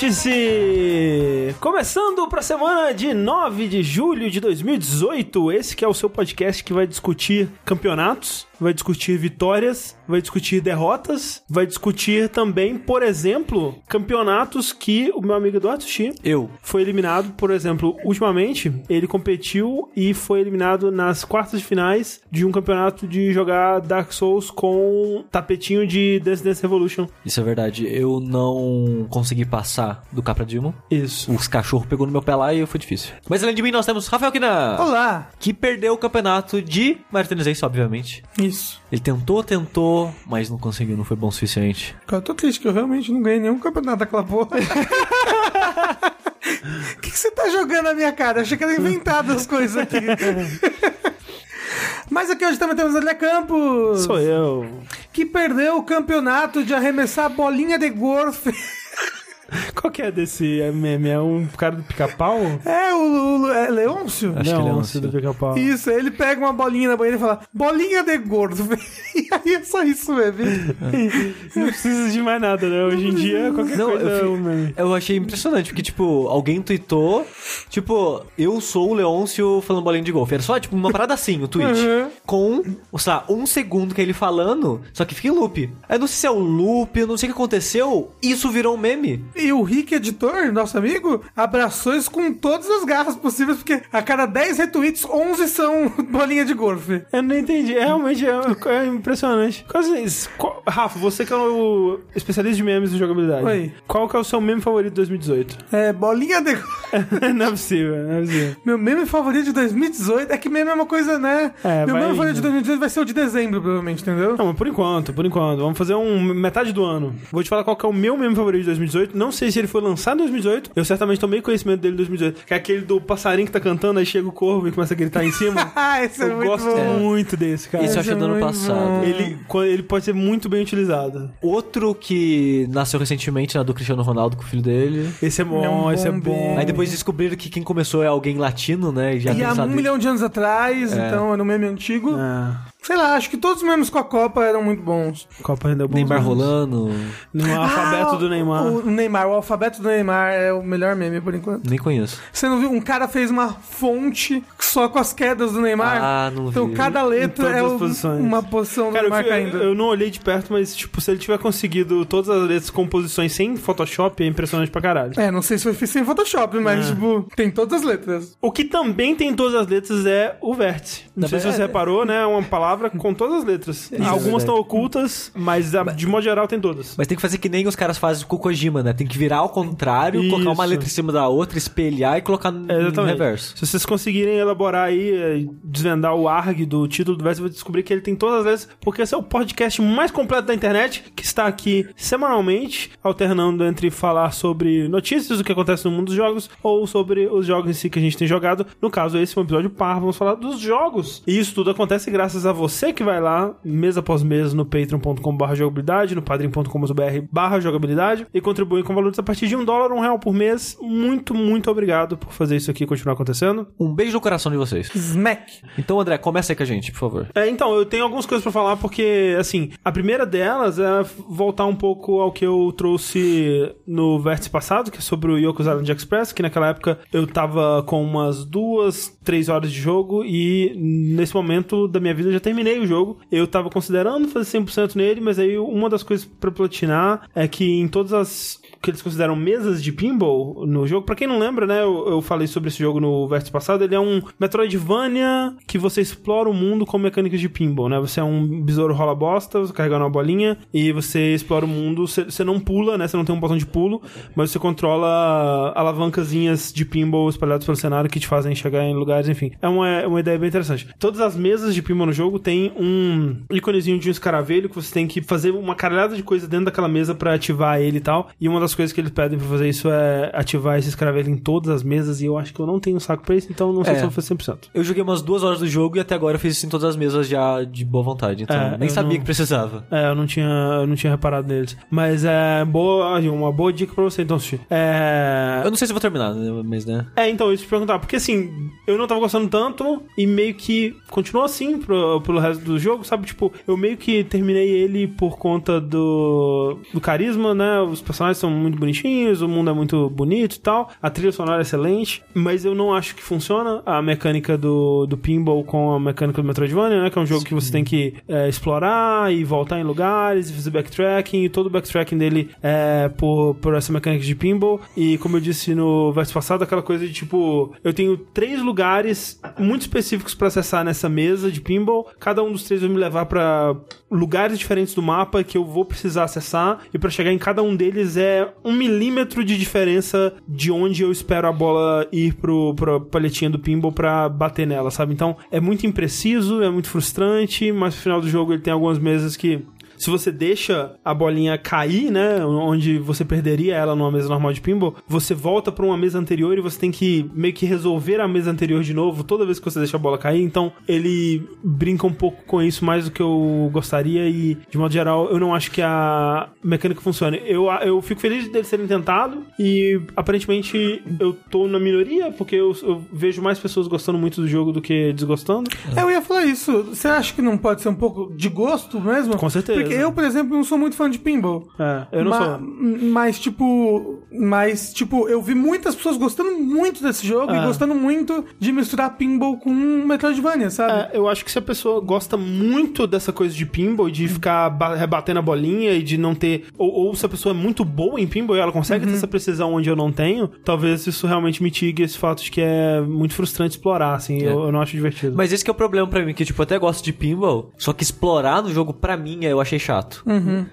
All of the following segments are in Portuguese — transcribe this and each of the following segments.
Vértice! Começando para a semana de 9 de julho de 2018, esse que é o seu podcast que vai discutir campeonatos, vai discutir vitórias, vai discutir derrotas, vai discutir também, por exemplo, campeonatos que o meu amigo Eduardo Sushi Eu. foi eliminado, por exemplo, ultimamente, ele competiu e foi eliminado nas quartas de finais de um campeonato de jogar Dark Souls com tapetinho de Dance Dance Revolution. Isso é verdade. Eu não consegui passar do Capra Demon. Isso. Os cachorros pegou no meu pé lá e foi difícil. Mas além de mim, nós temos Rafael Kina. Olá! Que perdeu o campeonato de Ace, obviamente. Isso. Ele tentou, tentou, mas não conseguiu, não foi bom o suficiente. Cara, eu tô triste que eu realmente não ganhei nenhum campeonato daquela porra. O que, que você tá jogando na minha cara? Eu achei que era inventado as coisas aqui. Mas aqui hoje também temos André Campos. Sou eu. Que perdeu o campeonato de arremessar bolinha de golfe. Qual que é desse meme? É um cara do pica-pau? É, o, o é Leôncio? Acho que ele é Leôncio do pica-pau. Isso, ele pega uma bolinha na banheira e fala, bolinha de gordo. E aí é só isso mesmo. Não precisa de mais nada, né? Hoje em dia, qualquer Não, coisa eu é fi- um meme. Eu achei impressionante, porque, tipo, alguém tweetou, tipo, eu sou o Leôncio falando bolinha de golfe. Era só, tipo, uma parada assim, o tweet. Uhum. Com, sei lá, um segundo que ele falando, só que fica em loop. Eu não sei se é o loop, eu não sei o que aconteceu, isso virou um meme. E o Rick Editor, nosso amigo, abraçou isso com todas as garras possíveis, porque a cada 10 retweets, 11 são bolinha de golfe. Eu não entendi. É, realmente é, é impressionante. Quase isso. Qual- Rafa, você que é o especialista de memes de jogabilidade. Oi. Qual que é o seu meme favorito de 2018? É, bolinha de não é possível, não é possível. Meu meme favorito de 2018 é que meme é uma coisa, né? É, Meu meme favorito de 2018 vai ser o de dezembro, provavelmente, entendeu? Não, mas por enquanto, por enquanto. Vamos fazer um metade do ano. Vou te falar qual que é o meu meme favorito de 2018. Não sei se ele foi lançado em 2018. Eu certamente tomei conhecimento dele em 2018. Que é aquele do passarinho que tá cantando, aí chega o corvo e começa a gritar em cima. Ah, esse é eu muito gosto bom. muito desse, cara. Isso eu achei do ano muito passado. Ele, ele pode ser muito bem utilizado. Outro que nasceu recentemente, né, do Cristiano Ronaldo com o filho dele. Esse é bom, É um esse é bom. Aí depois descobriram que quem começou é alguém latino, né? E já E há um milhão de anos atrás, É. então era um meme antigo. Ah, Sei lá, acho que todos os memes com a Copa eram muito bons. Copa rendeu bons Neymar memes. rolando. No alfabeto Ah, do Neymar. O, o Neymar, o alfabeto do Neymar é o melhor meme por enquanto. Nem conheço. Você não viu? Um cara fez uma fonte só com as quedas do Neymar. Ah, não então vi. cada letra é o- uma posição do Cara, eu, Neymar fui- caindo. eu não olhei de perto, mas, tipo, se ele tiver conseguido todas as letras com posições sem Photoshop, é impressionante pra caralho. É, não sei se foi feito sem Photoshop, mas, É. tipo, tem todas as letras. O que também tem todas as letras é o vértice. Não sei se você reparou, né? É uma palavra com todas as letras. Isso, Algumas é estão verdade. ocultas, mas a- de modo geral tem todas. Mas tem que fazer que nem os caras fazem com o Kojima, né? Tem que virar ao contrário, colocar uma Isso. letra em cima da outra, espelhar e colocar no, É, no reverso. Se vocês conseguirem elaborar aí, é, desvendar o ARG do título do verso, vai descobrir que ele tem todas as letras, porque esse é o podcast mais completo da internet, que está aqui semanalmente, alternando entre falar sobre notícias do que acontece no mundo dos jogos, ou sobre os jogos em si que a gente tem jogado. No caso, esse é um episódio par, vamos falar dos jogos. E isso tudo acontece graças a você que vai lá, mês após mês, no patreon.com.br jogabilidade, no padrim.com.br barra jogabilidade, e contribui com valores a partir de um dólar, um real por mês. Muito, muito obrigado por fazer isso aqui continuar acontecendo. Um beijo no coração de vocês. Smack. Então, André, começa aí com a gente, por favor. É, então, eu tenho algumas coisas pra falar, porque, assim, a primeira delas é voltar um pouco ao que eu trouxe no vértice passado, que é sobre o Yoko's Island Express, que naquela época eu tava com umas duas, três horas de jogo e nesse momento da minha vida eu já terminei o jogo. Eu tava considerando fazer 100% nele, mas aí uma das coisas pra platinar é que em todas as que eles consideram mesas de pinball no jogo. Pra quem não lembra, né, eu, eu falei sobre esse jogo no vértice passado. Ele é um Metroidvania que você explora o mundo com mecânicas de pinball, né? Você é um besouro rola bosta, carregando uma bolinha e você explora o mundo. Você, você não pula, né? Você não tem um botão de pulo, mas você controla alavancazinhas de pinball espalhadas pelo cenário que te fazem chegar em lugares, enfim. É uma, uma ideia bem interessante. Todas as mesas de pinball no jogo tem um íconezinho de um escaravelho que você tem que fazer uma caralhada de coisa dentro daquela mesa pra ativar ele e tal. E uma das coisas que eles pedem pra fazer isso é ativar esse escaravelho em todas as mesas e eu acho que eu não tenho saco pra isso, então não sei É. se eu vou fazer 100%. Eu joguei umas duas horas do jogo e até agora eu fiz isso em todas as mesas já de boa vontade. Então, É, nem eu sabia não- que precisava. É, eu não tinha, eu não tinha reparado neles. Mas é boa, uma boa dica pra você então assistir. É, Eu não sei se vou terminar, né, mas né. É, então, isso te perguntar, porque assim, eu não tava gostando tanto e meio que continuou assim pro, pelo resto do jogo, sabe? Tipo, eu meio que terminei ele por conta do, do carisma, né? Os personagens são muito bonitinhos, o mundo é muito bonito e tal, a trilha sonora é excelente, mas eu não acho que funciona a mecânica do, do pinball com a mecânica do Metroidvania, né? Que é um jogo que você tem que é, explorar e voltar em lugares e fazer backtracking, e todo o backtracking dele é por, por essa mecânica de pinball. E como eu disse no verso passado, aquela coisa de tipo, eu tenho três lugares muito específicos pra acessar nessa mesa de pinball, cada um dos três vai me levar pra lugares diferentes do mapa que eu vou precisar acessar, e pra chegar em cada um deles é um milímetro de diferença de onde eu espero a bola ir pro, pra palhetinha do pinball pra bater nela, sabe? Então é muito impreciso, é muito frustrante, mas no final do jogo ele tem algumas mesas que se você deixa a bolinha cair, né, onde você perderia ela numa mesa normal de pinball, você volta para uma mesa anterior e você tem que meio que resolver a mesa anterior de novo toda vez que você deixa a bola cair. Então, ele brinca um pouco com isso mais do que eu gostaria e, de modo geral, eu não acho que a mecânica funcione. Eu, eu fico feliz deles terem tentado e, aparentemente, eu tô na minoria porque eu, eu vejo mais pessoas gostando muito do jogo do que desgostando. É, eu ia falar isso. Você acha que não pode ser um pouco de gosto mesmo? Com certeza. Porque eu, por exemplo, não sou muito fã de pinball. É, eu não Ma- sou. Mas, tipo. Mas, tipo, eu vi muitas pessoas gostando muito desse jogo e É. gostando muito de misturar pinball com Metroidvania, sabe? É, eu acho que se a pessoa gosta muito dessa coisa de pinball e de ficar ba- rebatendo a bolinha e de não ter. Ou, ou se a pessoa é muito boa em pinball e ela consegue ter essa precisão onde eu não tenho, talvez isso realmente mitigue esse fato de que é muito frustrante explorar, assim. Eu, eu não acho divertido. Mas esse que é o problema pra mim, que tipo, eu até gosto de pinball, só que explorar no jogo pra mim eu achei chato.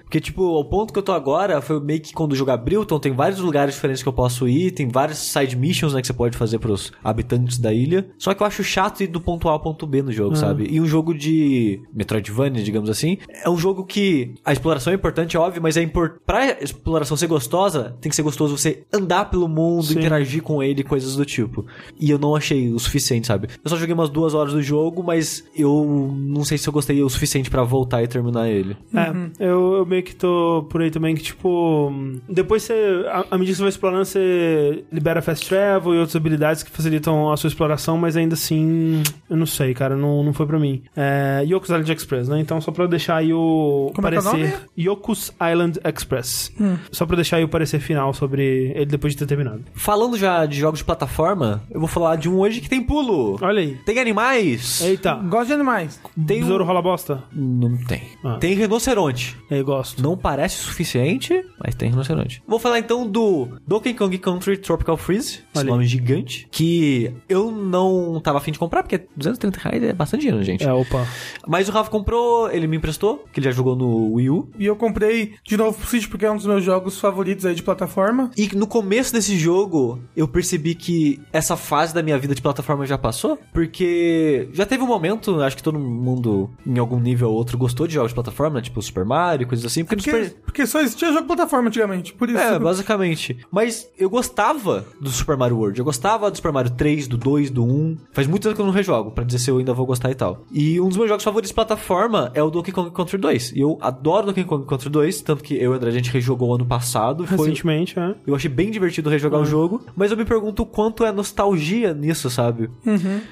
Porque tipo, o ponto que eu tô agora foi meio que quando o jogo abriu, então tem vários lugares diferentes que eu posso ir, tem vários side missions, né, que você pode fazer pros habitantes da ilha. Só que eu acho chato ir do ponto A ao ponto B no jogo, sabe? E um jogo de Metroidvania, digamos assim, é um jogo que a exploração é importante, é óbvio, mas é import... pra exploração ser gostosa, tem que ser gostoso você andar pelo mundo, Sim. interagir com ele, coisas do tipo. E eu não achei o suficiente, sabe? Eu só joguei umas duas horas do jogo, mas eu não sei se eu gostei o suficiente pra voltar e terminar ele. É, eu, eu meio que tô por aí também que, tipo, depois você, à medida que você vai explorando, você libera fast travel e outras habilidades que facilitam a sua exploração, mas ainda assim, eu não sei, cara, não, não foi pra mim. É, Yoku's Island Express, né? Então, só pra deixar aí o Como é que é parecer. nome? Yoku's Island Express. Só pra deixar aí o parecer final sobre ele depois de ter terminado. Falando já de jogos de plataforma, eu vou falar de um hoje que tem pulo. Olha aí. Tem animais? Eita. Gosto de animais. Tem Besouro um... rola bosta? Não tem. Ah. Tem rinoceronte. Eu gosto. Não parece o suficiente, mas tem rinoceronte. Vou falar então do Donkey Kong Country Tropical Freeze, esse Olha nome gigante, que eu não tava afim de comprar, porque 230 reais é bastante dinheiro, gente. É, opa. Mas o Rafa comprou, ele me emprestou, que ele já jogou no Wii U. E eu comprei de novo pro Switch porque é um dos meus jogos favoritos aí de plataforma. E no começo desse jogo, eu percebi que essa fase da minha vida de plataforma já passou, porque já teve um momento, acho que todo mundo em algum nível ou outro gostou de jogos de plataforma, né? Tipo Super Mario, coisas assim, porque, Porque, Super... porque só existia jogo de plataforma antigamente. Por isso. É, basicamente. Mas eu gostava do Super Mario World. Eu gostava do Super Mario 3, do 2, do 1. Faz muito tempo que eu não rejogo, pra dizer se eu ainda vou gostar e tal. E um dos meus jogos favoritos de plataforma é o Donkey Kong Country 2. E eu adoro Donkey Kong Country 2, tanto que eu e o André a gente rejogou ano passado. Foi, Recentemente, é. eu achei bem divertido rejogar o jogo, mas eu me pergunto o quanto é nostalgia nisso, sabe?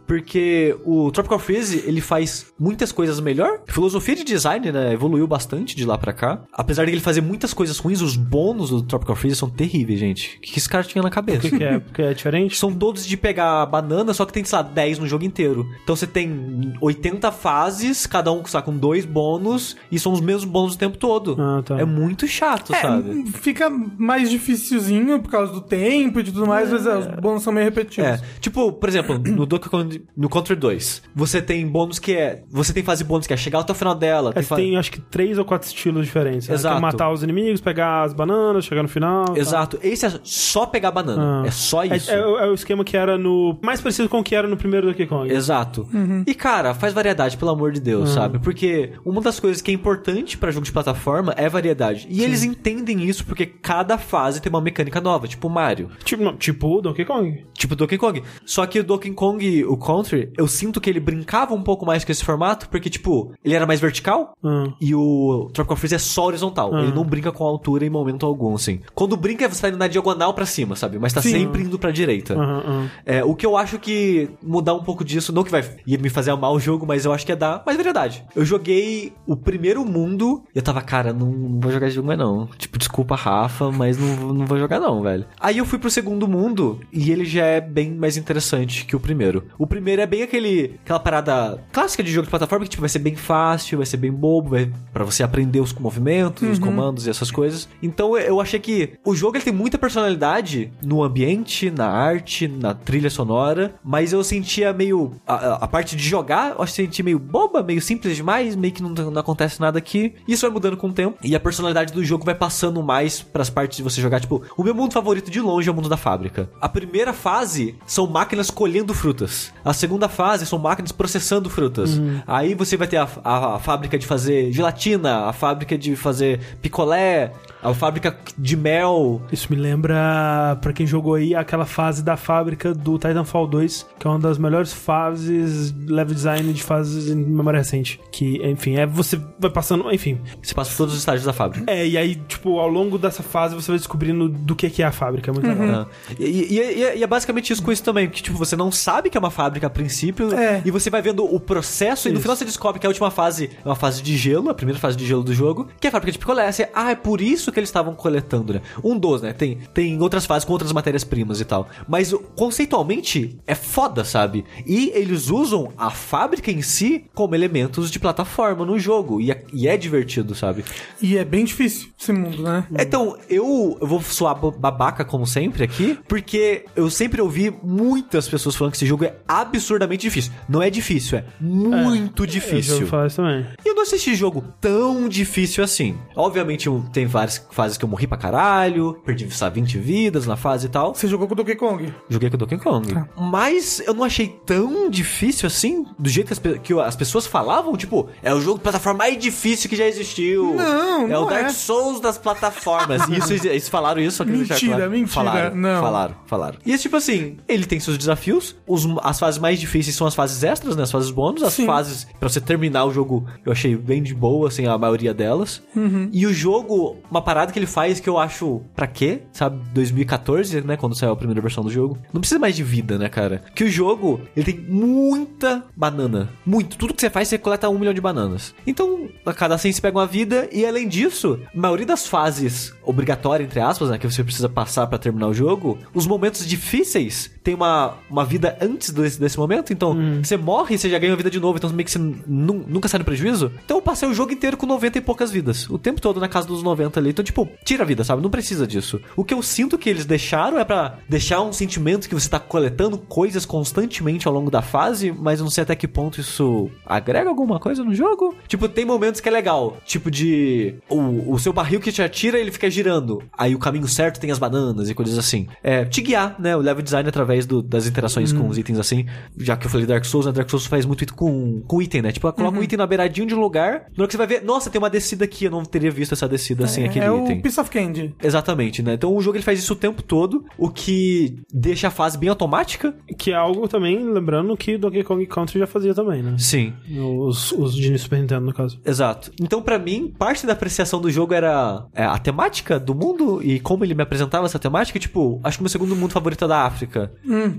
Porque o Tropical Freeze, ele faz muitas coisas melhor. A filosofia de design, né, evoluiu bastante de lá pra cá. Apesar de ele fazer muitas coisas ruins, os bônus do Tropical Freeze são terríveis, gente. O que esse cara tinha na O cabeça? que, que é? Porque é diferente? São todos de pegar banana, só que tem, sei lá, 10 no jogo inteiro. Então você tem 80 fases, cada um sei lá, com dois bônus, e são os mesmos bônus o tempo todo. Ah, tá. É muito chato, É, sabe? fica mais dificilzinho por causa do tempo e tudo mais, mas é, os bônus são meio repetitivos. É, tipo, por exemplo, no Donkey Kong, no Country 2, você tem bônus que é, você tem fase bônus que é chegar até o final dela, É, tem fa- tem, acho que, três ou quatro estilos diferentes. né? Exato. Que é matar os inimigos, pegar as bananas, chegar no final. tal. Exato. Esse é só pegar banana. Ah. É só É, isso. é o- é o esquema que era no. Mais parecido com o que era no primeiro Donkey Kong. Exato. Uhum. E cara, faz variedade, pelo amor de Deus, sabe? Porque uma das coisas que é importante pra jogo de plataforma é variedade. E eles entendem isso porque cada fase tem uma mecânica nova, tipo Mario. Tipo, não, tipo o Donkey Kong. Tipo Donkey Kong. Só que o Donkey Kong, o Country, eu sinto que ele brincava um pouco mais com esse formato, porque, tipo, ele era mais vertical Ah. e o Tropical Freeze é só horizontal. Ah. Ele não brinca com a altura em momento algum, assim. Quando brinca é você tá indo na diagonal pra cima, sabe? Mas tá Sim. sempre indo pra direita. Aham. É, o que eu acho que mudar um pouco disso, não que vai ia me fazer amar o jogo, mas eu acho que ia dar. Mas é verdade. Eu joguei o primeiro mundo e eu tava, cara, não, não vou jogar esse jogo mais não. Tipo, desculpa, Rafa, mas não, vou- não vou jogar não, velho. Aí eu fui pro segundo mundo e ele já é bem mais interessante que o primeiro. O primeiro é bem aquele aquela parada clássica de jogo de plataforma que tipo, vai ser bem fácil, vai ser bem bobo, vai para você aprender os movimentos, os comandos e essas coisas. Então eu achei que o jogo ele tem muita personalidade no ambiente, na arte, na trilha sonora, mas eu sentia meio a, a- parte de jogar, eu senti meio boba, meio simples demais, meio que não, não acontece nada aqui. Isso vai mudando com o tempo e a personalidade do jogo vai passando mais pras partes de você jogar, tipo, o meu mundo favorito de longe é o mundo da fábrica. A primeira fase são máquinas colhendo frutas. A segunda fase são máquinas processando frutas. Aí você vai ter a, a- a fábrica de fazer gelatina, a fábrica de fazer picolé, a fábrica de mel. Isso me lembra, pra quem jogou aí, aquela fase da fábrica do Titanfall 2, que é uma das melhores fases, level design de fases em memória recente. Que, enfim, é você vai passando, enfim. Você passa por todos os estágios da fábrica. É, e aí, tipo, ao longo dessa fase você vai descobrindo do que que é a fábrica. É muito legal. Ah. E, e- e é- e é basicamente isso com isso também, que tipo, você não sabe que é uma fábrica a princípio, É. e você vai vendo o processo, e no Isso. final você descobre que a última fase é uma fase de gelo, a primeira fase de gelo do jogo, que é a fábrica de picolé. Você, ah, é por isso que eles estavam coletando, né? Um dos, né? Tem, tem outras fases com outras matérias-primas e tal. Mas conceitualmente é foda, sabe? E eles usam a fábrica em si como elementos de plataforma no jogo, e é, e é divertido, sabe? E é bem difícil esse mundo, né? Então, eu, eu vou soar babaca como sempre aqui, porque eu sempre ouvi muitas pessoas falando que esse jogo é absurdamente difícil. Não é difícil, é muito Eu já difícil. isso também. E eu não assisti jogo tão difícil assim. Obviamente, eu- tem várias fases que eu morri pra caralho, perdi, sabe, 20 vidas na fase e tal. Você jogou com o Donkey Kong. Joguei com o Donkey Kong. Mas eu não achei tão difícil assim, do jeito que as, que as pessoas falavam. Tipo, é o jogo de plataforma mais difícil que já existiu. Não, É o não Dark é. Souls das plataformas. Isso, eles falaram isso, só que Mentira, claro. mentira, Falaram, não. falaram, falaram. E é tipo assim, ele tem seus desafios. Os, as fases mais difíceis são as fases extras, né? As fases bônus. As Sim. fases pra você terminar o jogo, eu achei bem de boa, assim, a maioria delas. Uhum. E o jogo, uma parada que ele faz que eu acho, pra quê? Sabe, 2014, né? Quando saiu a primeira versão do jogo. Não precisa mais de vida, né, cara? Que o jogo, ele tem muita banana. Muito. Tudo que você faz, você coleta um milhão de bananas. Então, a cada 100 você pega uma vida. E além disso, a maioria das fases obrigatórias, entre aspas, né? Que você precisa passar pra terminar o jogo, os momentos difíceis tem uma, uma vida antes desse, desse momento. Então, você morre e você já ganha uma vida de novo. Então, meio que você nu- nunca sai no prejuízo. Então, eu passei o jogo inteiro com 90 e poucas vidas. O tempo todo na casa dos 90 ali. Então, tipo, tira a vida, sabe? Não precisa disso. O que eu sinto que eles deixaram é pra deixar um sentimento que você tá coletando coisas constantemente ao longo da fase, mas eu não sei até que ponto isso agrega alguma coisa no jogo. Tipo, tem momentos que é legal. Tipo, de. O, o seu barril que te atira, ele fica girando. Aí o caminho certo tem as bananas e coisas assim. É, te guiar, né? O level design através do- das interações com os itens assim. Já que eu falei Dark Souls, né? Dark Souls faz muito isso com, com item, né? Tipo, coloca um item na beiradinha de um lugar. Na hora que você vai ver, nossa, tem uma descida aqui. Eu não teria visto essa descida sem aquele é item. o Piece of Candy. Exatamente, né? Então o jogo ele faz isso o tempo todo, o que deixa a fase bem automática. Que é algo também, lembrando que Donkey Kong Country já fazia também, né? Sim. Os, os de Super Nintendo, no caso. Exato. Então, pra mim, parte da apreciação do jogo era é, a temática do mundo e como ele me apresentava essa temática. Tipo, acho que o meu segundo mundo favorito é da África.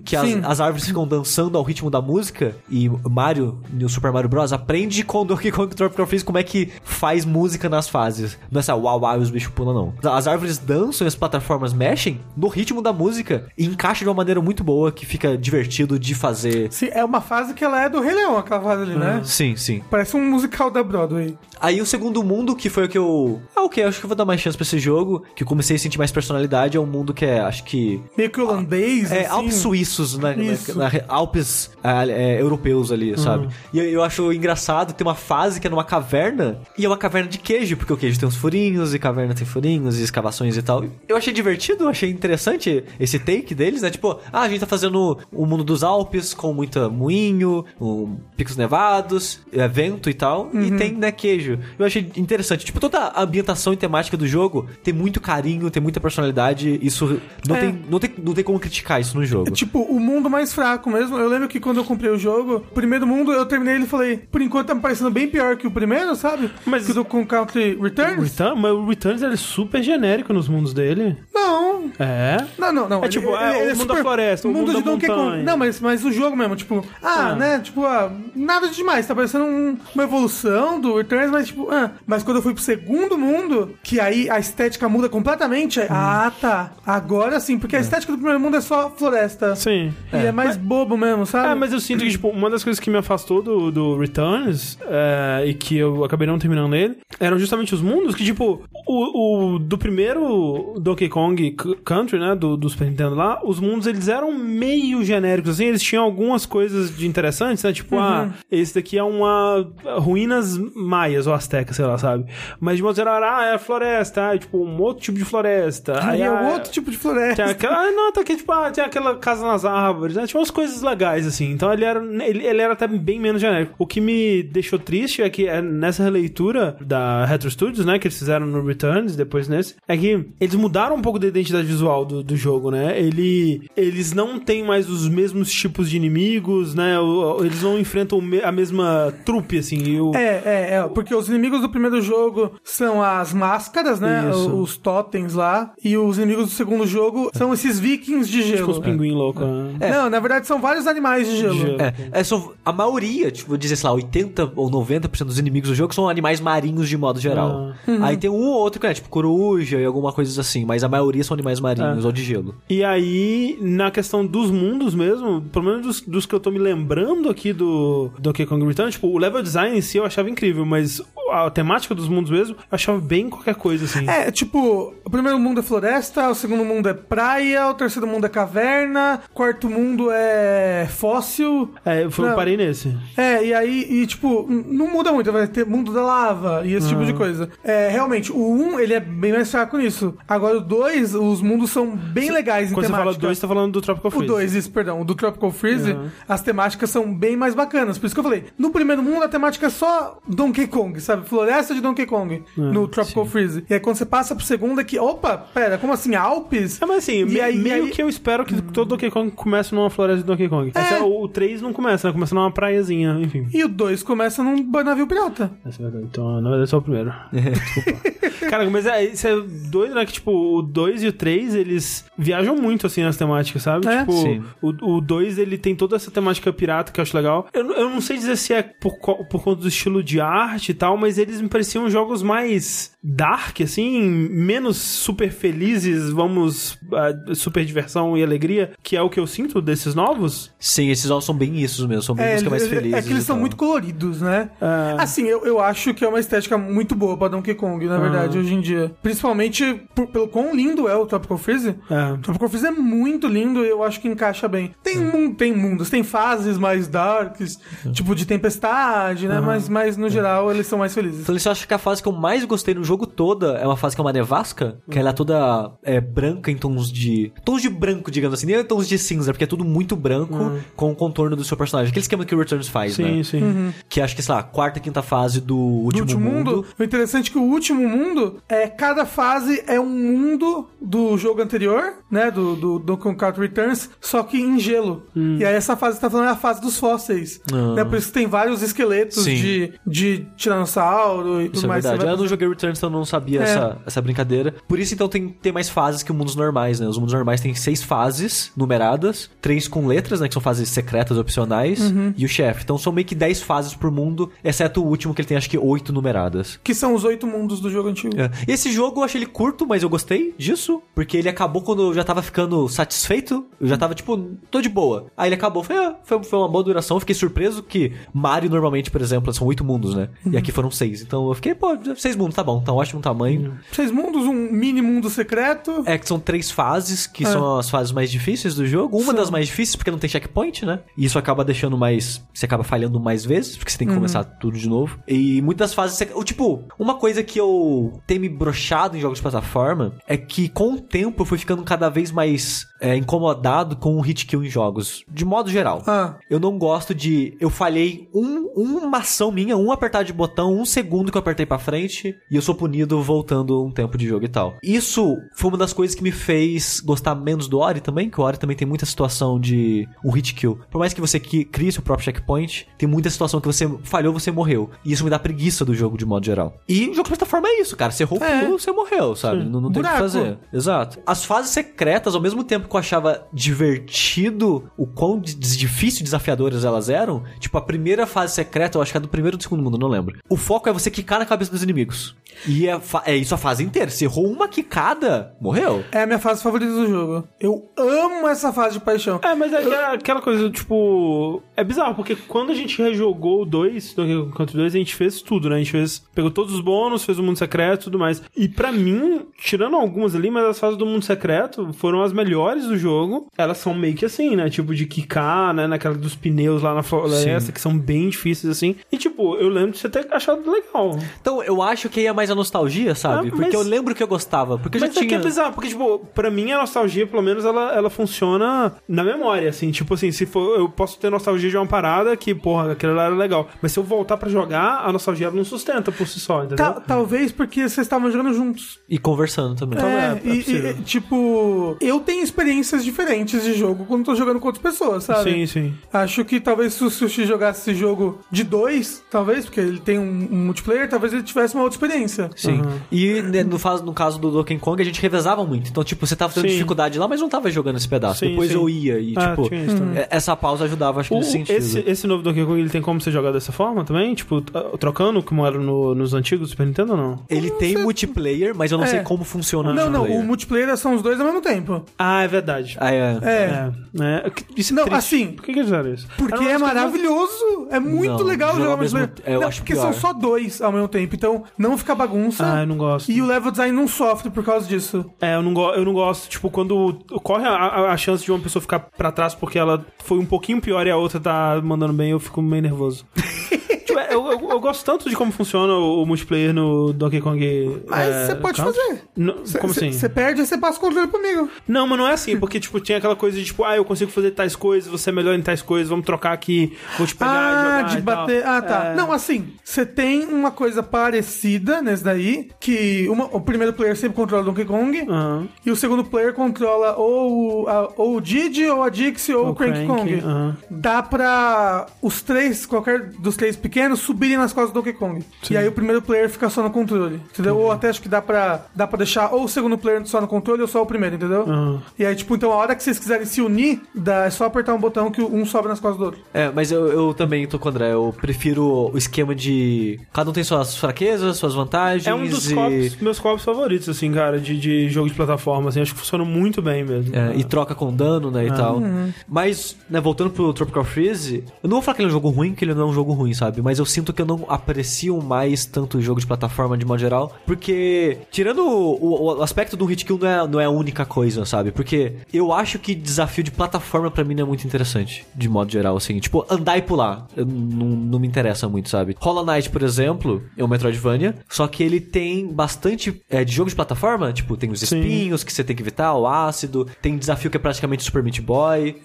que as, as árvores ficam dançando ao ritmo da música. E Mario, no Super Mario Bros., aprende com Donkey Kong Tropical Freeze como é que faz música nas fases. Não é essa uau uau os bichos pulam, não. As árvores dançam e as plataformas mexem no ritmo da música e encaixa de uma maneira muito boa que fica divertido de fazer. Sim, é uma fase que ela é do Rei Leão, aquela fase ali, né? Sim, sim. Parece um musical da Broadway. Aí o segundo mundo, que foi o que eu. Ah, ok, acho que eu vou dar mais chance pra esse jogo. Que eu comecei a sentir mais personalidade. É um mundo que é, acho que. Meio que holandês, É, assim. Alpes suíços, né? Isso. Na, na- Alpes ah, é, europeus ali, sabe? E eu, eu acho engraçado ter uma fase que é numa caverna. E é uma caverna de queijo, porque o queijo tem uns furinhos, e caverna tem furinhos, e escavações e tal. Eu achei divertido, achei interessante esse take deles, né? Tipo, ah, a gente tá fazendo o mundo dos Alpes com muita moinho, um, picos nevados, é, vento e tal. E tem, né, queijo. Eu achei interessante. Tipo, toda a ambientação e temática do jogo tem muito carinho, tem muita personalidade. Isso não, É. tem, não, tem, não tem como criticar isso no jogo. É tipo o mundo mais fraco mesmo. Eu lembro que quando eu comprei o jogo, o primeiro mundo eu terminei ele e falei, por enquanto tá me parecendo bem pior que o primeiro, sabe? Mas- que do com Country O Returns. Return, mas o Returns ele é super genérico nos mundos dele. Não. É? Não, não, não. É tipo, é o mundo da floresta, o mundo da montanha. Não, mas, mas o jogo mesmo, tipo, ah, Ah. né? Tipo, ah, nada de demais. Tá parecendo um- uma evolução do Returns, mas tipo, ah. Mas quando eu fui pro segundo mundo, que aí a estética muda completamente. aí, Ah, tá. Agora sim, porque a estética do primeiro mundo é só floresta. Sim. E é, mais bobo mesmo, sabe? É, mas eu sinto que, tipo, uma das coisas que me afastou do, do Returns é, e que eu acabei não terminando ele eram justamente os mundos que, tipo, o, o do primeiro Donkey Kong Country, né, do, do Super Nintendo lá, os mundos eles eram meio genéricos, assim, eles tinham algumas coisas de interessantes, né, tipo, ah, esse daqui é uma ruínas maias ou astecas, sei lá, sabe? Mas de modo geral, era, ah, é floresta, ah, tipo, um outro tipo de floresta. Aí é ah, outro tipo de floresta. tem aquela, ah, não, tá aqui, tipo, ah, tem aquela casa nas árvores, né? Tinha umas coisas legais, assim. Então ele era, ele, ele era até bem menos genérico. O que me deixou triste é que é nessa releitura da Retro Studios, né? Que eles fizeram no Returns, depois nesse, é que eles mudaram um pouco da identidade visual do, do jogo, né? Ele, eles não têm mais os mesmos tipos de inimigos, né? Eles não enfrentam a mesma trupe, assim. E o, É, é, é, porque os inimigos do primeiro jogo são as máscaras, né? Isso. Os totens lá. E os inimigos do segundo jogo são esses vikings de tipo, gelo. os pinguim loucos. né? Não, na verdade são vários animais de gelo. De gelo. É, é só, a maioria, tipo, vou dizer, sei lá, 80 ou 90% dos inimigos do jogo são animais marinhos de modo geral. Aí tem um ou outro que é tipo coruja e alguma coisa assim, mas a maioria são animais marinhos ou de gelo. E aí, na questão dos mundos mesmo, pelo menos dos, dos que eu tô me lembrando aqui do Donkey Kong Return, tipo, o level design em si eu achava incrível, mas a temática dos mundos mesmo, eu achava bem qualquer coisa, assim. É, tipo, o primeiro mundo é floresta, o segundo mundo é praia, o terceiro mundo é caverna, o quarto mundo é fóssil. É, eu, Não. parei nesse. É, e aí, e, tipo, não muda muito, vai ter mundo da lava e esse tipo de coisa. É, realmente, o 1, ele é bem mais fraco nisso. Agora, o 2, os mundos são bem legais em Quando você fala dois, você tá falando do Tropical O Freeze. 2, isso, perdão. O do Tropical Freeze, Uhum. as temáticas são bem mais bacanas. Por isso que eu falei, no primeiro mundo a temática é só Donkey Kong, sabe? Floresta de Donkey Kong, no Tropical Freeze. E aí quando você passa pro segundo é que, opa, pera, como assim, Alpes? É, mas assim, me- aí- meio aí- que eu espero que todo Donkey Kong comece numa floresta de Donkey Kong. Esse é o, o 3 não começa, né? Começa numa praiazinha, enfim. E o 2 começa num navio pirata. Essa é verdade. Então, na verdade, só o primeiro. Desculpa. Cara, mas é, isso é doido, né? Que, tipo, o 2 e o 3, eles viajam muito, assim, nas temáticas, sabe? É. Tipo, Sim. o 2, ele tem toda essa temática pirata que eu acho legal. Eu, não- eu não sei dizer se é por, por conta do estilo de arte e tal, mas eles me pareciam jogos mais dark, assim, menos super felizes, vamos, ah, super diversão e alegria, que é o que eu sinto desses novos. Sim, esses jogos são bem isso mesmo, são bem música mais felizes. é que eles são tal. muito coloridos, né? É. Assim, eu, eu acho que é uma estética muito boa pra Donkey Kong, na verdade, hoje em dia. Principalmente por- pelo quão lindo é o Tropical Freeze. É. O Tropical Freeze é muito lindo e eu acho que encaixa bem. Tem, tem mundos, tem fases mais darks, tipo de tempestade, né? Mas, mas no geral eles são mais felizes. Então, eu acho que a fase que eu mais gostei no jogo toda é uma fase que é uma nevasca, que ela é toda é, branca em tons de. Tons de branco, digamos assim, nem tons de cinza, porque é tudo muito branco com o contorno do seu personagem. Aquele esquema que o Returns faz, Sim, né? sim. Que acho que, sei lá, quarta, quinta fase do Do último, último mundo, o interessante é que o último mundo é cada fase é um mundo do jogo anterior, né? Do, do Donkey Kong Returns, só que em gelo. E aí essa fase que tá falando é a fase dos fósseis. Ah. Né? Por isso que tem vários esqueletos Sim. de, de tiranossauro e tudo Isso é mais. verdade. Você vai Eu não joguei Returns, então eu não sabia É. essa, essa brincadeira. Por isso, então, tem, tem mais fases que os mundos normais, né? Os mundos normais têm seis fases numeradas, três com letras, né? Que são fases secretas opcionais, Uhum. e o chefe. Então são meio que dez fases por mundo, exceto o último, que ele tem acho que oito numeradas. Que são os oito mundos do jogo antigo. É. Esse jogo eu achei ele curto, mas eu gostei disso, porque ele acabou quando eu já tava ficando satisfeito. Eu já tava, tipo, tô de boa. Aí ele acabou, foi, ah, foi, foi uma boa duração. Fiquei surpreso que Mario normalmente, por exemplo, são oito mundos, né? E aqui foram seis. Então eu fiquei, pô, seis mundos, tá bom, tá um ótimo tamanho. Seis mundos, um mini mundo secreto. É que são três fases, que É. são as fases mais difíceis do jogo. Uma das mais difíceis, porque não tem checkpoint, né? E isso acaba deixando mais. Você acaba falhando mais vezes, porque você tem que Uhum. começar tudo de novo. E muitas fases. Você... Tipo, uma coisa que eu tenho me brochado em jogos de plataforma é que com o tempo eu fui ficando cada vez mais é, incomodado com o hit kill em jogos. De modo geral. Ah. Eu não gosto de. Eu falhei um, uma ação minha, um apertar de botão, um segundo que eu apertei pra frente, e eu sou punido voltando um tempo de jogo e tal. Isso foi uma das coisas que me fez gostar menos do Ori também, que o Ori também tem muita situação de um hit kill. Por mais que você crie seu próprio checkpoint, tem muita situação que você falhou, você morreu. E isso me dá preguiça do jogo de modo geral. E o jogo de plataforma é isso, cara. Você errou É. você morreu, sabe? Não, não tem o que fazer. Exato. As fases secretas, ao mesmo tempo que eu achava divertido o quão di- difícil e desafiadoras elas eram, tipo, a primeira fase secreta, eu acho que é do primeiro ou do segundo mundo, não lembro. O foco é você quicar na cabeça dos inimigos. E é, é isso a fase inteira. Se errou uma quicada, morreu. É a minha fase favorita do jogo. Eu amo essa fase de paixão. É, mas é aquela, aquela coisa, tipo. É bizarro, porque quando a gente rejogou o 2, Donkey Kong Country 2, a gente fez tudo, né? A gente fez. Pegou todos os bônus, fez o mundo secreto e tudo mais. E pra mim, tirando algumas ali, mas as fases do mundo secreto foram as melhores do jogo. Elas são meio que assim, né? Tipo, de quicar, né? Naquela dos pneus lá na floresta, que são bem difíceis, assim. E, tipo, eu lembro de você ter achado legal. Então, eu acho que aí é mais a nostalgia, sabe? Ah, porque mas- eu lembro que eu gostava. Porque eu Mas já é que tinha. é bizarro, porque, tipo, pra mim a nostalgia, pelo menos, ela, ela funciona na memória, assim. Tipo assim, se for. Eu posso ter nostalgia de uma parada que, porra, aquilo lá era legal. Mas se eu voltar pra jogar, a nostalgia não sustenta por si só, entendeu? Ta- talvez porque vocês estavam jogando juntos. E conversando também. Então, É, é e, e, tipo, eu tenho experiências diferentes de jogo quando tô jogando com outras pessoas, sabe? Sim, sim. Acho que talvez se o Sushi jogasse esse jogo de dois, talvez, porque ele tem um, um multiplayer, talvez ele tivesse uma outra experiência. Sim. E né, no, faz- no caso do Donkey Kong, a gente revezava muito. Então, tipo, você tava tendo Sim. dificuldade lá, mas não tava jogando esse pedaço. Sim, Depois sim. eu ia e, Ah, tipo, é- essa pausa ajudava, acho que O- nesse sentido. esse, esse novo Donkey Kong, ele tem como você jogar dessa forma também? Tipo, trocando como era no- nos antigos do Super Nintendo ou não? Ele tem multiplayer, mas eu não É. sei como funciona Não, não, o multiplayer são os dois ao mesmo tempo. Ah, é verdade. Ah, é. É. É, é. Isso é Não, triste. assim, Por que, que eles fizeram isso? Porque é maravilhoso. É muito Não, legal jogar mesmo- multiplayer. é, eu não, acho porque pior. são só dois ao mesmo tempo. Então não fica bagunça. Ah, eu não gosto. E o level design não sofre por causa disso. É, eu não, go eu não gosto, tipo, quando corre a, a- a chance de uma pessoa ficar pra trás porque ela foi um pouquinho pior e a outra tá mandando bem, eu fico meio nervoso. É, eu, eu- eu gosto tanto de como funciona o, o multiplayer no Donkey Kong. Mas é, você pode Country. fazer. Não, Cê- como cê- assim? Você perde e você passa o controle comigo. Não, mas não é assim, porque, tipo, tinha aquela coisa de, tipo, ah, eu consigo fazer tais coisas, você é melhor em tais coisas, vamos trocar aqui, vou te pegar e Ah, jogar de e tal. bater. Ah, tá. É. Não, assim, você tem uma coisa parecida nesse daí, que uma- o primeiro player sempre controla o Donkey Kong, Aham. e o segundo player controla ou, o- a, ou o Didi, ou a Dixie, ou o, O Cranky Crank, Kong. aham. Dá pra os três, qualquer dos três pequenos, subirem nas costas do Donkey Kong. E aí o primeiro player fica só no controle, entendeu? Ou até acho que dá pra, dá pra deixar ou o segundo player só no controle ou só o primeiro, entendeu? Aham. E aí, tipo, então a hora que vocês quiserem se unir, dá, é só apertar um botão que um sobe nas costas do outro. É, mas eu, eu também tô com o André. Eu prefiro o esquema de. Cada um tem suas fraquezas, suas vantagens. É um dos e... copos, meus copos favoritos, assim, cara, de, de jogo de plataforma, assim, acho que funciona muito bem mesmo. É, e troca com dano, né, e tal. Mas, né, voltando pro Tropical Freeze, eu não vou falar que ele é um jogo ruim, que ele não é um jogo ruim, sabe? Mas eu sinto que eu não aprecio mais tanto o jogo de plataforma de modo geral, porque, tirando o, o aspecto do hit kill não é, não é a única coisa, sabe? Porque eu acho que desafio de plataforma pra mim não é muito interessante, de modo geral, assim. Tipo, andar e pular, eu não, não me interessa muito, sabe? Hollow Knight, por exemplo, é um Metroidvania, só que ele tem bastante é, de jogo de plataforma, tipo, tem os Sim. espinhos que você tem que evitar, o ácido, tem desafio que é praticamente Super Meat Boy.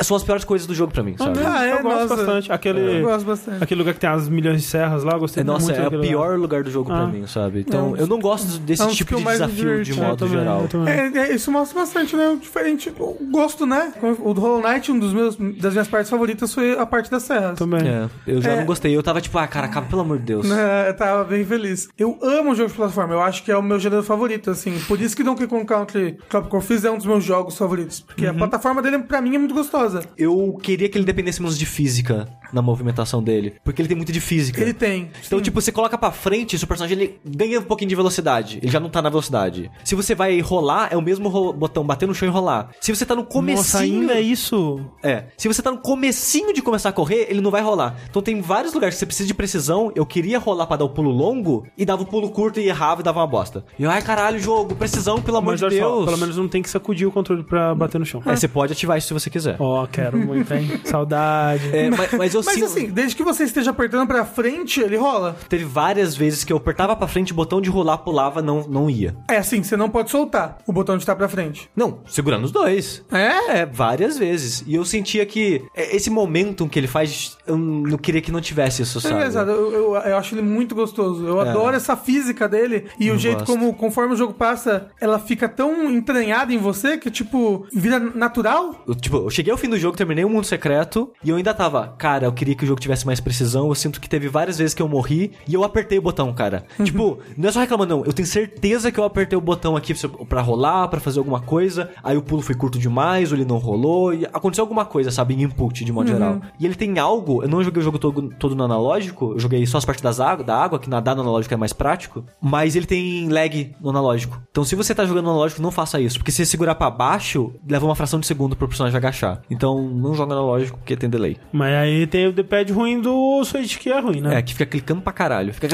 São as piores coisas do jogo pra mim, sabe? Ah, é? eu gosto Nossa. bastante. Aquele, Eu gosto bastante. aquele lugar que tem as milhões de serras lá, eu gostei É, nossa, muito é o daquele lugar. pior lugar do jogo pra Ah. mim, sabe? Então, Não, eu não gosto desse é um tipo de desafio de É, modo também, geral. também. É, é, isso mostra bastante, né? O Diferente, o gosto, né? O do Hollow Knight, um dos meus, das minhas partes favoritas foi a parte das serras. Também. É, eu já É. não gostei. Eu tava tipo, ah, cara, acaba, pelo amor de Deus. É, eu tava bem feliz. Eu amo jogo de plataforma, eu acho que é o meu gênero favorito, assim. Por isso que Donkey Kong Country Tropical Freeze é um dos meus jogos favoritos. Porque Uhum. a plataforma dele, pra mim, é muito gostosa. Eu queria que ele dependesse menos de física na movimentação dele. Porque ele tem muito de física. Ele tem. Então, sim. tipo, você coloca pra frente, seu personagem ele ganha um pouquinho de velocidade. Ele já não tá na velocidade. Se você vai rolar, é o mesmo botão bater no chão e rolar. Se você tá no comecinho... Nossa, ainda é isso? É. Se você tá no comecinho de começar a correr, ele não vai rolar. Então tem vários lugares que você precisa de precisão. Eu queria rolar pra dar o pulo longo e dava o pulo curto e errava e dava uma bosta. E eu, ai caralho, jogo, precisão, pelo amor Mas de Deus. só, pelo menos não tem que sacudir o controle pra bater no chão. É, você pode ativar isso se você quiser. Ó, quero muito, hein? Saudade. É, mas, mas eu Mas sinto- assim, desde que você esteja apertando pra frente, ele rola. Teve várias vezes que eu apertava pra frente, o botão de rolar pulava, não, não ia. É assim, você não pode soltar o botão de estar pra frente. Não, segurando os dois. É? É, várias vezes. E eu sentia que é, esse momentum que ele faz, eu não queria que não tivesse isso, É sabe? engraçado, eu, eu, eu acho ele muito gostoso. Eu É. adoro essa física dele e o jeito gosto. como, conforme o jogo passa, ela fica tão entranhada em você que, tipo, vira natural. Eu, tipo, eu cheguei ao fim do jogo, terminei o mundo secreto e eu ainda tava, cara, eu queria que o jogo tivesse mais precisão. Eu sinto que teve várias vezes que eu morri e eu apertei o botão, cara. tipo, não é só reclamando, não. Eu tenho certeza que eu apertei o botão aqui pra rolar, pra fazer alguma coisa. Aí o pulo foi curto demais, ou ele não rolou. E aconteceu alguma coisa, sabe? Em input, de modo geral. E ele tem algo. Eu não joguei o jogo todo, todo no analógico. Eu joguei só as partes das água, da água, que nadar no analógico é mais prático. Mas ele tem lag no analógico. Então se você tá jogando no analógico, não faça isso. Porque se você segurar pra baixo, leva uma fração de segundo pro personagem agachar. Então não joga no analógico porque tem delay. Mas aí tem o D-pad ruim do Switch que é ruim, né? É, que fica clicando pra caralho. Fica...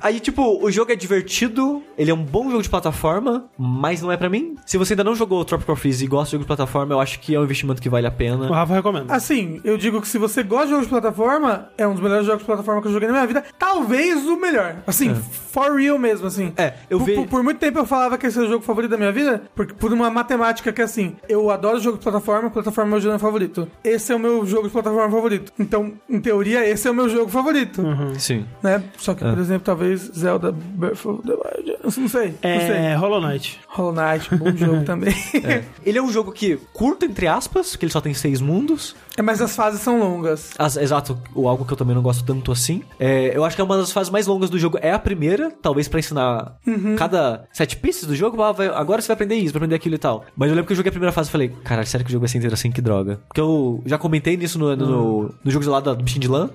Aí, tipo, o jogo é divertido, ele é um bom jogo de plataforma, mas não é pra mim. Se você ainda não jogou Tropical Freeze e gosta de jogo de plataforma, eu acho que é um investimento que vale a O pena. Rafa recomenda. Assim, eu digo que se você gosta de jogos de plataforma, é um dos melhores jogos de plataforma que eu joguei na minha vida. Talvez o melhor. Assim, for real mesmo, assim. É, eu por, vi- por, por muito tempo eu falava que esse é o jogo favorito da minha vida, porque, por uma matemática que, assim, eu adoro jogo de plataforma, plataforma é meu gênero favorito. Esse é o meu jogo de plataforma favorito. Então, em teoria, esse é o meu jogo favorito. Sim. Né? Só que, por exemplo, talvez Zelda Breath of the Wild. Não sei. Não sei. É Hollow Knight. Hollow Knight, bom jogo também. É. Ele é um jogo que, curto entre aspas, que ele só tem seis mundos. É, mas as fases são longas. As- exato, o algo que eu também não gosto tanto assim. É, eu acho que é uma das fases mais longas do jogo é a primeira, talvez pra ensinar cada sete pistas do jogo. ah, vai- agora você vai aprender isso, vai aprender aquilo e tal. Mas eu lembro que eu joguei a primeira fase e falei, cara, sério que o jogo vai ser inteiro assim? Que droga. Porque eu já comentei nisso no, no, no jogo lá do bichinho de lã.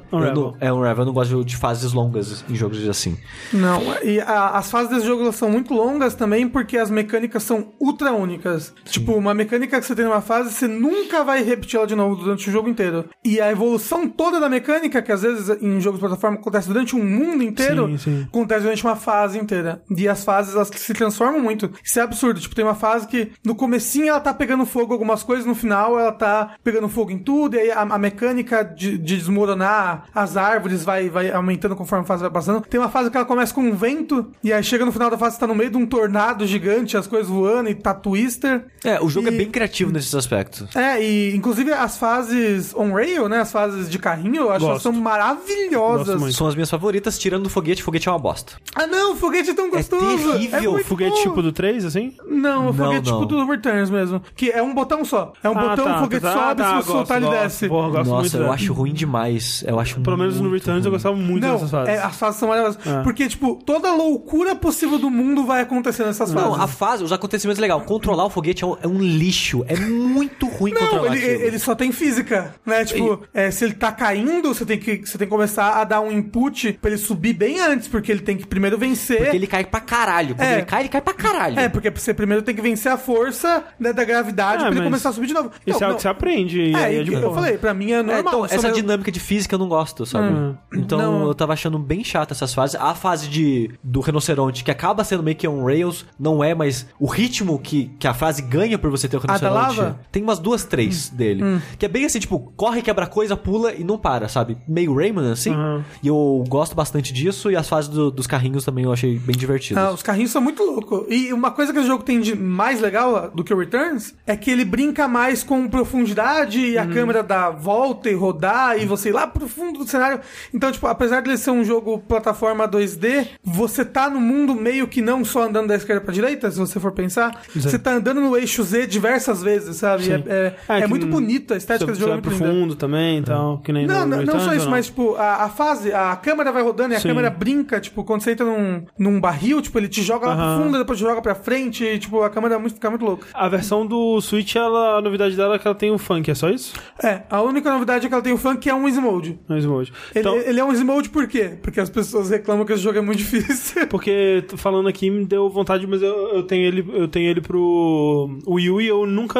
É um eu não gosto de, fases longas em jogos assim. Não, e a- as fases desse jogo são muito longas também porque as mecânicas são ultra únicas. Tipo, uma mecânica que você tem numa fase, você nunca vai repetir ela de novo durante o jogo inteiro. E a evolução toda da mecânica, que às vezes em jogos de plataforma acontece durante um mundo inteiro, Sim, sim. acontece durante uma fase inteira. E as fases, elas se transformam muito. Isso é absurdo. Tipo, tem uma fase que no comecinho ela tá pegando fogo algumas coisas, no final ela tá pegando fogo em tudo, e aí a, a mecânica de, de desmoronar as árvores vai, vai aumentando conforme a fase vai passando. Tem uma fase que ela começa com um vento, e aí chega no final da fase, tá no meio de um tornado gigante, as coisas voando, e tá twister. É, o jogo E- é bem criativo nesses aspectos. É, e inclusive as fases on-rail, né, as fases de carrinho, eu acho que são maravilhosas. Muito. São as minhas favoritas, tirando o foguete. Foguete é uma bosta. Ah, não, o foguete é tão gostoso. terrível, muito Foguete bom. tipo do 3, assim? Não, o Não, foguete não. tipo do Returns mesmo. Que é um botão só. É um Ah, botão, tá, o foguete tá, sobe, tá, se você soltar, ele desce. Porra, eu gosto muito Nossa, eu dela. acho ruim demais. Eu acho Pelo menos no muito Returns eu ruim. gostava muito Não, dessas fases. é, as fases são maravilhosas. É. Porque, tipo, toda loucura possível do mundo vai acontecer nessas fases. Não, a fase, os acontecimentos é legal. Controlar o foguete é um, é um lixo. É muito ruim Não, controlar ele, ele só tem física, né? Tipo, é, se ele tá caindo, você tem, que, você tem que começar a dar um input pra ele subir bem antes, porque ele tem que primeiro vencer. Porque ele cai pra caralho. Quando É. ele cai, ele cai pra caralho. É, porque você primeiro tem que vencer a força né, da gravidade É, pra ele começar a subir de novo. Isso Não, é algo não. que você aprende. E É, aí é de eu boa. falei, pra mim é É, normal. então, essa meio- dinâmica de física eu não gosto, sabe? Hum. Então Não. eu tava achando bem chato essas fases. A fase de, do rinoceronte, que acaba sendo meio que um Rails, não é, mas o ritmo que, que a fase ganha por você ter o Ah, da rinoceronte. lava? Tem umas duas, três dele. Que é bem assim, tipo, corre, quebra coisa, pula e não para, sabe? Meio Rayman, assim. Uhum. E eu gosto bastante disso. E as fases do- dos carrinhos também eu achei bem divertidas. Ah, os carrinhos são muito loucos. E uma coisa que o jogo tem de mais legal do que o Returns é que ele brinca mais com profundidade e a câmera dá volta e rodar e você ir lá pro fundo do cenário. Então, tipo, apesar de ele ser um jogo plataforma 2D, você tá no mundo meio que não só andando da esquerda pra direita, se você for pensar. Você tá andando no eixo Z diversas vezes, sabe? É, é, É, é muito bonito, a estética do jogo é vai muito pro linda. fundo também e tal, que nem Não, no não, não Returns, só isso, mas, tipo, a, a fase, a câmera vai rodando e a Sim. câmera brinca, tipo, quando você entra num, num barril, tipo, ele te joga lá pro fundo, depois te joga pra frente, e, tipo, a câmera muito, fica muito louca. A versão do Switch, ela, a novidade dela é que ela tem o funk, é só isso? É, a única novidade é que ela tem o funk, que é um easy mode. No Smode. Ele, Então, ele é um easy mode por quê? Porque as pessoas reclamam que esse jogo é muito difícil. porque falando aqui me deu vontade, mas eu, eu tenho ele, eu tenho ele pro Wii U e eu nunca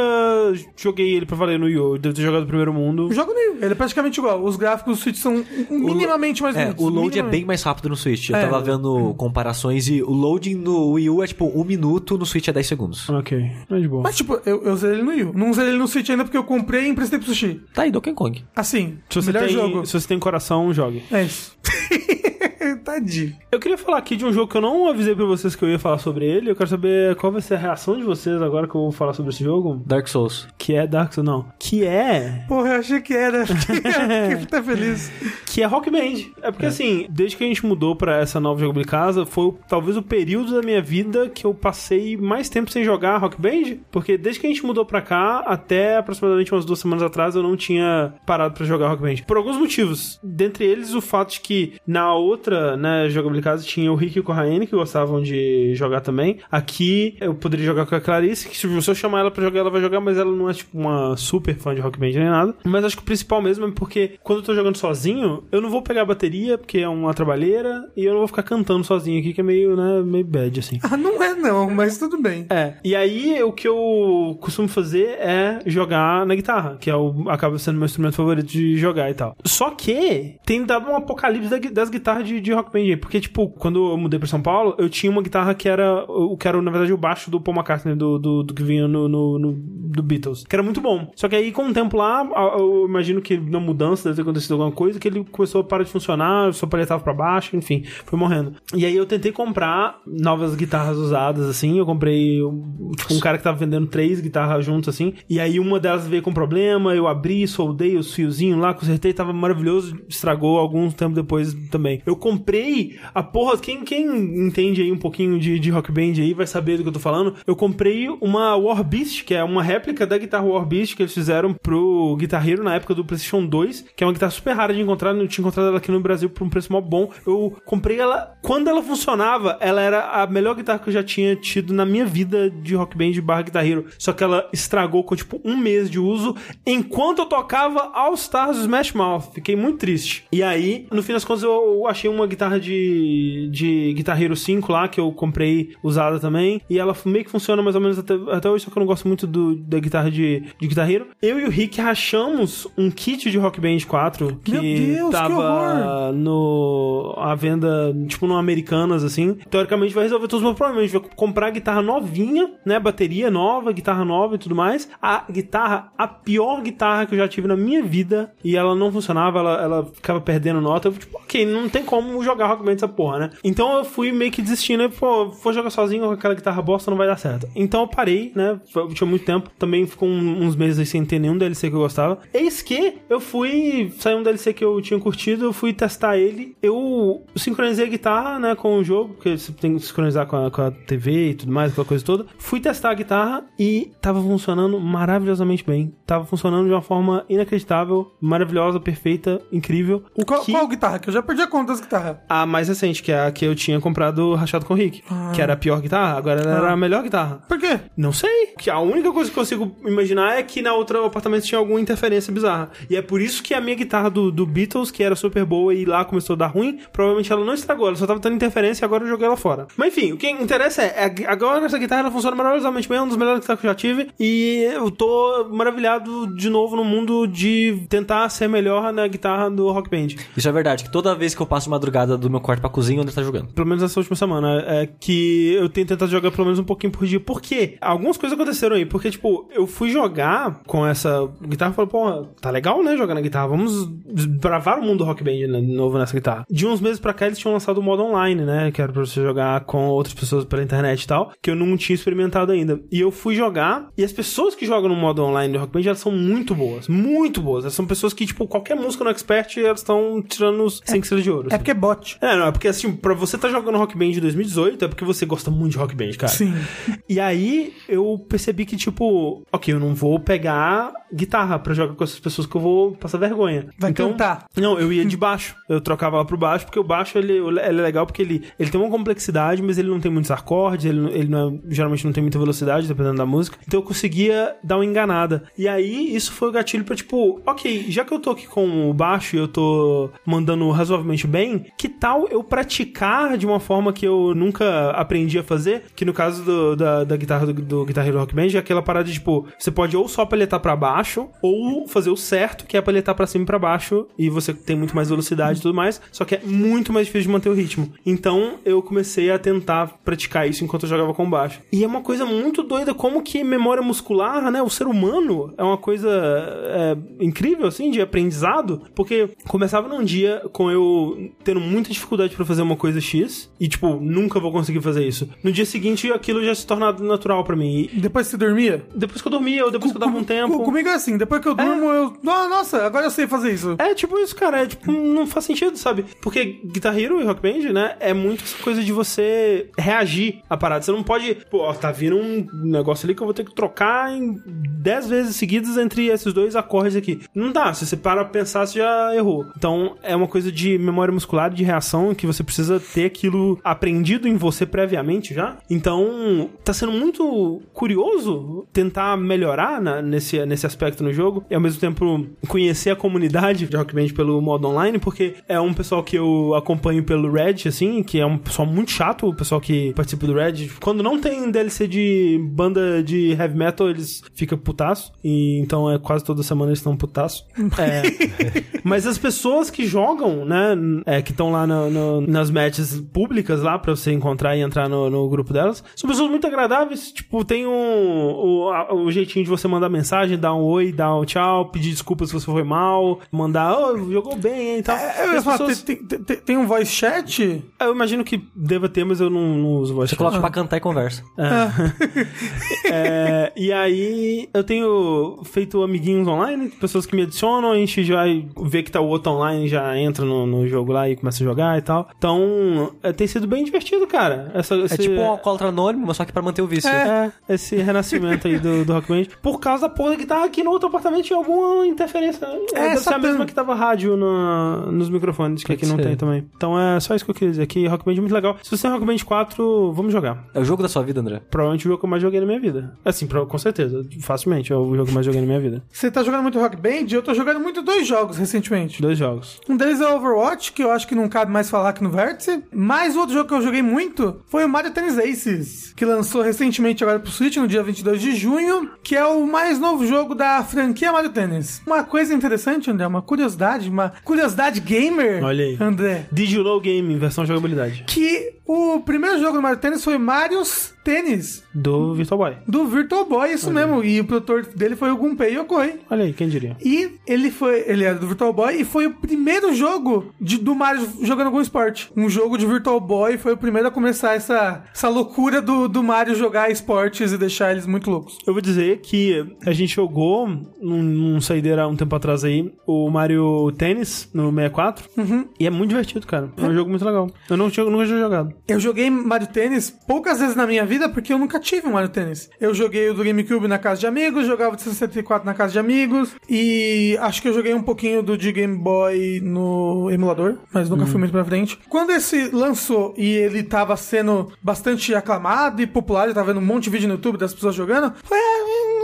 joguei ele pra valer no Wii U. Eu devo ter jogado primeiro mundo. O jogo nem. Ele é praticamente igual. Os gráficos do Switch são minimamente mais É, bonitos. o load é bem mais rápido no Switch. Eu É. tava vendo comparações e o loading no Wii U é tipo um minuto, no Switch é 10 segundos. Ok, mas de boa. Mas, tipo, eu, eu zerei ele no Wii U. Não zerei ele no Switch ainda porque eu comprei e emprestei pro Sushi. Tá aí, Donkey Kong. Assim, se, você melhor tem, jogo. se você tem coração, jogue. É isso. Tadinho. Eu queria falar aqui de um jogo que eu não avisei pra vocês que eu ia falar sobre ele. Eu quero saber qual vai ser a reação de vocês agora que eu vou falar sobre esse jogo. Dark Souls. Que é Dark Souls, não. Que é. Porra, eu achei que era. Fiquei até feliz. Que é Rock Band. É porque assim, desde que a gente mudou pra essa nova jogabilidade casa, foi talvez o período da minha vida que eu passei mais tempo sem jogar Rock Band. Porque desde que a gente mudou pra cá, até aproximadamente umas duas semanas atrás, eu não tinha parado pra jogar Rock Band. Por alguns motivos. Dentre eles, o fato de que na outra né, jogabilidade casa tinha o Rick e o Corraine, que gostavam de jogar também. Aqui eu poderia jogar com a Clarice, que se eu chamar ela pra jogar, ela vai jogar, mas ela não é tipo uma super fã de Rock Band nem nada. Mas acho que o principal mesmo é porque quando eu tô jogando sozinho, eu não vou pegar a bateria, porque é uma trabalheira, e eu não vou ficar cantando sozinho aqui, que é meio, né, meio bad, assim. Ah, não é não, mas tudo bem. É, e aí o que eu costumo fazer é jogar na guitarra, que é o, acaba sendo meu instrumento favorito de jogar e tal. Só que tem dado um apocalipse das guitarras de, de rock band, porque tipo, quando eu mudei pra São Paulo, eu tinha uma guitarra que era, o que era na verdade o baixo do Paul McCartney, do, do, do que vinha no, no, no- do Beatles, que era muito bom. Só que aí com o tempo lá, eu imagino que na mudança deve ter acontecido alguma coisa, que ele começou a parar de funcionar, sua paleta tava pra baixo, enfim, foi morrendo. E aí eu tentei comprar novas guitarras usadas, assim, eu comprei tipo, um cara que tava vendendo três guitarras juntos, assim, e aí uma delas veio com problema, eu abri, soldei os fiozinhos lá, consertei, tava maravilhoso, estragou algum tempo depois também. Eu comprei a porra, quem, quem entende aí um pouquinho de, de rock band aí vai saber do que eu tô falando, eu comprei uma War Beast, que é uma réplica da guitarra War Beast que eles fizeram pro Guitar Hero na época do PlayStation 2, que é uma guitarra super rara de encontrar, não tinha encontrado ela aqui no Brasil por um preço mó bom. Eu comprei ela, quando ela funcionava, ela era a melhor guitarra que eu já tinha tido na minha vida de rock band barra Guitar Hero. Só que ela estragou com tipo um mês de uso enquanto eu tocava All Stars do Smash Mouth. Fiquei muito triste. E aí, no fim das contas, eu achei uma guitarra de, de Guitar Hero 5 lá, que eu comprei usada também. E ela meio que funciona mais ou menos até, até hoje, só que eu não gosto muito do, da guitarra de, de Guitar Hero. Eu e o Rick rachamos um kit de Rock Band 4 que Meu Deus, que tava horror. no a venda, tipo, no Americanas, assim. Teoricamente vai resolver todos os meus problemas. A gente vai comprar guitarra novinha, né? Bateria nova, guitarra nova e tudo mais. A guitarra, a pior guitarra que eu já tive na minha vida. E ela não funcionava, ela, ela ficava perdendo nota. Eu, tipo, ok, não tem como jogar Rock Band essa porra, né? Então eu fui meio que desistindo. né? Pô, vou jogar sozinho com aquela guitarra bosta, não vai dar certo. Então eu parei, né? Tinha muito tempo. Também ficou uns meses aí sem ter nenhum DLC que eu gostava. Eis que eu fui. Saiu um DLC que eu tinha curtido, eu fui testar ele. Eu sincronizei a guitarra, né, com o jogo, porque você tem que sincronizar com a, com a TV e tudo mais, aquela coisa toda. Fui testar a guitarra e tava funcionando maravilhosamente bem. Tava funcionando de uma forma inacreditável, maravilhosa, perfeita, incrível. O Qual, que... qual guitarra? Que eu já perdi a conta das guitarras. A mais recente, que é a que eu tinha comprado rachado com o Rick. Que era a pior guitarra, agora ela era a melhor guitarra. Por quê? Não sei. Que a única coisa que eu consigo imaginar é que na outra apartamento tinha alguma interferência bizarra. E é por isso que a minha guitarra do, do Beatles, que era super boa e lá começou a dar ruim, provavelmente ela não estragou, ela só tava tendo interferência e agora eu joguei ela fora. Mas enfim, o que interessa é, é agora essa guitarra ela funciona maravilhosamente bem, é uma das melhores guitarras que eu já tive. E eu tô maravilhado de novo no mundo de tentar ser melhor na guitarra do Rock Band. Isso é verdade, que toda vez que eu passo madrugada do meu quarto pra cozinha, o André tá jogando. Pelo menos essa última semana. É que eu tenho tentado jogar pelo menos um pouquinho por dia. Por quê? Algumas coisas aconteceram aí. Porque, tipo, eu fui jogar com essa guitarra e falei, pô, tá legal, né? Jogar na guitarra. Vamos desbravar o mundo do rock band né, de novo nessa guitarra. De uns meses pra cá, eles tinham lançado o modo online, né? Que era pra você jogar com outras pessoas pela internet e tal. Que eu não tinha experimentado ainda. E eu fui jogar. E as pessoas que jogam no modo online do rock band, elas são muito boas. Muito boas. Elas são pessoas que, tipo, qualquer música no Expert, elas estão tirando os 5 estrelas de ouro. É assim. porque é bot. É, não, é porque assim, pra você tá jogando Rock Band de 2018, é porque você gosta muito de Rock Band, cara. Sim. E aí eu percebi que, tipo, ok, eu não vou pegar guitarra pra jogar com essas pessoas que eu vou passar vergonha. Vai então, cantar. Não, eu ia de baixo. Eu trocava ela pro baixo, porque o baixo ele, ele é legal porque ele, ele tem uma complexidade, mas ele não tem muitos acordes, ele, ele não é- geralmente não tem muita velocidade, dependendo da música. Então eu conseguia dar uma enganada. E aí isso foi o gatilho pra, tipo, ok, já que eu tô aqui com o baixo e eu tô mandando razoavelmente bem, que tal eu praticar de uma forma que eu nunca aprendi a fazer? Que no caso do- da, da guitarra do, do Guitar Hero Rock Band é aquela parada de, tipo, você pode ou só paletar pra baixo, ou fazer o certo, que é paletar pra cima e pra baixo, e você tem muito mais velocidade e tudo mais, só que é muito mais difícil de manter o ritmo. Então eu comecei a tentar praticar isso enquanto eu jogava com baixo. E é uma coisa muito doida, como que memória muscular, né? O ser humano é uma coisa é, incrível, assim, de aprendizado, porque começava num dia com eu tendo muita dificuldade pra fazer uma coisa X, e tipo, nunca vou conseguir fazer isso. No dia seguinte, aquilo já se tornava natural pra mim. E Depois você dormia? depois que eu dormia, ou depois que eu dava um tempo. Com- Comigo é assim, depois que eu durmo, eu. Ah, nossa, agora eu sei fazer isso. É tipo isso, cara. É tipo, não faz sentido, sabe? Porque Guitar Hero e Rock Band, né? É muito essa coisa de você reagir à parada. Você não pode, pô, ó, tá vindo um negócio ali que eu vou ter que trocar em 10 vezes seguidas entre esses dois acordes aqui. Não dá. Se você para pra pensar, você já errou. Então é uma coisa de memória muscular, de reação, que você precisa ter aquilo aprendido em você previamente já. Então tá sendo muito curioso tentar melhorar na- nesse, nesse aspecto no jogo e ao mesmo tempo conhecer a comunidade de Rock Band pelo modo online, porque é um pessoal que eu acompanho pelo Red, assim, que é um pessoal muito chato, o pessoal que participa do Red. Quando não tem DLC de banda de heavy metal, eles ficam putaço. E então é quase toda semana eles estão putaço. É. Mas as pessoas que jogam, né, é, que estão lá no- no- nas matches públicas lá pra você encontrar e entrar no, no grupo delas, são pessoas muito agradáveis. Tipo, tem um, o, a- o jeitinho de você mandar mensagem, dar um oi, dar um tchau, pedir desculpas se você foi mal, mandar, oh, jogou bem, hein, e tal. É, eu E falar, pessoas- tem, tem- tem- tem um voice chat? Eu imagino que deva ter, mas eu não, não uso voice Você chat. coloca pra cantar e conversa. É, e aí eu tenho feito amiguinhos online, pessoas que me adicionam, a gente já vê que tá o outro online, já entra no, no jogo lá e começa a jogar e tal. Então, é, tem sido bem divertido, cara. Essa, É esse- tipo um alcoólatra anônimo, mas só que pra manter o vício. É, esse renascimento aí do, do Rock Band. Por causa da porra que tá aqui no outro apartamento tinha alguma interferência. É, deve essa ser a mesma que tava rádio no- nos microfones, que Pode aqui não ser. tem também. Então é só isso que eu queria dizer aqui. Rock Band é muito legal. Se você tem Rock Band 4, vamos jogar. É o jogo da sua vida, André. Provavelmente o jogo que eu mais joguei na minha vida. Assim, com certeza. Facilmente é o jogo que eu mais joguei na minha vida. Você tá jogando muito Rock Band? Eu tô jogando muito dois jogos recentemente. Dois jogos. Um deles é o Overwatch, que eu acho que não cabe mais falar aqui no Vértice. Mas o outro jogo que eu joguei muito foi o Mario Tennis Aces, que lançou recentemente agora pro Switch, no dia 22 de junho, que é o mais novo jogo da franquia Mario Tennis. Uma coisa interessante, André, uma curiosidade, uma curiosidade gamer, Olha aí. André, Digital Game, versão jogabilidade. que o primeiro jogo do Mario Tennis foi Mario's Tennis, Do Virtual Boy. do Virtual Boy, isso mesmo, e o produtor dele foi o Gunpei Yokoi. Olha aí, quem diria? E ele foi, ele era do Virtual Boy e foi o primeiro jogo de, do Mario jogando algum esporte. Um jogo de Virtual Boy foi o primeiro a começar essa, essa loucura do, do Mario jogar esportes e deixar eles muito loucos. Eu vou dizer que a gente jogou num, num saideira há um tempo atrás aí, o Mario Tennis no 64. E é muito divertido, cara. É um jogo muito legal. Eu não tinha, nunca tinha jogado. Eu joguei Mario Tênis poucas vezes na minha vida porque eu nunca tive um Mario Tênis. Eu joguei o do GameCube na casa de amigos, jogava o de 64 na casa de amigos e acho que eu joguei um pouquinho do de Game Boy no emulador, mas nunca fui muito pra frente. Quando esse lançou e ele tava sendo bastante aclamado e popular, eu tava vendo um monte de vídeo no YouTube das pessoas jogando, foi, ah,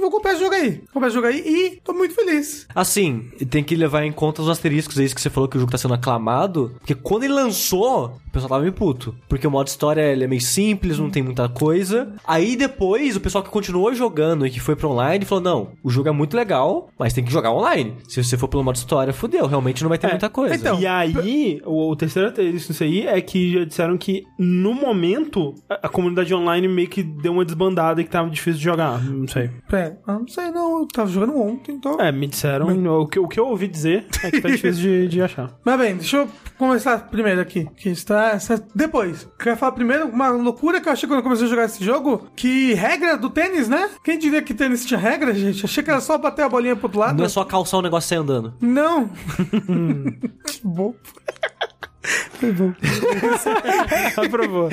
vou comprar esse jogo aí. Vou comprar esse jogo aí e tô muito feliz. Assim, tem que levar em conta os asteriscos aí que você falou que o jogo tá sendo aclamado. Porque quando ele lançou, o pessoal tava meio puto. Porque o modo história ele é meio simples, não tem muita coisa. Aí depois, o pessoal que continuou jogando e que foi pro online falou: não, o jogo é muito legal, mas tem que jogar online. Se você for pelo modo história, fudeu, realmente não vai ter É, muita coisa. então, e aí, o, o terceiro asterisco nisso aí é que já disseram que no momento a, a comunidade online meio que deu uma desbandada e que tava difícil de jogar. Não sei. Pera, eu não sei não, eu tava jogando ontem, então... É, me disseram. O que, o que eu ouvi dizer é que tá difícil de, de achar. Mas bem, deixa eu começar primeiro aqui. Que está, está- Depois. Quero falar primeiro uma loucura que eu achei quando eu comecei a jogar esse jogo. Que regra do tênis, né? Quem diria que tênis tinha regra, gente? Achei que era só bater a bolinha pro outro lado. Não é só calçar o negócio e sair andando. Não. que bom. Foi bom. Aprovou.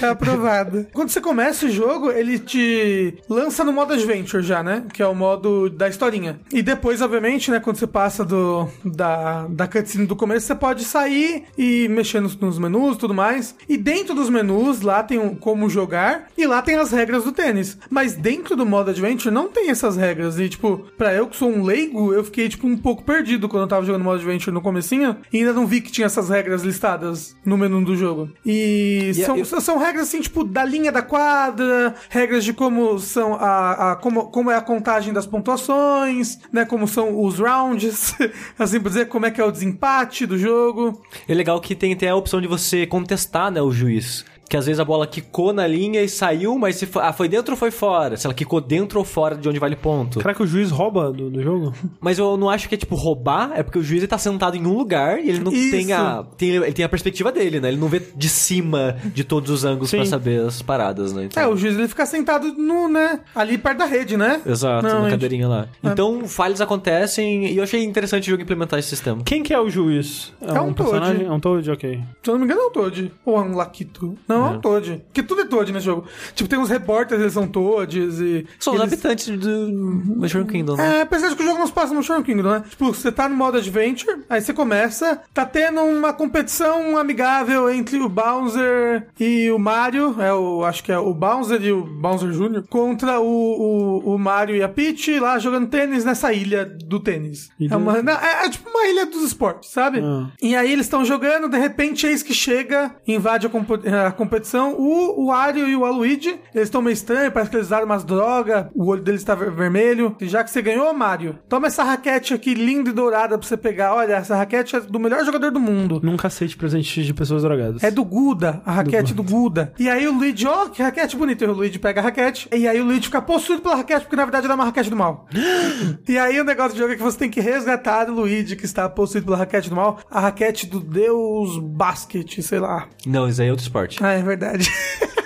Tá aprovado. Quando você começa o jogo, ele te lança no modo Adventure já, né? Que é o modo da historinha. E depois, obviamente, né? Quando você passa do, da, da cutscene do começo, você pode sair e mexer nos, nos menus e tudo mais. E dentro dos menus, lá tem um, como jogar e lá tem as regras do tênis. Mas dentro do modo Adventure não tem essas regras. E, tipo, pra eu que sou um leigo, eu fiquei, tipo, um pouco perdido quando eu tava jogando modo Adventure no comecinho e ainda não vi que tinha essas regras regras listadas no menu do jogo. E, E são, eu- são regras assim, tipo, da linha da quadra, regras de como são a, a- como, como é a contagem das pontuações, né? Como são os rounds, assim por dizer, como é que é o desempate do jogo. É legal que tem até a opção de você contestar, né, o juiz. Que às vezes a bola quicou na linha e saiu, mas se foi, ah, foi dentro ou foi fora? Se ela quicou dentro ou fora de onde vale ponto. Será que o juiz rouba do, do jogo? Mas eu não acho que é tipo roubar, é porque o juiz ele tá sentado em um lugar e ele não Isso. tem a. Tem, ele tem a perspectiva dele, né? Ele não vê de cima de todos os ângulos pra saber as paradas, né? Então- É, o juiz ele fica sentado no, né? Ali perto da rede, né? Exato, Não, na gente. cadeirinha lá. Então, falhas acontecem e eu achei interessante o jogo implementar esse sistema. Quem que é o juiz? É um Toad. personagem? É um Toad, ok. Se eu não me engano, é um Toad. Ou é um Laquito. Não, é, um Toad. Porque tudo é Toad nesse jogo. Tipo, tem uns repórteres, eles são Toads e... São os eles... habitantes do Mushroom Kingdom, né? É, apesar de que o jogo não se passa no Mushroom Kingdom, né? Tipo, você tá no modo Adventure, aí você começa, tá tendo uma competição amigável entre o Bowser e o Mario, é o, acho que é o Bowser e o Bowser Jr., contra o, o, o Mario e a Peach lá jogando tênis nessa ilha do tênis. É, uma, não, é, é tipo uma ilha dos esportes, sabe? Ah. E aí eles estão jogando, de repente eis que chega, invade a, compo- a competição, o, o Wario e o Aluigi, eles estão meio estranhos, parece que eles usaram umas drogas, o olho deles tá ver- vermelho. E já que você ganhou, Mario, toma essa raquete aqui linda e dourada pra você pegar. Olha, essa raquete é do melhor jogador do mundo. Nunca aceite presente de pessoas drogadas. É do Guda, a raquete do Guda. E aí o Luigi, ó, que raquete bonita. E o Luigi pega a raquete. E aí o Luigi fica possuído pela raquete, porque na verdade ela é uma raquete do mal. e aí o negócio do jogo é que você tem que resgatar o Luigi, que está possuído pela raquete do mal, a raquete do Deus Basket, sei lá. Não, isso aí é outro esporte. Ah, é verdade.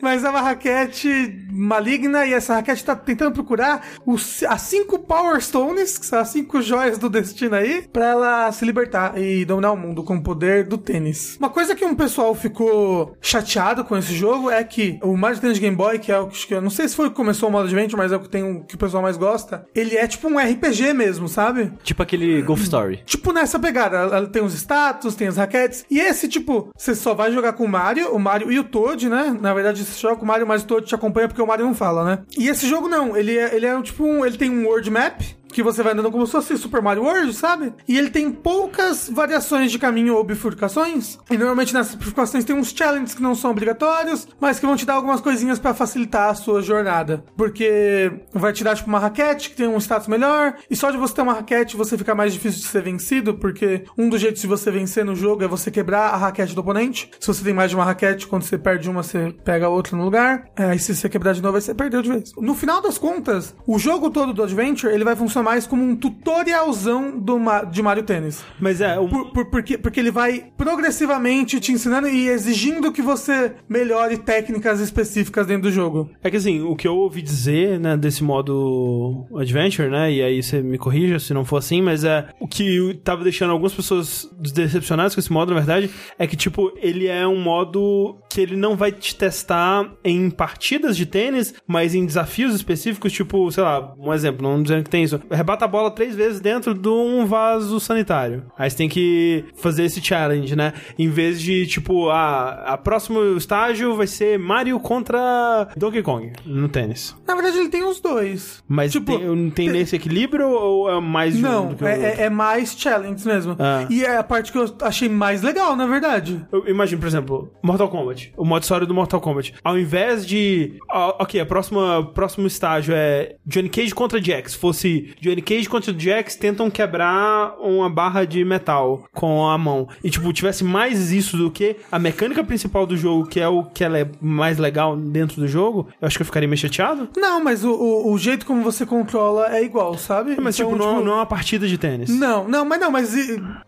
Mas é uma raquete maligna e essa raquete tá tentando procurar os, as cinco Power Stones, que são as cinco joias do destino aí, pra ela se libertar e dominar o mundo com o poder do tênis. Uma coisa que um pessoal ficou chateado com esse jogo é que o Mario Tennis Game Boy, que é o que eu não sei se foi o que começou o modo Adventure, mas é o que, tem, o que o pessoal mais gosta, ele é tipo um RPG mesmo, sabe? Tipo aquele Golf Story. Tipo nessa pegada, ela ela tem os status, tem as raquetes. E esse, tipo, você só vai jogar com o Mario, o Mario e o Toad, né? Na verdade, você joga com o Mario, mas o te acompanha porque o Mario não fala, né? E esse jogo não, ele é, ele é tipo um, ele tem um world map. Que você vai andando como se fosse Super Mario World, sabe? E ele tem poucas variações de caminho ou bifurcações. E normalmente nessas bifurcações tem uns challenges que não são obrigatórios, mas que vão te dar algumas coisinhas pra facilitar a sua jornada. Porque vai te dar, tipo, uma raquete que tem um status melhor. E só de você ter uma raquete, você fica mais difícil de ser vencido. Porque um dos jeitos de você vencer no jogo é você quebrar a raquete do oponente. Se você tem mais de uma raquete, quando você perde uma, você pega a outra no lugar. É, Aí se você quebrar de novo, aí você perdeu de vez. No final das contas, o jogo todo do Adventure, ele vai funcionar mais como um tutorialzão do de Mario Tennis. Mas é, o, Por- por- porque, porque ele vai progressivamente te ensinando e exigindo que você melhore técnicas específicas dentro do jogo. É que assim, o que eu ouvi dizer, né, desse modo Adventure, né, e aí você me corrija se não for assim, mas é o que tava deixando algumas pessoas decepcionadas com esse modo, na verdade, é que, tipo, ele é um modo que ele não vai te testar em partidas de tênis, mas em desafios específicos, tipo, sei lá, um exemplo, não dizendo que tem isso, rebata a bola três vezes dentro de um vaso sanitário. Aí você tem que fazer esse challenge, né, em vez de, tipo, a, a próximo estágio vai ser Mario contra Donkey Kong no tênis. Na verdade, ele tem os dois. Mas Tipo, tem, tem nesse equilíbrio ou é mais um Não, o é, é- é mais challenge mesmo. Ah. E é a parte que eu achei mais legal, na verdade. Eu imagino, por exemplo, Mortal Kombat. O modo história do Mortal Kombat. Ao invés de. ó, ok, a próxima próximo estágio é Johnny Cage contra Jax. Fosse Johnny Cage contra Jax tentam quebrar uma barra de metal com a mão. E, tipo, tivesse mais isso do que a mecânica principal do jogo, que é o que ela é mais legal dentro do jogo, eu acho que eu ficaria meio chateado. Não, mas o, o, o jeito como você controla é igual, sabe? Mas, Então, tipo, não, não é uma partida de tênis. Não, não, mas não, mas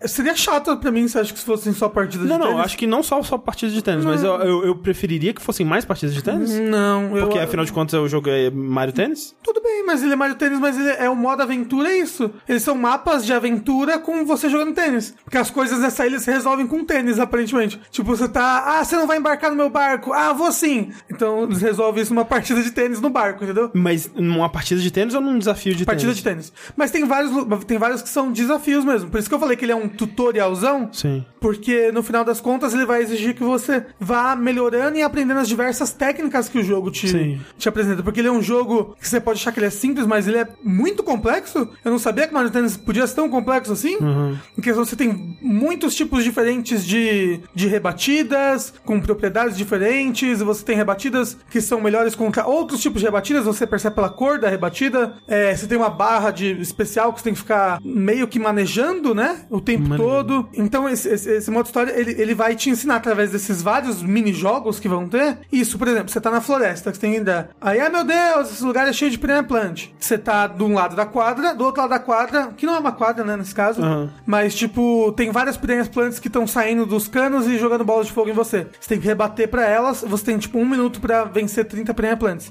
seria chato pra mim se acho que se fossem só partidas Não, de não, tênis. acho que não só, só partidas de tênis, mas eu, eu, eu preferiria que fossem mais partidas de tênis. Não, eu... Porque afinal de contas o jogo é Mario Tênis? Tudo bem, mas ele é Mario Tênis, mas ele é o modo aventura, é isso. Eles são mapas de aventura com você jogando tênis. Porque as coisas nessa ilha se resolvem com tênis, aparentemente. Tipo, você tá. Ah, você não vai embarcar no meu barco. Ah, vou sim. Então eles resolvem isso numa partida de tênis no barco, entendeu? Mas numa partida de tênis ou num desafio de Partida tênis? de tênis. Mas tem vários, tem vários que são desafios mesmo. Por isso que eu falei que ele é um tutorialzão. Sim. Porque no final das contas ele vai exigir que você vá melhorando e aprendendo as diversas técnicas que o jogo te, Sim. te apresenta. Porque ele é um jogo que você pode achar que ele é simples, mas ele é muito complexo complexo. Eu não sabia que Mario Tennis podia ser tão complexo assim. Em questão, você tem muitos tipos diferentes de, de rebatidas, com propriedades diferentes. Você tem rebatidas que são melhores contra outros tipos de rebatidas, você percebe pela cor da rebatida. É, você tem uma barra de especial que você tem que ficar meio que manejando, né? O tempo Manejando. todo. Então, esse, esse, esse modo história, ele, ele vai te ensinar através desses vários mini-jogos que vão ter. Isso, por exemplo, você tá na floresta, que você tem ainda. Aí, ai meu Deus, esse lugar é cheio de plant. Você tá de um lado da quadra, do outro lado da quadra, que não é uma quadra, né, nesse caso. Aham. Mas, tipo, tem várias piranhas plantas que estão saindo dos canos e jogando bolas de fogo em você. Você tem que rebater pra elas. Você tem, tipo, um minuto pra vencer 30 piranha plantas.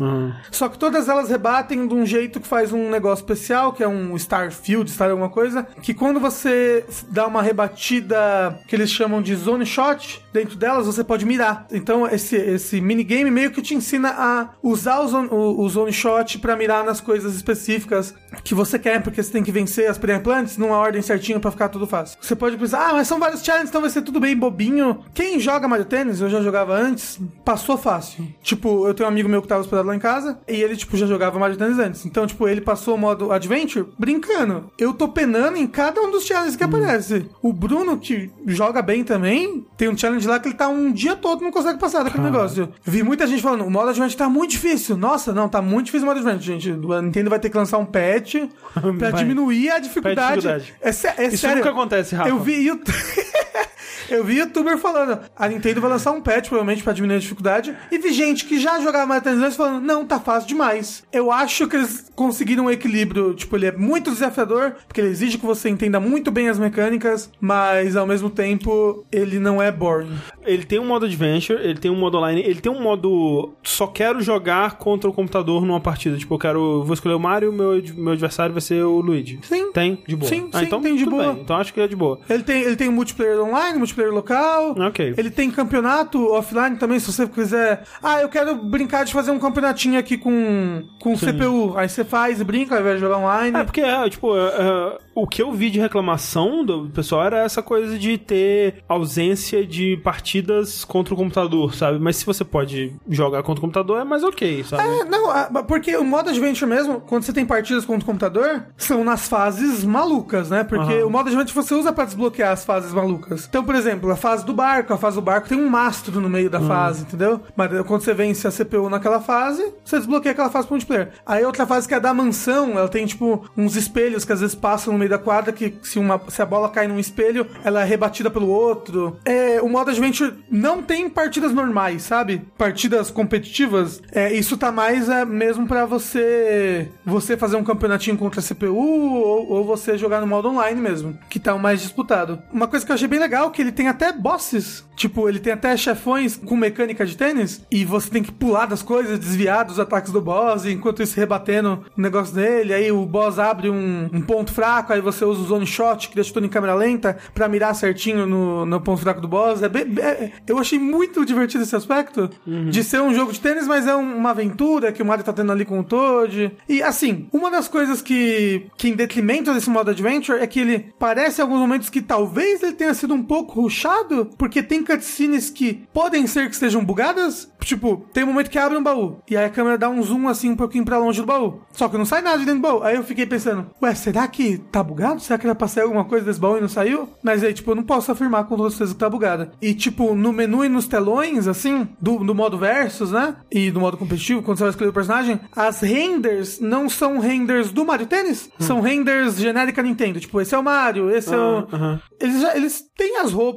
Só que todas elas rebatem de um jeito que faz um negócio especial, que é um Starfield, Star alguma coisa, que quando você dá uma rebatida que eles chamam de zone shot, dentro delas você pode mirar. Então esse, esse minigame meio que te ensina a usar o zone, o, o zone shot pra mirar nas coisas específicas que você quer, porque você tem que vencer as plantas numa ordem certinha pra ficar tudo fácil. Você pode pensar, ah, mas são vários challenges, então vai ser tudo bem bobinho. Quem joga Mario Tennis, eu já jogava antes, passou fácil. Tipo, eu tenho um amigo meu que tava hospedado lá em casa, e ele, tipo, já jogava Mario Tennis antes. Então, tipo, ele passou o modo Adventure brincando. Eu tô penando em cada um dos challenges que aparece. O Bruno, que joga bem também, tem um challenge lá que ele tá um dia todo não consegue passar daquele negócio. Vi muita gente falando, o modo Adventure tá muito difícil. Nossa, não, tá muito difícil o modo Adventure, gente. A Nintendo vai ter que lançar um patch pra Vai. diminuir a dificuldade. dificuldade. É, é Isso sério. nunca acontece, Rafa. Eu vi YouTube. Eu vi youtuber falando, a Nintendo vai lançar um patch, provavelmente, pra diminuir a dificuldade. E vi gente que já jogava Mario Tennis antes falando, não, tá fácil demais. Eu acho que eles conseguiram um equilíbrio, tipo, ele é muito desafiador, porque ele exige que você entenda muito bem as mecânicas, mas ao mesmo tempo, ele não é boring. Ele tem um modo Adventure, ele tem um modo online, ele tem um modo só quero jogar contra o computador numa partida. Tipo, eu quero. Vou escolher o Mario, meu, meu adversário vai ser o Luigi. Sim. Tem, de boa. Sim, ah, sim, então, tem de boa. bem. Então acho que é de boa. Ele tem, ele tem multiplayer online, multiplayer local. Ok. Ele tem campeonato offline também, se você quiser. Ah, eu quero brincar de fazer um campeonatinho aqui com, com CPU. Aí você faz e brinca, ao invés de jogar online. É, porque, é, tipo, é, é, o que eu vi de reclamação do pessoal era essa coisa de ter ausência de partidas contra o computador, sabe? Mas se você pode jogar contra o computador, é mais ok, sabe? É, não, ah, porque o modo Adventure mesmo, quando você tem partidas contra o computador, são nas fases malucas, né? Porque Aham. o modo Adventure você usa pra desbloquear as fases malucas. Então, por exemplo, a fase do barco, a fase do barco tem um mastro no meio da fase, entendeu? Mas quando você vence a CPU naquela fase, você desbloqueia aquela fase pro multiplayer. Aí outra fase que é a da mansão, ela tem tipo uns espelhos que às vezes passam no meio da quadra, que se, uma, se a bola cai num espelho, ela é rebatida pelo outro. É, o modo Adventure não tem partidas normais, sabe? Partidas competitivas. É, isso tá mais é, mesmo pra você você fazer um campeonatinho contra a CPU ou, ou você jogar no modo online mesmo, que tá o mais disputado. Uma coisa que eu achei bem legal que ele tem até bosses. Tipo, ele tem até chefões com mecânica de tênis e você tem que pular das coisas, desviar dos ataques do boss, enquanto isso rebatendo o negócio dele. Aí o boss abre um, um ponto fraco, aí você usa o zone shot, que deixa tudo em câmera lenta, pra mirar certinho no, no ponto fraco do boss. É bem- é- eu achei muito divertido esse aspecto de ser um jogo de tênis, mas é um- uma aventura que o Mario tá tendo ali com o Toad. E assim, uma das coisas que, que em detrimento desse modo adventure é que ele parece em alguns momentos que talvez ele tenha sido um pouco rushado, porque tem cutscenes que podem ser que estejam bugadas. Tipo, tem um momento que abre um baú e aí a câmera dá um zoom assim um pouquinho pra longe do baú. Só que não sai nada de dentro do baú. Aí eu fiquei pensando, ué, será que tá bugado? Será que era pra sair alguma coisa desse baú e não saiu? Mas aí, tipo, eu não posso afirmar com toda certeza que tá bugada. E, tipo, no menu e nos telões, assim, do, do modo versus, né? E do modo competitivo, quando você vai escolher o personagem, as renders não são renders do Mario Tennis, são renders genérica Nintendo. Tipo, esse é o Mario, esse é o. Ah, aham. Eles, já, eles têm as roupas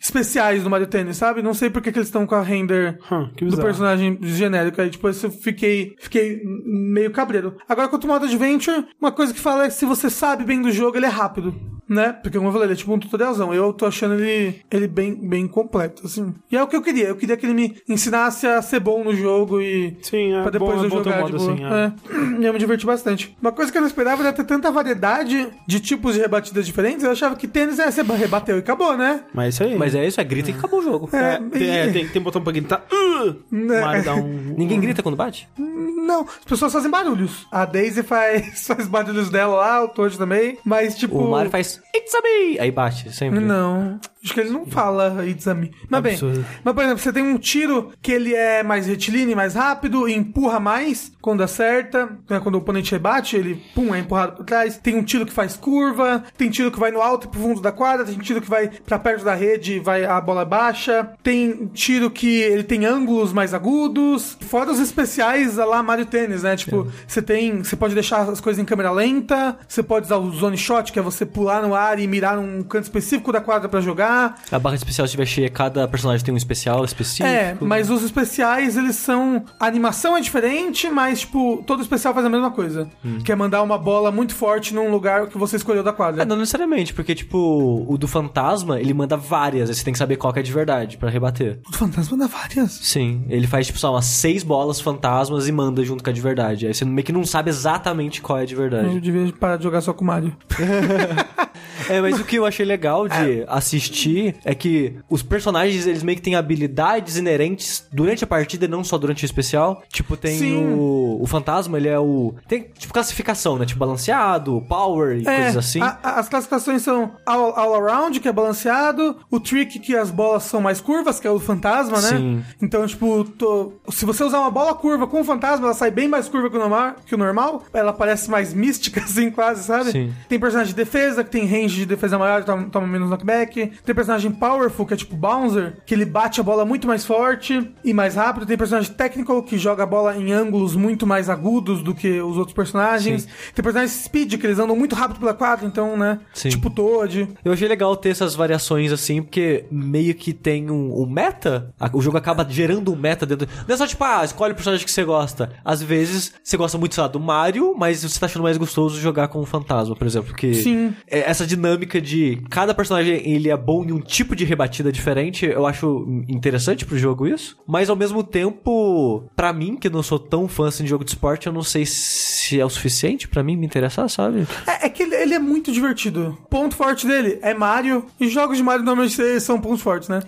especiais do Mario Tennis, sabe? Não sei por que, que eles estão com a render do personagem genérico. Aí, tipo, eu fiquei, fiquei meio cabreiro. Agora, quanto ao modo Adventure, uma coisa que fala é que se você sabe bem do jogo, ele é rápido. Né? Porque, como eu falei, ele é tipo um tutorialzão. Eu tô achando ele, ele bem, bem completo, assim. E é o que eu queria. Eu queria que ele me ensinasse a ser bom no jogo e... Sim, é Pra depois bom, eu é jogar, modo tipo, assim, é. é. Eu me diverti bastante. Uma coisa que eu não esperava era ter tanta variedade de tipos de rebatidas diferentes. Eu achava que tênis é você rebateu e acabou, né? Mas é isso aí. Mas é isso, é grita e acabou o jogo. É, É, tem, é, e- tem, tem botão pra gritar. Uh! Né? Dá um. Ninguém grita quando bate? Não, as pessoas fazem barulhos. A Daisy faz, faz barulhos dela lá, o Toad também. Mas, tipo. O Mario faz. Mais. It's a me! Aí bate, sempre. Não. Acho que ele não fala It's a me. Mas bem, Absurdo. mas por exemplo, você tem um tiro que ele é mais retilíneo, mais rápido e empurra mais quando acerta. Né? Quando o oponente rebate, ele pum, é empurrado pra trás. Tem um tiro que faz curva, tem tiro que vai no alto e pro fundo da quadra, tem tiro que vai pra perto da rede e vai a bola baixa. Tem tiro que ele tem ângulos mais agudos. Fora os especiais a lá Mario Tênis, né? Tipo, você tem. Você pode deixar as coisas em câmera lenta, você pode usar o zone shot, que é você pular no ar e mirar num canto específico da quadra pra jogar. A barra especial se estiver cheia, cada personagem tem um especial específico. É, mas os especiais, eles são. A animação é diferente, mas, tipo, todo especial faz a mesma coisa. Que é mandar uma bola muito forte num lugar que você escolheu da quadra. É, não necessariamente, porque, tipo, o do fantasma, ele manda várias, aí você tem que saber qual que é de verdade pra rebater. O fantasma dá várias. Sim, ele faz, tipo, só umas seis bolas fantasmas e manda junto com a de verdade. Aí você meio que não sabe exatamente qual é de verdade. Eu devia parar de jogar só com o Mario. É, mas o que eu achei legal de assistir é que os personagens, eles meio que têm habilidades inerentes durante a partida e não só durante o especial. Tipo, tem Sim. o, o fantasma, ele é o... Tem, tipo, classificação, né? Tipo, balanceado, power e coisas assim. É, a- a- as classificações são all, all around, que é balanceado, o trick, que as bolas são mais curvas, que é o fantasma, né? Sim. Então, tipo, tô- se você usar uma bola curva com o fantasma, ela sai bem mais curva que o normal, que o normal. Ela parece mais mística, assim, quase, sabe? Sim. Tem personagem de defesa, que tem range de defesa maior, toma, toma menos knockback. Tem personagem powerful, que é tipo Bouncer, que ele bate a bola muito mais forte e mais rápido. Tem personagem technical, que joga a bola em ângulos muito mais agudos do que os outros personagens. Tem personagem speed, que eles andam muito rápido pela quadra, então, né? Sim. Tipo Toad. Eu achei legal ter essas variações assim, porque meio que tem um, um meta. O jogo acaba gerando um meta dentro. Não é só tipo, ah, escolhe o personagem que você gosta. Às vezes você gosta muito, sei lá, do Mario, mas você tá achando mais gostoso jogar com o fantasma, por exemplo. Porque Sim. é- essa dinâmica de cada personagem ele é bom em um tipo de rebatida diferente, eu acho interessante pro jogo isso. Mas ao mesmo tempo, pra mim, que não sou tão fã assim de jogo de esporte, eu não sei se é o suficiente pra mim me interessar, sabe? É, é que ele, ele é muito divertido. Ponto forte dele é Mario. E jogos de Mario normalmente são pontos fortes, né?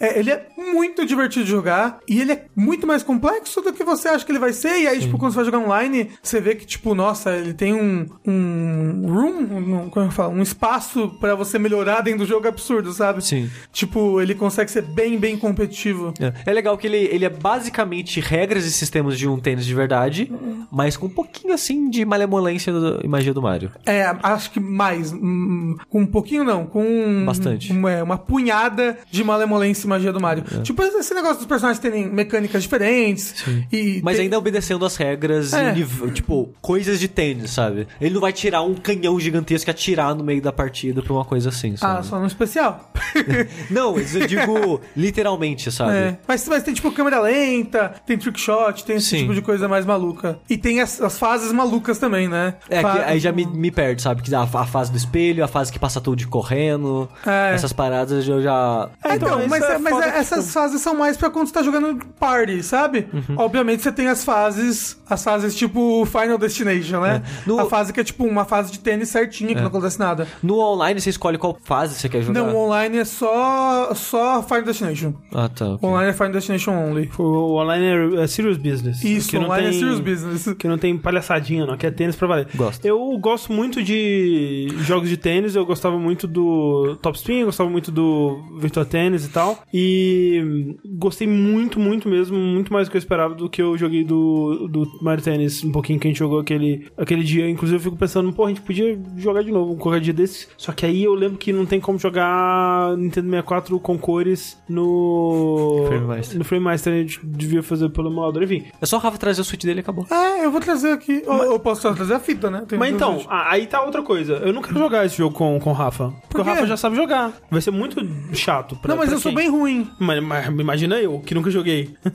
É, ele é muito divertido de jogar. E ele é muito mais complexo do que você acha que ele vai ser. E aí, tipo, quando você vai jogar online, você vê que, tipo, nossa, ele tem um, um room, um, como eu falo, um espaço pra você melhorar dentro do jogo absurdo, sabe? Sim. Tipo, ele consegue ser bem, bem competitivo. É. É legal que ele, ele é basicamente regras e sistemas de um tênis de verdade, mas com um pouquinho assim de malemolência do- e magia do Mario. É, acho que mais. hum, Com um pouquinho não, com. Bastante. um- é, uma punhada de malemolência e magia do Mario. Tipo, esse negócio dos personagens terem mecânicas diferentes. E Mas tem- ainda obedecendo as regras É. e tipo, coisas de tênis, sabe? Ele não vai tirar um canhão gigantesco e atirar no meio da partida pra uma coisa assim, Ah, sabe? só no especial. Não, eu digo literalmente, sabe? É. Mas, mas tem tipo câmera lenta, tem trick shot, tem esse Sim. tipo de coisa mais maluca. E tem as, as fases malucas também, né? É, que aí já me, me perde, sabe? Que a, a fase do espelho, a fase que passa tudo correndo. É. Essas paradas eu já. É, então, Então, mas, é é- mas é- essas tipo- fases são mais pra quando você tá jogando party, sabe? Uhum. Obviamente você tem as fases, as fases tipo Final Destination, né? É. No- A fase que é tipo uma fase de tênis certinha, que não acontece nada. No online você escolhe qual fase você quer jogar. Não, o online é só, só Final Destination. Ah, tá. ok. Online é Final Destination only. O online é, é serious business. Isso, que não online tem, é serious business. Que não tem palhaçadinha, não. Que é tênis pra valer. Gosto. Eu gosto muito de jogos de tênis. Eu gostava muito do Top Spin, eu gostava muito do Virtua Tennis e tal. E gostei muito, muito mesmo. Muito mais do que eu esperava do que eu joguei do, do Mario Tennis. Um pouquinho que a gente jogou aquele, aquele dia. Inclusive eu fico pensando, pô, a gente podia jogar de novo qualquer dia desses. Só que aí eu lembro que não tem como jogar Nintendo 64 com cores no... Frame Master. No Frame Master a gente devia fazer pelo emulador, enfim. É só o Rafa trazer o Switch dele e acabou. É, eu vou trazer aqui. Ou eu posso só trazer a fita, né? Tem Mas então, a- aí tá outra coisa. Eu não quero jogar esse jogo com, com o Rafa. Porque Por o? Rafa já sabe jogar. Vai ser muito chato. Pra, Não, mas pra eu sou quem? bem ruim. Mas, mas imagina eu, que nunca joguei.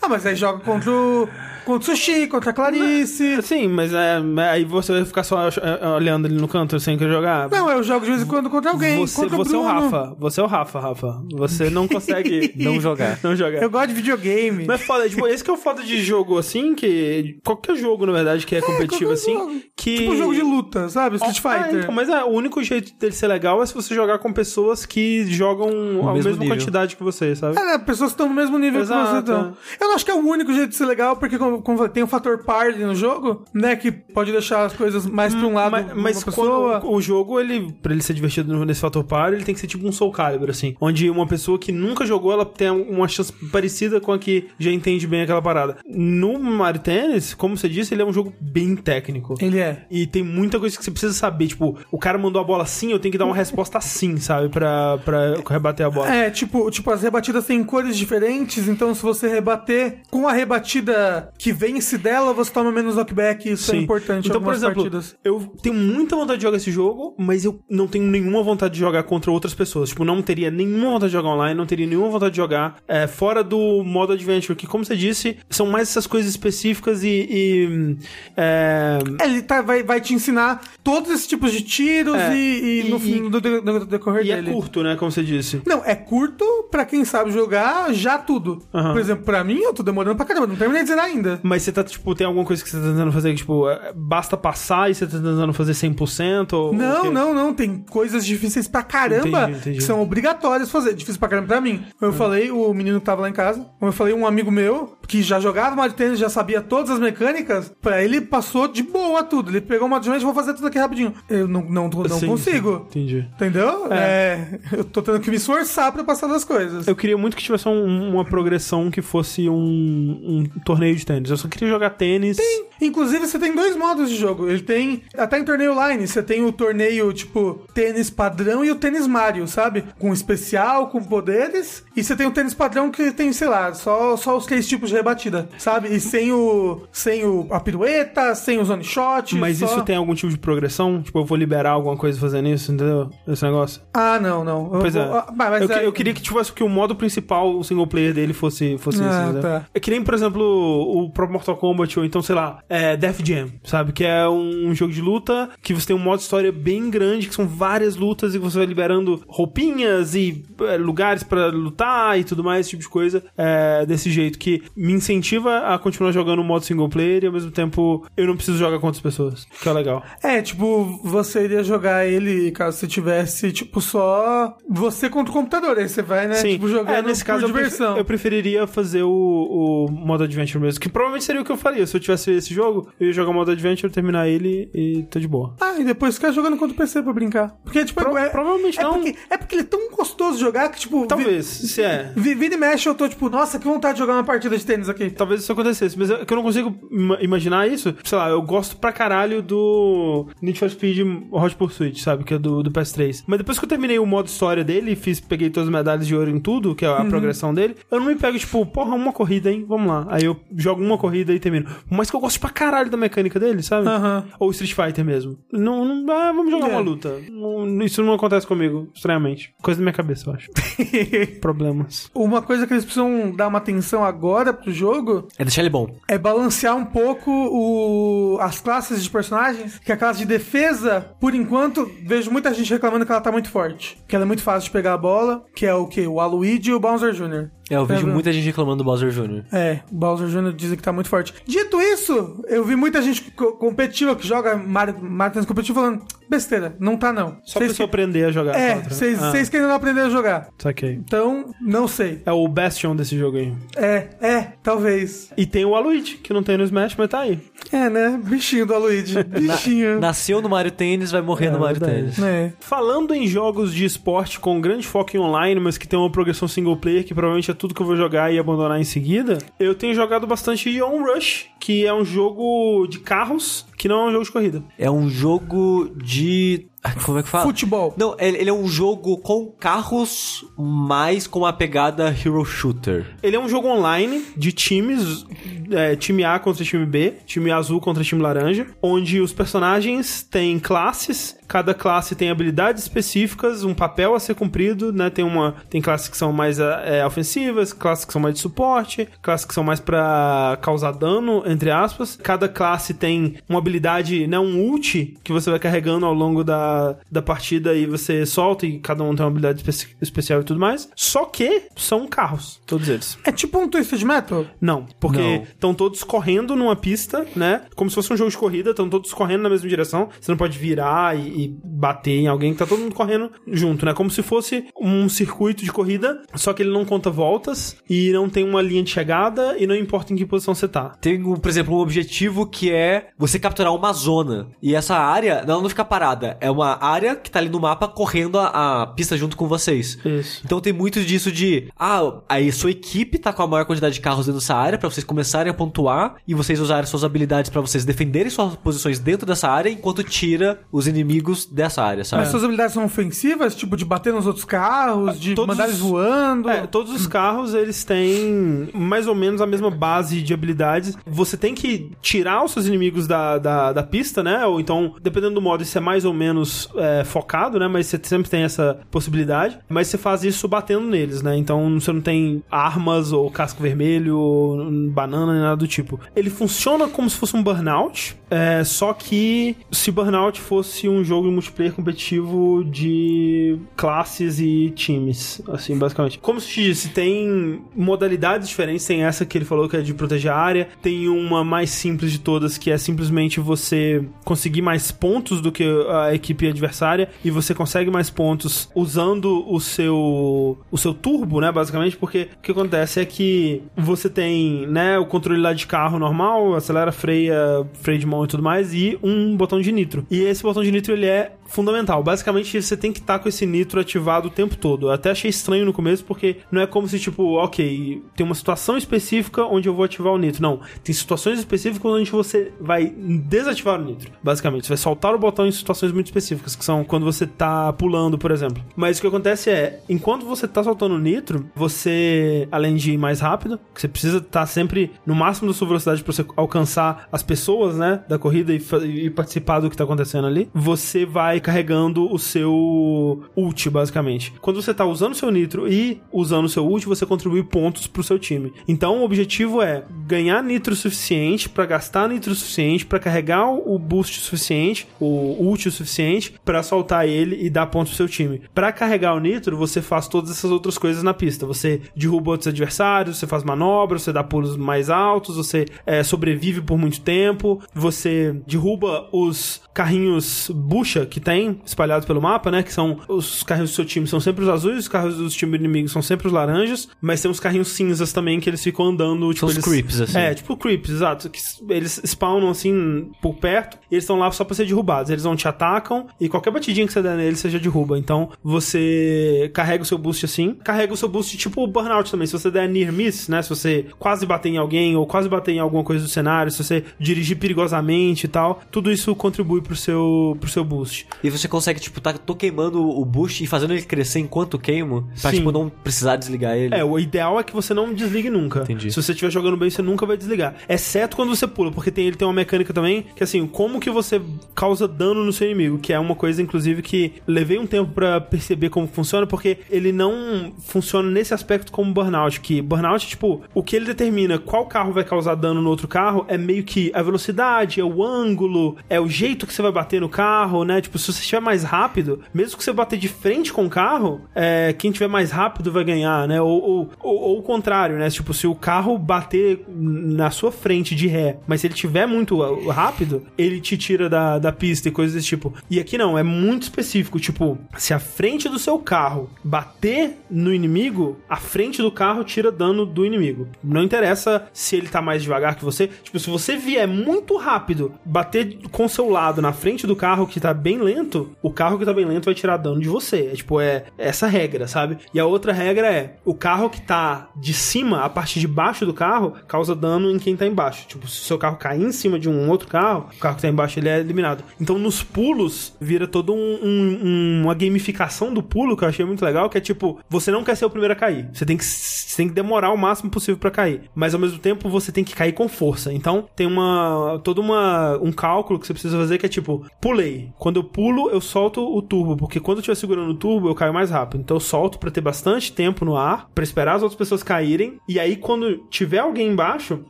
Ah, mas aí joga contra o, contra o Sushi, contra a Clarice. Sim, mas é, aí você vai ficar só é, olhando ali no canto sem querer jogar. Não, eu jogo de vez em quando contra alguém. Você, contra você é o. Rafa. Você é o Rafa, Rafa. Você não consegue Não jogar. não jogar. Eu gosto de videogame. Mas foda, tipo, esse que é o foda de jogo assim, que. Qualquer jogo, na verdade, que é, competitivo qualquer assim. jogo. Que. Tipo jogo de luta, sabe? Street Ah, Fighter. então, mas é, o único jeito dele ser legal é se você jogar com pessoas que jogam a mesmo mesma nível. quantidade que você, sabe? É, né? Pessoas que estão no mesmo nível Exato, que você então. Eu não acho que é o único jeito de ser legal, porque como, como tem o fator party no jogo, né? Que pode deixar as coisas mais pra um lado mas mas pessoa. quando o jogo, ele, pra ele ser divertido nesse fator par, ele tem que ser tipo um Soul Calibur, assim. Onde uma pessoa que nunca jogou, ela tem uma chance parecida com a que já entende bem aquela parada. No Mario Tennis, como você disse, ele é um jogo bem técnico. Ele é. E tem muita coisa que você precisa saber. Tipo, o cara mandou a bola assim, eu tenho que dar uma resposta assim, sabe? Pra, pra rebater a bola. É, tipo, tipo, as rebatidas têm cores diferentes, então se você rebater com a rebatida que vence dela, você toma menos knockback, isso é Sim. importante em Então, por exemplo, partidas. eu tenho muita vontade de jogar esse jogo, mas eu não tenho nenhuma vontade de jogar contra outras pessoas. Tipo, não teria nenhuma vontade de jogar online, não teria nenhuma vontade de jogar é, fora do modo adventure, que, como você disse, são mais essas coisas específicas e. e, é, É, Ele tá, vai, vai te ensinar todos esses tipos de tiros É, e, e no e- fim do, decorrer e é dele. curto, né? Como você disse. Não, é curto pra quem sabe jogar já tudo. Aham. Por exemplo, pra mim, eu tô demorando pra caramba, não terminei de zerar ainda. Mas você tá, tipo, tem alguma coisa que você tá tentando fazer que, tipo, é, basta passar e você tá tentando fazer 100%? Ou, Não, ou que- não, não. Tem coisas difíceis pra caramba Entendi, entendi. que são obrigatórias fazer. Difícil pra caramba pra mim. Como eu falei, o menino que tava lá em casa. Como eu falei, um amigo meu que já jogava Mario Tennis, já sabia todas as mecânicas. Pra ele passou de boa tudo. Ele pegou uma de vou fazer tudo aqui rapidinho. Eu não, não, não Sim, consigo. sim, entendi. Entendeu? É. Eu tô tendo que me esforçar pra passar das coisas. Eu queria muito que tivesse um- uma progressão que fosse um, um torneio de tênis. Eu só queria jogar tênis. Inclusive, você tem dois modos de jogo. Ele tem. Até em torneio online, você tem o torneio, tipo, tênis padrão e o tênis Mario, sabe? Com especial, com poderes. E você tem o tênis padrão que tem, sei lá, só, só os três tipos de rebatida, sabe? E sem o. Sem o, a pirueta, sem o zone shot. Mas só- isso tem algum tipo de progressão? Tipo, eu vou liberar alguma coisa fazendo isso, entendeu? Esse negócio. Ah, não, não. Eu Pois é. vou- ah, mas eu, é- eu queria que tivesse que o modo principal, o single player dele, fosse, fosse Ah, isso. tá. É que nem, por exemplo, o próprio Mortal Kombat, ou então, sei lá, é Def Jam, sabe? Que é um jogo de luta que você tem um modo história bem grande, que são várias lutas e você vai liberando roupinhas e é, lugares pra lutar e tudo mais, esse tipo de coisa. É, desse jeito, que me incentiva a continuar jogando o modo single player e ao mesmo tempo eu não preciso jogar com outras pessoas. Que é legal. É, tipo, você iria jogar ele caso você tivesse, tipo, só você contra o computador. Aí você vai, né, Sim, tipo, jogando é, nesse caso eu, diversão. eu preferiria fazer o, o modo adventure mesmo, que provavelmente seria o que eu faria. Se eu tivesse esse jogo, eu ia jogar o modo adventure, terminar ele e tô de boa. Ah, e depois ficar jogando contra o PC pra brincar. Porque, tipo, Pro- é, provavelmente é não. Porque, é porque ele é tão gostoso de jogar que, tipo. Talvez, se é. Vi, vi- vira e mexe, eu tô, tipo, nossa, que vontade de jogar uma partida de tênis aqui. Talvez isso acontecesse, mas é que eu não consigo ima- imaginar isso. Sei lá, eu gosto pra caralho do Need for Speed Hot Pursuit, sabe? Que é do, do PS3. Mas depois que eu terminei o modo história dele, fiz, peguei todas as medalhas de ouro em tudo, que é a progressão dele, eu não me pego, tipo, porra, uma corrida, hein? Vamos lá. Aí eu jogo uma corrida e termino. Mas que eu gosto pra caralho da mecânica dele, sabe? Aham. Ou Street Fighter mesmo. Não, não ah, vamos jogar É. uma luta. Não- isso não acontece comigo, estranhamente. Coisa da minha cabeça, eu acho. Problemas. Uma coisa que eles precisam dar uma atenção agora pro jogo É deixar ele bom. é balancear um pouco o, as classes de personagens. Que a classe de defesa, por enquanto, vejo muita gente reclamando que ela tá muito forte. Que ela é muito fácil de pegar a bola. Que é o que? O Aluigi e o Bowser Jr. É, eu vejo É, muita gente reclamando do Bowser Jr. É, o Bowser Jr. dizem que tá muito forte. Dito isso, eu vi muita gente co- competitiva que joga Mario, Mario Tennis competitivo falando besteira, não tá não. Só Vocês pra você que- aprender a jogar. É, contra. vocês Ah, que ainda não aprenderam a jogar. Saquei. Então, não sei. É o Bastion desse jogo aí. É, é, talvez. E tem o Aluigi, que não tem no Smash, mas tá aí. É, né? Bichinho do Aloyd. Bichinho. Nasceu no Mario Tênis, vai morrer É, no Mario verdade. Tênis. É. Falando em jogos de esporte com grande foco em online, mas que tem uma progressão single player, que provavelmente é tudo que eu vou jogar e abandonar em seguida, eu tenho jogado bastante On Rush, que é um jogo de carros, que não é um jogo de corrida. É um jogo de. Como é que fala? Futebol. Não, ele, ele é um jogo com carros, mas com a pegada Hero Shooter. Ele é um jogo online de times, é, time A contra time B, time azul contra time laranja, onde os personagens têm classes, cada classe tem habilidades específicas, um papel a ser cumprido, né? Tem uma tem classes que são mais é, ofensivas, classes que são mais de suporte, classes que são mais pra causar dano, entre aspas. Cada classe tem uma habilidade, né, um ult que você vai carregando ao longo da, da partida e você solta e cada um tem uma habilidade espe- especial e tudo mais. Só que são carros, todos eles. É tipo um Twisted Metal? Não, porque estão todos correndo numa pista, né? Como se fosse um jogo de corrida, estão todos correndo na mesma direção. Você não pode virar e, e bater em alguém, tá todo mundo correndo junto, né? Como se fosse um circuito de corrida, só que ele não conta voltas e não tem uma linha de chegada e não importa em que posição você tá. Tem, por exemplo, um objetivo que é você capturar uma zona. E essa área, ela não fica parada. É uma uma área que tá ali no mapa correndo a, a pista junto com vocês. Isso. Então tem muito disso de, ah, aí sua equipe tá com a maior quantidade de carros dentro dessa área pra vocês começarem a pontuar e vocês usarem suas habilidades pra vocês defenderem suas posições dentro dessa área enquanto tira os inimigos dessa área, sabe? Mas suas habilidades são ofensivas, tipo, de bater nos outros carros, de Todos mandar eles voando. É, todos os carros, eles têm mais ou menos a mesma base de habilidades. Você tem que tirar os seus inimigos da, da, da pista, né? Ou então, dependendo do modo, isso é mais ou menos é, focado, né? Mas você sempre tem essa possibilidade. Mas você faz isso batendo neles, né? Então você não tem armas ou casco vermelho, ou banana, nem nada do tipo. Ele funciona como se fosse um Burnout, é, só que se Burnout fosse um jogo multiplayer competitivo de classes e times, assim, basicamente. Como se disse, tem modalidades diferentes, tem essa que ele falou que é de proteger a área, tem uma mais simples de todas que é simplesmente você conseguir mais pontos do que a equipe adversária e você consegue mais pontos usando o seu o seu turbo, né, basicamente, porque o que acontece é que você tem, né, o controle lá de carro normal, acelera, freia, freio de mão e tudo mais e um botão de nitro. E esse botão de nitro ele é fundamental. Basicamente, você tem que estar com esse nitro ativado o tempo todo. Eu até achei estranho no começo, porque não é como se, tipo, ok, tem uma situação específica onde eu vou ativar o nitro. Não. Tem situações específicas onde você vai desativar o nitro. Basicamente, você vai soltar o botão em situações muito específicas, que são quando você tá pulando, por exemplo. Mas o que acontece é, enquanto você tá soltando nitro, você, além de ir mais rápido, você precisa estar sempre no máximo da sua velocidade para você alcançar as pessoas, né, da corrida e, e participar do que tá acontecendo ali, você vai carregando o seu ult, basicamente. Quando você tá usando o seu nitro e usando o seu ult, você contribui pontos pro seu time. Então, o objetivo é ganhar nitro suficiente para gastar nitro suficiente para carregar o boost suficiente, o ult o suficiente para soltar ele e dar pontos pro seu time. Para carregar o nitro, você faz todas essas outras coisas na pista. Você derruba outros adversários, você faz manobras, você dá pulos mais altos, você é, sobrevive por muito tempo, você derruba os carrinhos bucha que tem espalhados pelo mapa, né? Que são os carrinhos do seu time são sempre os azuis, os carros dos times inimigos são sempre os laranjas, mas tem uns carrinhos cinzas também que eles ficam andando, tipo, os eles, creeps, assim. É, tipo creeps, exato. Que eles spawnam assim por perto e eles estão lá só pra ser derrubados. Eles não te atacam e qualquer batidinha que você der neles, você já derruba. Então você carrega o seu boost assim, carrega o seu boost tipo burnout também. Se você der near miss, né? Se você quase bater em alguém ou quase bater em alguma coisa do cenário, se você dirigir perigosamente e tal, tudo isso contribui pro seu, pro seu boost. E você consegue, tipo, tá, tô queimando o boost e fazendo ele crescer enquanto queimo, pra, Sim. tipo, não precisar desligar ele. É, o ideal é que você não desligue nunca. Entendi. Se você estiver jogando bem, você nunca vai desligar. Exceto quando você pula, porque tem, ele tem uma mecânica também que, assim, como que você causa dano no seu inimigo, que é uma coisa, inclusive, que levei um tempo pra perceber como funciona, porque ele não funciona nesse aspecto como Burnout, que Burnout, tipo, o que ele determina qual carro vai causar dano no outro carro é meio que a velocidade, é o ângulo, é o jeito que você vai bater no carro, né? Tipo, se você estiver mais rápido, mesmo que você bater de frente com o carro, é, quem tiver mais rápido vai ganhar, né? Ou, ou, ou- ou o contrário, né? Tipo, se o carro bater na sua frente de ré, mas se ele tiver muito rápido, ele te tira da, da pista e coisas desse tipo. E aqui não, é muito específico. Tipo, se a frente do seu carro bater no inimigo, a frente do carro tira dano do inimigo. Não interessa se ele tá mais devagar que você. Tipo, se você vier muito rápido, bater com seu lado na frente do carro que tá bem lento, o carro que tá bem lento vai tirar dano de você. É tipo, é essa regra, sabe? E a outra regra é, o carro que tá de cima, a parte de baixo do carro, causa dano em quem tá embaixo. Tipo, se o seu carro cair em cima de um outro carro, o carro que tá embaixo ele é eliminado. Então, nos pulos, vira todo um, um- uma gamificação do pulo que eu achei muito legal, que é tipo, você não quer ser o primeiro a cair. Você tem que, você tem que demorar o máximo possível pra cair. Mas ao mesmo tempo, você tem que cair com força. Então, tem uma todo uma, um cálculo que você precisa fazer que é tipo, pulei. Quando eu pulo, eu solto o turbo, porque quando eu estiver segurando o turbo, eu caio mais rápido. Então eu solto pra ter bastante tempo no ar, pra esperar as outras pessoas caírem, e aí quando tiver alguém embaixo,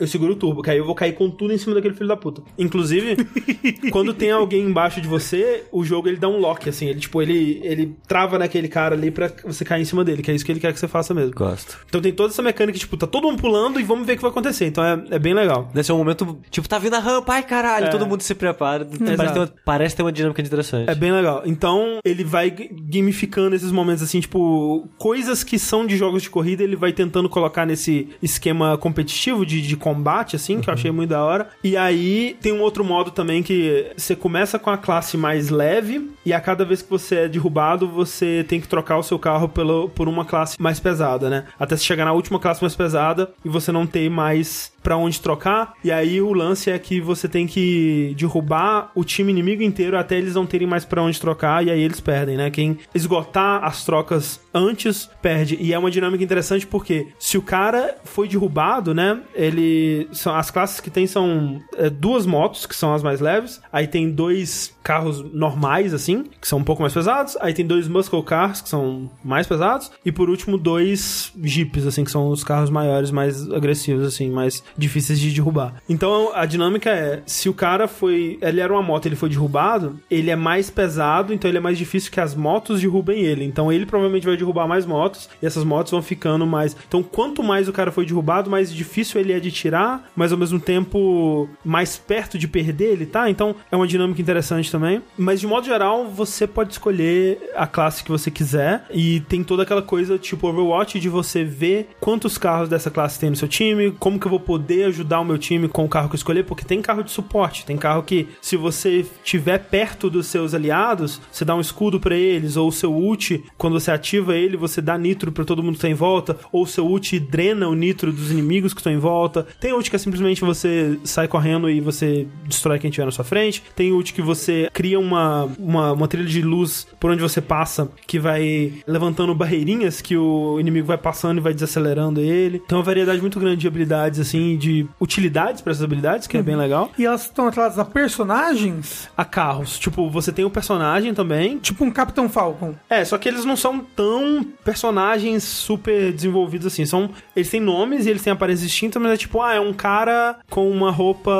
eu seguro o turbo, que aí eu vou cair com tudo em cima daquele filho da puta. Inclusive, quando tem alguém embaixo de você, o jogo ele dá um lock, assim, ele tipo, ele, ele trava naquele cara ali pra você cair em cima dele, que é isso que ele quer que você faça mesmo. Gosto. Então tem toda essa mecânica, tipo, tá todo mundo pulando e vamos ver o que vai acontecer. Então é, é bem legal. Deve ser um momento, tipo, tá vindo a rampa, ai caralho, É. todo mundo se prepara. Parece ter, uma, parece ter uma dinâmica interessante. É bem legal. Então, ele vai gamificando esses momentos, assim, tipo, coisas que são de jogos de corrida, ele vai tentando colocar nesse esquema competitivo de, de combate, assim, que eu achei muito da hora. E aí, tem um outro modo também que você começa com a classe mais leve, e a cada vez que você é derrubado, você tem que trocar o seu carro pelo, por uma classe mais pesada, né? Até se chegar na última classe mais pesada e você não ter mais pra onde trocar. E aí o lance é que você tem que derrubar o time inimigo inteiro até eles não terem mais pra onde trocar e aí eles perdem, né? Quem esgotar as trocas antes perde. E é uma dinâmica interessante porque se o cara foi derrubado, né? Ele são as classes que tem são é, duas motos que são as mais leves, aí tem dois carros normais assim, que são um pouco mais pesados, aí tem dois muscle cars que são mais pesados e por último dois jeeps assim, que são os carros maiores, mais agressivos assim, mais difíceis de derrubar. Então a dinâmica é, se o cara foi, ele era uma moto, ele foi derrubado, ele é mais pesado, então ele é mais difícil que as motos derrubem ele. Então ele provavelmente vai derrubar mais motos e essas motos vão ficando mais. Então quanto mais o cara foi derrubado, mais difícil ele é de tirar, mas ao mesmo tempo mais perto de perder ele, tá? Então é uma dinâmica interessante também. Mas de modo geral, você pode escolher a classe que você quiser e tem toda aquela coisa tipo Overwatch de você ver quantos carros dessa classe tem no seu time, como que eu vou poder ajudar o meu time com o carro que eu escolher, porque tem carro de suporte, tem carro que se você estiver perto dos seus aliados, você dá um escudo para eles ou o seu ult, quando você ativa ele, você dá nitro para todo mundo que tá em volta, ou o seu ult drena o nitro dos inimigos que estão em volta. Tem ult que é simplesmente você sai correndo e você destrói quem tiver na sua frente. Tem ult que você cria uma, uma, uma trilha de luz por onde você passa, que vai levantando barreirinhas que o inimigo vai passando e vai desacelerando ele. Tem uma variedade muito grande de habilidades, assim, de utilidades para essas habilidades, que é bem legal. E elas estão atreladas a personagens, A carros, tipo, você tem o personagem também. tipo um Capitão Falcon. É, só que eles não são tão personagens super desenvolvidos assim. São, eles têm nomes e eles têm aparências distintas, mas é tipo, ah, é um cara com uma roupa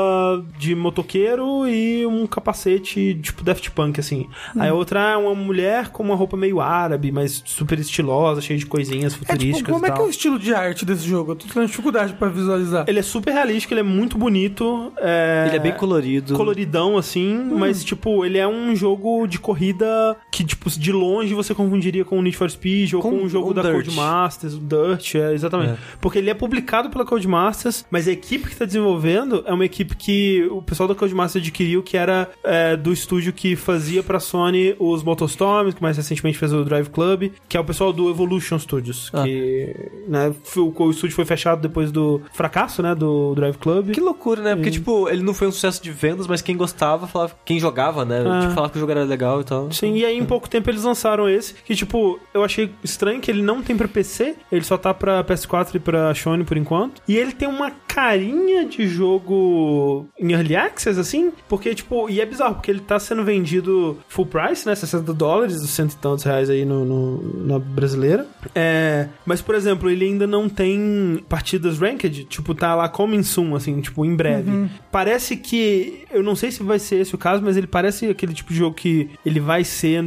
de motoqueiro e um capacete tipo Daft Punk, assim. Aí a outra é uma mulher com uma roupa meio árabe, mas super estilosa, cheia de coisinhas É futurísticas tipo, como e é que é o estilo de arte desse jogo? Eu tô tendo dificuldade pra visualizar. Ele é super realístico, ele é muito bonito. É... Ele é bem colorido. coloridão, assim, mas, tipo, ele é um jogo de corrida que, tipo, de longe você confundiria com o Need for Speed ou com, Com um jogo o da Dirt. Codemasters, o Dirt, é, exatamente. É. Porque ele é publicado pela Codemasters, mas a equipe que tá desenvolvendo é uma equipe que o pessoal da Codemasters adquiriu, que era é, do estúdio que fazia pra Sony os Motostorms, que mais recentemente fez o Drive Club, que é o pessoal do Evolution Studios, Ah. que, né, o, o estúdio foi fechado depois do fracasso, né, do Drive Club. Que loucura, né? Porque, tipo, ele não foi um sucesso de vendas, mas quem gostava, falava, quem jogava, né? Ah. Tipo, falava que o jogo era legal e tal. Sim, e aí em pouco tempo eles lançaram esse, que tipo, eu achei estranho que ele não tem pra PC, ele só tá pra PS4 e pra Sony por enquanto. E ele tem uma carinha de jogo em Early Access, assim, porque tipo, e é bizarro, porque ele tá sendo vendido full price, né, 60 dólares, os cento e tantos reais aí no, no- na brasileira. É, mas, por exemplo, ele ainda não tem partidas ranked, tipo, tá lá coming soon, assim, tipo, em breve. Parece que, eu não sei se vai ser esse o caso, mas ele parece aquele tipo de jogo que ele vai ser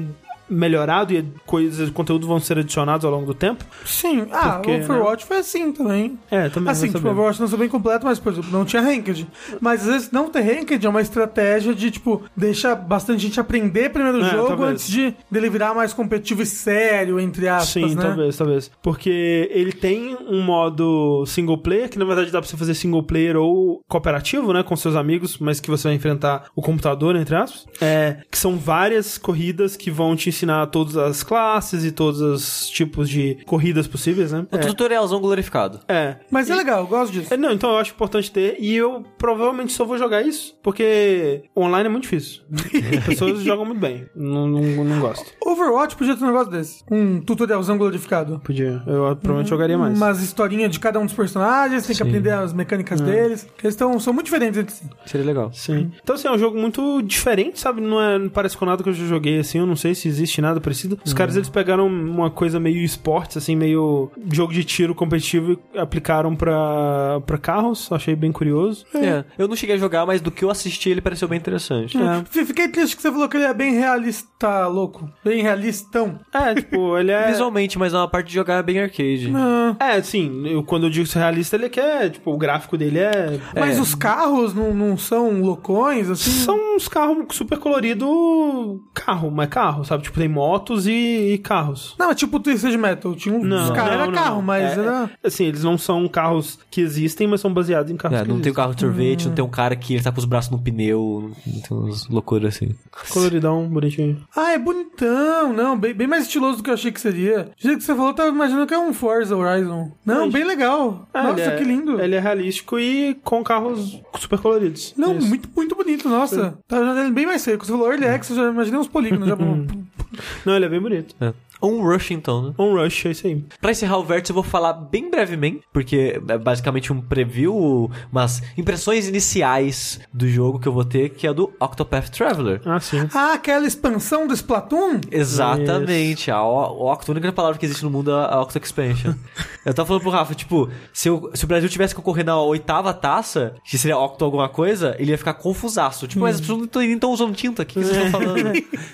melhorado e coisas, conteúdos vão ser adicionados ao longo do tempo. Sim, ah, Porque, o Overwatch foi assim também. É, também. Assim, tipo. Overwatch não sou bem completo, mas, por exemplo, não tinha ranked. Mas às vezes não ter ranked é uma estratégia de, tipo, deixar bastante gente aprender primeiro o É, jogo talvez. antes de dele virar mais competitivo e sério, entre aspas, Sim, né? talvez, talvez. Porque ele tem um modo single player, que na verdade dá pra você fazer single player ou cooperativo, né, com seus amigos, mas que você vai enfrentar o computador, entre aspas. É, que são várias corridas que vão te ensinar todas as classes e todos os tipos de corridas possíveis, né? O tutorialzão glorificado. É. é. Mas é legal, eu gosto disso. É, Não, então eu acho importante ter. E eu provavelmente só vou jogar isso, porque online é muito difícil. As pessoas jogam muito bem. Não, não, não gosto. Overwatch podia ter um negócio desse. Um tutorialzão glorificado. Podia. Eu provavelmente jogaria mais. Umas historinhas de cada um dos personagens, tem que Sim. aprender as mecânicas deles. Que eles tão, são muito diferentes entre si. Seria legal. Sim. Então, assim, é um jogo muito diferente, sabe? Não, é, não parece com nada que eu já joguei, assim. Eu não sei se existe nada parecido. Os caras, eles pegaram uma coisa meio esportes, assim, meio jogo de tiro competitivo e aplicaram pra, pra carros. Achei bem curioso. É. Eu não cheguei a jogar, mas do que eu assisti, ele pareceu bem interessante. É. F- Fiquei triste que você falou que ele é bem realista, louco. Bem realistão. É, tipo, ele é... Visualmente, mas na parte de jogar é bem arcade. Ah, É, sim, eu, quando eu digo realista, ele quer, tipo, o gráfico dele é. mas é, os carros não, não são loucões, assim? São uns carros super colorido carro, mas carro, sabe? tipo, tem motos e, e carros. Não, é tipo o Twisted Metal. Tinha um, Não, os caras não, era não, carro, não. mas É, era. Assim, eles não são carros que existem, mas são baseados em carros É, que não tem o existem. carro de sorvete, não tem um cara que ele tá com os braços no pneu, não tem umas loucuras assim. Coloridão, bonitinho. Ah, é bonitão. Não, bem, bem mais estiloso do que eu achei que seria. Do jeito que você falou, eu tava imaginando que é um Forza Horizon. Não, Mas- bem legal. Ah, Nossa, é- que lindo. Ele é realístico e com carros super coloridos. Não, Isso. muito, muito bonito, nossa. Tá ele bem mais seco. Você falou Early Access, eu já imaginei uns polígonos. já... Não, ele é bem bonito. É. Um Rush então, né? Um Rush, é isso aí. Pra encerrar o vértice, eu vou falar bem brevemente, porque é basicamente um preview, umas impressões iniciais do jogo que eu vou ter, que é do Octopath Traveler. Ah, sim. ah, aquela expansão do Splatoon? Exatamente. A, o, o Octo, a única palavra que existe no mundo é a Octo Expansion. eu tava falando pro Rafa, tipo, se, o- se o Brasil tivesse que concorrer na oitava taça, que seria Octo alguma coisa, ele ia ficar confusaço. Tipo, mas as pessoas não estão usando tinta, o que, que vocês estão falando?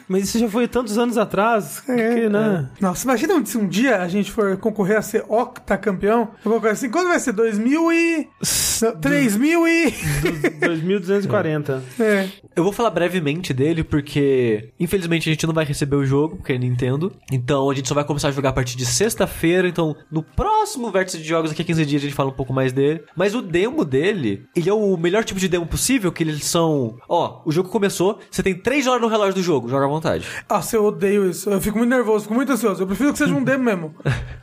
Mas isso já foi tantos anos atrás. que, né? Nossa, imagina se um dia a gente for concorrer a ser octacampeão. Alguma coisa assim. Quando vai ser? 2000 e... Não, 3000 e... 2240. É. Eu vou falar brevemente dele, porque infelizmente a gente não vai receber o jogo, porque é Nintendo. Então a gente só vai começar a jogar a partir de sexta-feira. Então no próximo vértice de jogos, daqui a 15 dias, a gente fala um pouco mais dele. Mas o demo dele, ele é o melhor tipo de demo possível, que eles são. Ó, o jogo começou, você tem 3 horas no relógio do jogo, joga à vontade. Nossa, eu odeio isso. Eu fico muito nervoso, fico muito ansioso. Eu prefiro que seja um demo mesmo.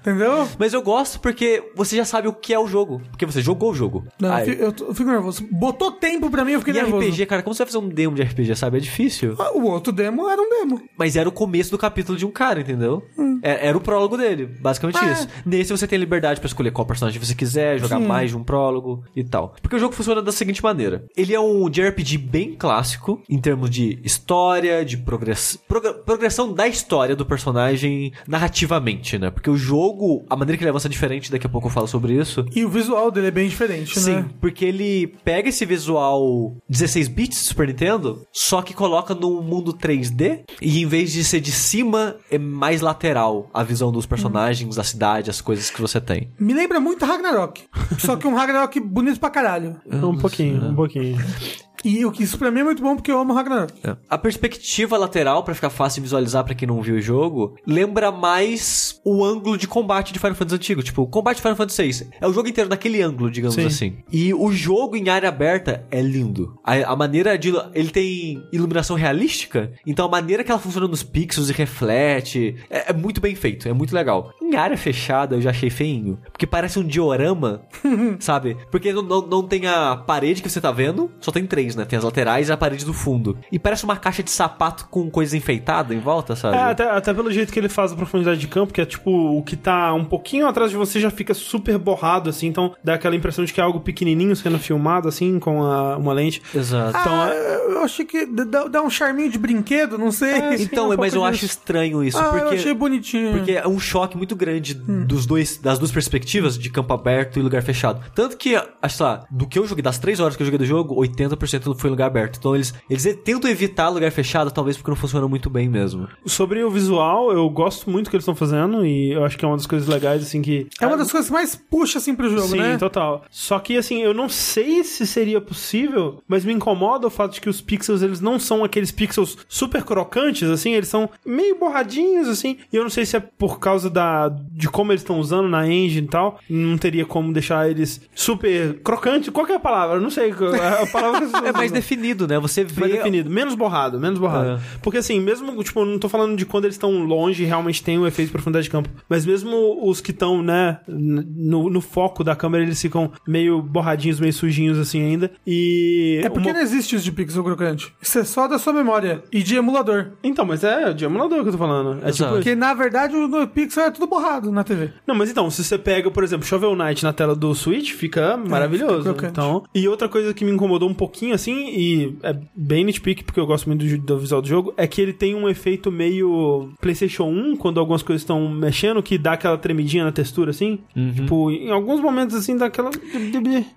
Entendeu? Mas eu gosto porque você já sabe o que é o jogo. Porque você jogou o jogo. Não, eu Aí- fico, eu tô- eu fico nervoso. Botou tempo pra mim, eu fiquei E nervoso. RPG, cara, como você vai fazer um demo de RPG, sabe? É difícil. Ah, O outro demo era um demo. Mas era o começo do capítulo de um cara, entendeu? Hum. É- Era, o prólogo dele, basicamente É. isso. Nesse você tem liberdade pra escolher qual personagem você quiser, jogar mais de um prólogo e tal. Porque o jogo funciona da seguinte maneira: ele é um JRPG bem clássico, em termos de história, de progress... progra- progressão da história do personagem narrativamente, né? Porque o jogo, a maneira que ele avança é diferente, daqui a pouco eu falo sobre isso. E o visual dele é bem diferente, Sim, né? porque ele pega esse visual 16 bits do Super Nintendo, só que coloca num mundo 3D e em vez de ser de cima, é mais lateral a visão dos personagens, da cidade, as coisas que você tem. Me lembra muito Ragnarok. Só que um Ragnarok bonito pra caralho. Um pouquinho, um pouquinho. E o que isso pra mim é muito bom porque eu amo Ragnarok. A perspectiva lateral, pra ficar fácil de visualizar pra quem não viu o jogo, lembra mais o ângulo de combate de Final Fantasy antigo. Tipo, o combate de Final Fantasy VI é o jogo inteiro naquele ângulo, digamos Sim. assim. E o jogo em área aberta é lindo. A, a maneira de. Ele tem iluminação realística, então a maneira que ela funciona nos pixels e reflete é, é muito bem feito, é muito legal. Em área fechada eu já achei feinho, porque parece um diorama, sabe? Porque não, não, não tem a parede que você tá vendo, só tem três, né? Tem as laterais e a parede do fundo. E parece uma caixa de sapato com coisa enfeitada em volta, sabe? É, até, até pelo jeito que ele faz a profundidade de campo, que é tipo, o que tá um pouquinho atrás de você já fica super borrado, assim, então dá aquela impressão de que é algo pequenininho sendo filmado, assim, com a- uma lente. Exato. Então, Ah, é- eu achei que dá, dá um charminho de brinquedo, não sei. É, sim, então, um mas eu disso. acho estranho isso, ah, porque... eu achei bonitinho. Porque é um choque muito grande dos dois, das duas perspectivas, de campo aberto e lugar fechado. Tanto que, acho lá, do que eu joguei, das três horas que eu joguei do jogo, 80% foi em lugar aberto. Então eles, eles tentam evitar lugar fechado, talvez porque não funciona muito bem mesmo. sobre o visual, eu gosto muito do que eles estão fazendo e eu acho que é uma das coisas legais, assim, que... É uma das coisas que mais puxa assim pro jogo, Sim, né? total. Só que, assim, eu não sei se seria possível, mas me incomoda o fato de que os pixels, eles não são aqueles pixels super crocantes, assim, eles são meio borradinhos, assim, e eu não sei se é por causa da, de como eles estão usando na engine e tal, não teria como deixar eles super crocantes, qual que é a palavra? Eu não sei, a palavra que É mais definido, né? Você vê... mais definido, menos borrado, menos borrado. É. Porque assim, mesmo, tipo, eu não tô falando de quando eles estão longe e realmente tem um efeito de profundidade de campo, mas mesmo os que estão, né, no, no foco da câmera, eles ficam meio borradinhos, meio sujinhos assim ainda. E. É porque uma- não existe isso de pixel crocante. Isso é só da sua memória e de emulador. Então, mas é de emulador que eu tô falando. É Exato. tipo. Porque na verdade o no pixel é tudo borrado na TV. Não, mas então, se você pega, por exemplo, Shovel Knight na tela do Switch, fica maravilhoso. fica então, e outra coisa que me incomodou um pouquinho assim, e é bem nitpick, porque eu gosto muito do, do visual do jogo, é que ele tem um efeito meio PlayStation 1, quando algumas coisas estão mexendo, que dá aquela tremidinha na textura, assim. Tipo, em alguns momentos, assim, dá aquela.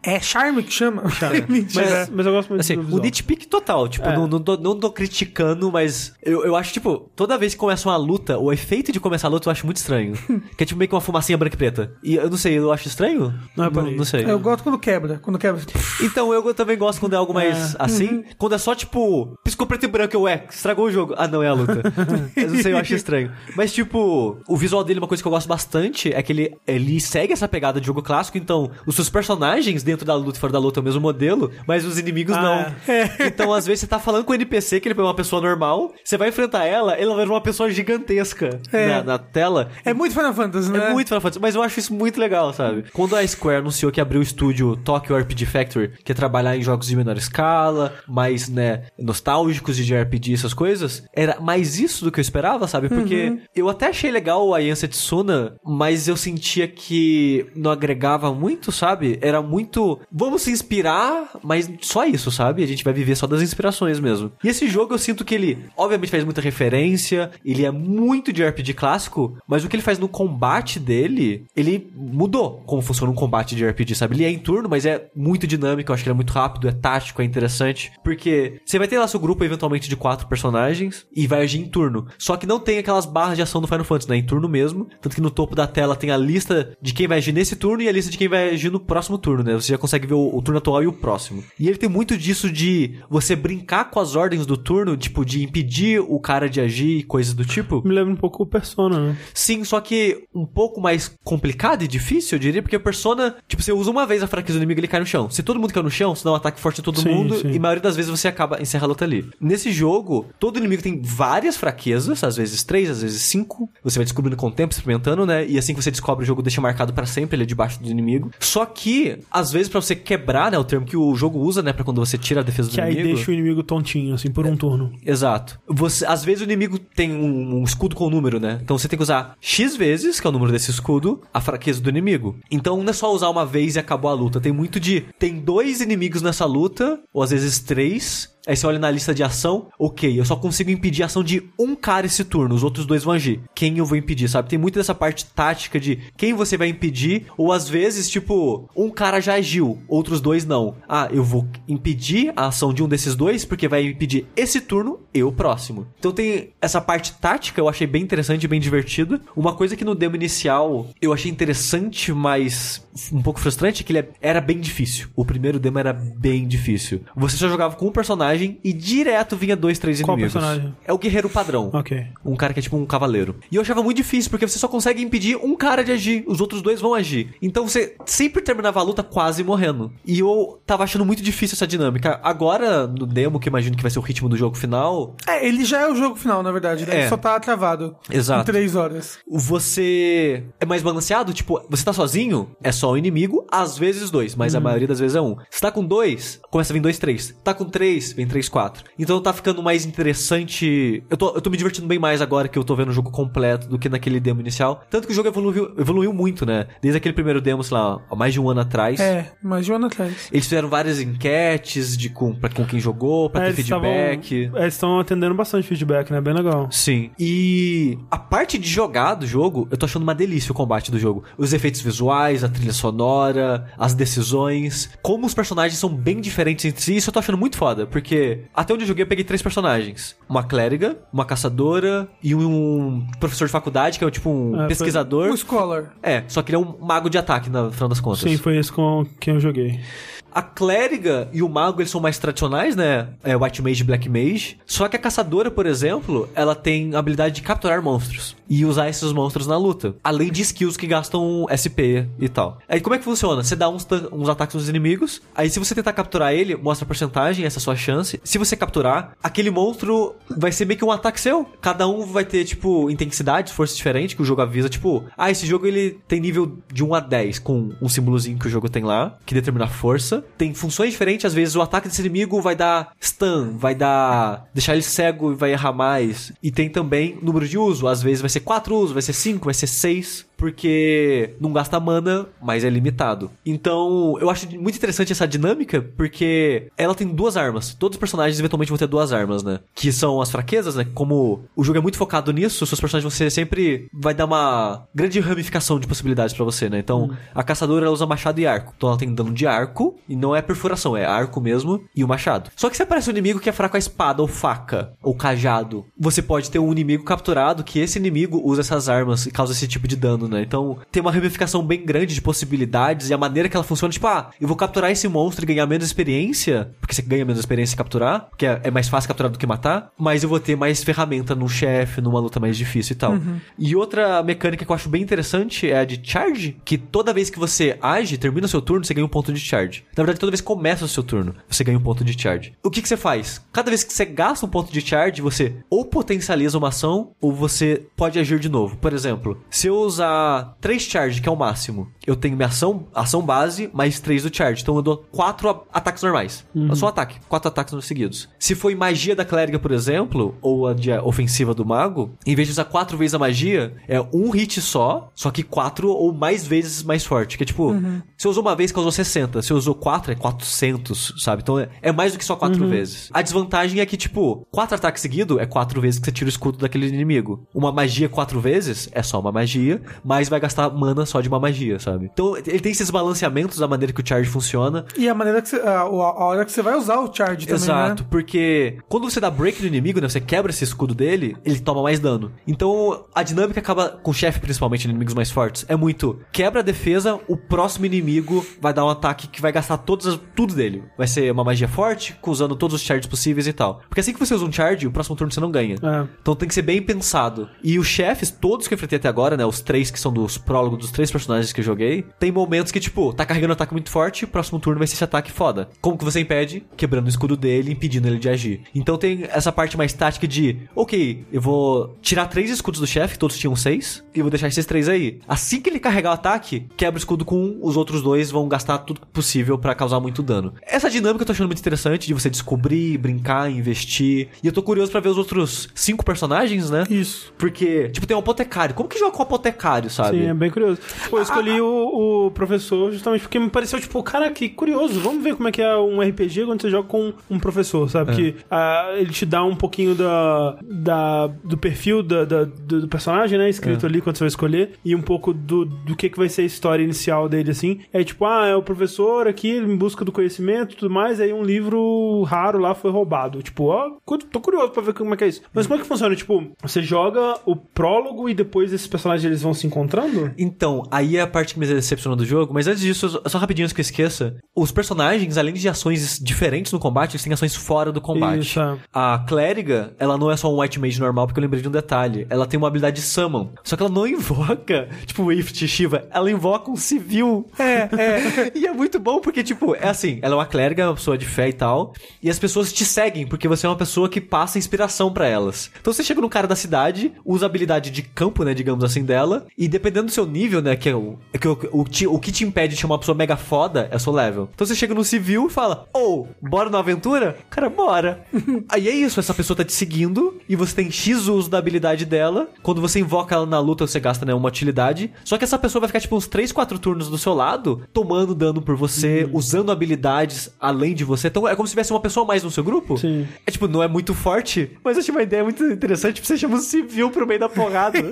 É charme que chama? Mentira. Mas, mas eu gosto muito Assim, do o visual. nitpick total, tipo, É. não, não, tô, não tô criticando, mas eu, eu acho, tipo, toda vez que começa uma luta, o efeito de começar a luta eu acho muito estranho. que é tipo meio que uma fumacinha branca e preta. E eu não sei, eu acho estranho? Não é por não, não sei. Eu gosto quando quebra. Quando quebra. Então, eu também gosto quando é algo mais assim. Quando é só, tipo, piscou preto e branco, eu, ué, estragou o jogo. Ah, não, é a luta. eu não sei, eu acho estranho. Mas, tipo, o visual dele, uma coisa que eu gosto bastante é que ele, ele segue essa pegada de jogo clássico. Então, os seus personagens dentro da luta e fora da luta é o mesmo modelo, mas os inimigos Ah, não. Então, às vezes, você tá falando com o NPC, que ele é uma pessoa normal, você vai enfrentar ela, ela vai ver uma pessoa gigantesca É. na, na tela. É muito Final Fantasy, né? É muito Final Fantasy, mas eu acho isso muito legal, sabe? Quando a Square anunciou que abriu o estúdio Tokyo RPG Factory, que é trabalhar em jogos de menor escala, mais, né, nostálgicos de JRPG, essas coisas, era mais isso do que eu esperava, sabe? Porque eu até achei legal a Yansa Tsuna, mas eu sentia que não agregava muito, sabe? Era muito, vamos se inspirar, mas só isso, sabe? A gente vai viver só das inspirações mesmo. E esse jogo eu sinto que ele, obviamente, faz muita referência, ele é muito de RPG clássico, mas o que ele faz no combate dele, ele mudou como funciona um combate de RPG, sabe? Ele é em turno, mas é muito dinâmico, eu acho que ele é muito rápido, é tático, é interessante. Porque você vai ter lá seu grupo, eventualmente, de quatro personagens e vai agir em turno. Só que não tem aquelas barras de ação do Final Fantasy, né? Em turno mesmo. Tanto que no topo da tela tem a lista de quem vai agir nesse turno e a lista de quem vai agir no próximo turno, né? Você já consegue ver o, o turno atual e o próximo. E ele tem muito disso de você brincar com as ordens do turno, tipo, de impedir o cara de agir e coisas do tipo. Me lembra um pouco o Persona, né? Sim, só que um pouco mais complicado e difícil, eu diria, porque a persona, tipo, você usa uma vez a fraqueza do inimigo, ele cai no chão. Se todo mundo cai no chão, você dá um ataque forte em todo Sim, mundo, sim. e a maioria das vezes você acaba, encerra a luta ali. Nesse jogo, todo inimigo tem várias fraquezas, às vezes três, às vezes cinco. Você vai descobrindo com o tempo, experimentando, né? E assim que você descobre, o jogo deixa marcado pra sempre, ele é debaixo do inimigo. Só que, às vezes, pra você quebrar, né, o termo que o jogo usa, né, pra quando você tira a defesa do Que aí inimigo. deixa o inimigo tontinho, assim, por um turno. Exato. Você, às vezes o inimigo tem um, um escudo com número, né? Então você tem que usar X vezes, que é o número desse escudo, a fraqueza do inimigo. Então não é só usar uma vez e acabou a luta. Tem muito de. Tem dois inimigos nessa luta, ou às vezes três. Aí você olha na lista de ação, ok, eu só consigo impedir a ação de um cara esse turno, os outros dois vão agir. Quem eu vou impedir, sabe? Tem muito dessa parte tática de quem você vai impedir, ou às vezes, tipo, um cara já agiu, outros dois não. Ah, eu vou impedir a ação de um desses dois, porque vai impedir esse turno e o próximo. Então tem essa parte tática, eu achei bem interessante e bem divertido. Uma coisa que no demo inicial eu achei interessante, mas um pouco frustrante, é que ele era bem difícil. O primeiro demo era bem difícil. Você só jogava com um personagem e direto vinha dois, três Qual inimigos. personagem? É o guerreiro padrão. Ok. Um cara que é tipo um cavaleiro. E eu achava muito difícil, porque você só consegue impedir um cara de agir, os outros dois vão agir. Então você sempre terminava a luta quase morrendo. E eu tava achando muito difícil essa dinâmica. Agora, no demo, que eu imagino que vai ser o ritmo do jogo final, É, ele já é o jogo final, na verdade, né? É. Ele só tá travado. Exato. Em três horas. você é mais balanceado. Tipo, você tá sozinho, é só o inimigo, às vezes dois, mas a maioria das vezes é um. Se tá com dois, começa a vir dois, três. Tá com três, vem três, quatro. Então tá ficando mais interessante. Eu tô, eu tô me divertindo bem mais agora que eu tô vendo o jogo completo do que naquele demo inicial. Tanto que o jogo evoluiu, evoluiu muito, né? Desde aquele primeiro demo, sei lá, há mais de um ano atrás. É, mais de um ano atrás. Eles fizeram várias enquetes de com, pra, com quem jogou, pra É, ter feedback. é, Eles estão atendendo bastante feedback, né? Bem legal. Sim. E a parte de jogar do jogo, eu tô achando uma delícia o combate do jogo. Os efeitos visuais, a trilha sonora, as decisões, como os personagens são bem diferentes entre si, isso eu tô achando muito foda, porque até onde eu joguei eu peguei três personagens: uma clériga, uma caçadora e um professor de faculdade, que é tipo um É, foi- pesquisador. O Scholar. É, só que ele é um mago de ataque, no final das contas. Sim, foi esse com quem eu joguei. A clériga e o mago, eles são mais tradicionais, né? É White Mage e Black Mage. Só que a caçadora, por exemplo, ela tem a habilidade de capturar monstros e usar esses monstros na luta. Além de skills que gastam SP e tal. Aí como é que funciona? Você dá uns, uns ataques nos inimigos, aí se você tentar capturar ele, mostra a porcentagem, essa é a sua chance. Se você capturar, aquele monstro vai ser meio que um ataque seu. Cada um vai ter, tipo, intensidade, força diferente, que o jogo avisa, tipo, ah, esse jogo ele tem nível de 1 a 10, com um símbolozinho que o jogo tem lá, que determina a força. Tem funções diferentes, às vezes o ataque desse inimigo vai dar stun, vai dar. deixar ele cego e vai errar mais. E tem também número de uso, às vezes vai ser 4 usos, vai ser 5, vai ser 6. Porque não gasta mana, mas é limitado. Então, eu acho muito interessante essa dinâmica, porque ela tem duas armas. Todos os personagens eventualmente vão ter duas armas, né? Que são as fraquezas, né? Como o jogo é muito focado nisso, seus personagens você sempre vai dar uma grande ramificação de possibilidades pra você, né? Então, a caçadora ela usa machado e arco. Então ela tem dano de arco, e não é perfuração, é arco mesmo e o machado. Só que se aparece um inimigo que é fraco a espada ou faca ou cajado, você pode ter um inimigo capturado que esse inimigo usa essas armas e causa esse tipo de dano, né? Então tem uma ramificação bem grande de possibilidades e a maneira que ela funciona, tipo, ah, eu vou capturar esse monstro e ganhar menos experiência, porque você ganha menos experiência em capturar, porque é é mais fácil capturar do que matar, mas eu vou ter mais ferramenta num chefe, numa luta mais difícil e tal. E outra mecânica que eu acho bem interessante é a de charge, que toda vez que você age, termina o seu turno, você ganha um ponto de charge. Na verdade, toda vez que começa o seu turno, você ganha um ponto de charge. O que, que você faz? Cada vez que você gasta um ponto de charge, você ou potencializa uma ação, ou você pode agir de novo. Por exemplo, se eu usar 3 charge, que é o máximo, eu tenho minha ação, ação base, mais 3 do charge. Então eu dou 4 ataques normais. É só um ataque. 4 ataques seguidos. Se foi magia da clériga, por exemplo, ou a de ofensiva do mago, em vez de usar 4 vezes a magia, é um hit só, só que 4 ou mais vezes mais forte. Que é tipo, se eu usou uma vez, causou 60. Se eu usou 4, é 400, sabe? Então é, é mais do que só 4 vezes. A desvantagem é que, tipo, 4 ataques seguidos é 4 vezes que você tira o escudo daquele inimigo. Uma magia 4 vezes é só uma magia, mas vai gastar mana só de uma magia, sabe? Então ele tem esses balanceamentos da maneira que o charge funciona. E a maneira que você. A, a hora que você vai usar o charge também. Exato, Né? porque quando você dá break no inimigo, né, você quebra esse escudo dele, ele toma mais dano. Então a dinâmica acaba com o chefe, principalmente, inimigos mais fortes, é muito quebra a defesa, o próximo inimigo vai dar um ataque que vai gastar todas, as- tudo dele. Vai ser uma magia forte, usando todos os charges possíveis e tal. Porque assim que você usa um charge, o próximo turno você não ganha. É. Então tem que ser bem pensado. E os chefes, todos que eu enfrentei até agora, né? Os três que são dos prólogos dos três personagens que eu joguei, tem momentos que, tipo, tá carregando um ataque muito forte, próximo turno vai ser esse ataque foda. Como que você impede? Quebrando o escudo dele, impedindo ele de agir. Então tem essa parte mais tática de, ok, eu vou tirar três escudos do chefe, todos tinham seis, e vou deixar esses três aí. Assim que ele carregar o ataque, quebra o escudo com um, os outros dois vão gastar tudo possível pra causar muito dano. Essa dinâmica eu tô achando muito interessante de você descobrir, brincar, investir. E eu tô curioso pra ver os outros cinco personagens, né? Isso. Porque, tipo, tem um apotecário. Como que joga com um apotecário, sabe? Sim, é bem curioso. Pô, eu escolhi o, o professor justamente porque me pareceu, tipo, cara, que curioso. Vamos ver como é que é um RPG quando você joga com um professor, sabe? Que ah, ele te dá um pouquinho da, da, do perfil da, da- do, personagem, né? Escrito ali quando você vai escolher. E um pouco do, do que, que vai ser a história inicial dele, assim. É tipo, ah, é o professor aqui em busca do conhecimento e tudo mais. Aí um livro raro lá foi roubado. Tipo, ó, tô curioso pra ver como é que é isso. Mas como é que funciona? Tipo, você joga o prólogo e depois esses personagens eles vão se encontrando? Então, aí é a parte que me decepcionou do jogo, mas antes disso, só rapidinho antes que eu esqueça, os personagens, além de ações diferentes no combate, eles têm ações fora do combate. Isso, é. A clériga, ela não é só um white mage normal, porque eu lembrei de um detalhe. Ela tem uma habilidade summon, só que ela não invoca, tipo, o Ift Shiva, ela invoca um civil. É, é. E é muito bom porque, tipo, é assim, ela é uma clériga, uma pessoa de fé e tal, e as pessoas te seguem porque você é uma pessoa que passa inspiração pra elas. Então você chega no cara da cidade, usa a habilidade de campo, né, digamos assim, dela, e dependendo do seu nível, né, que é o, é que o, o, ti- o que te impede de chamar uma pessoa mega foda é o seu level. Então você chega no civil e fala, ou, bora na aventura? Cara, bora. Aí é isso, essa pessoa tá te seguindo, e você tem X uso da habilidade dela, quando você invoca ela na luta, você gasta, né, uma utilidade, só que essa pessoa vai ficar, tipo, uns 3, 4 turnos do seu lado, tomando dano por você, usando habilidades além de você. Então é como se tivesse uma pessoa a mais no seu grupo. Sim. É tipo, não é muito forte, mas eu achei uma ideia muito interessante. Tipo, você chama um civil pro meio da porrada.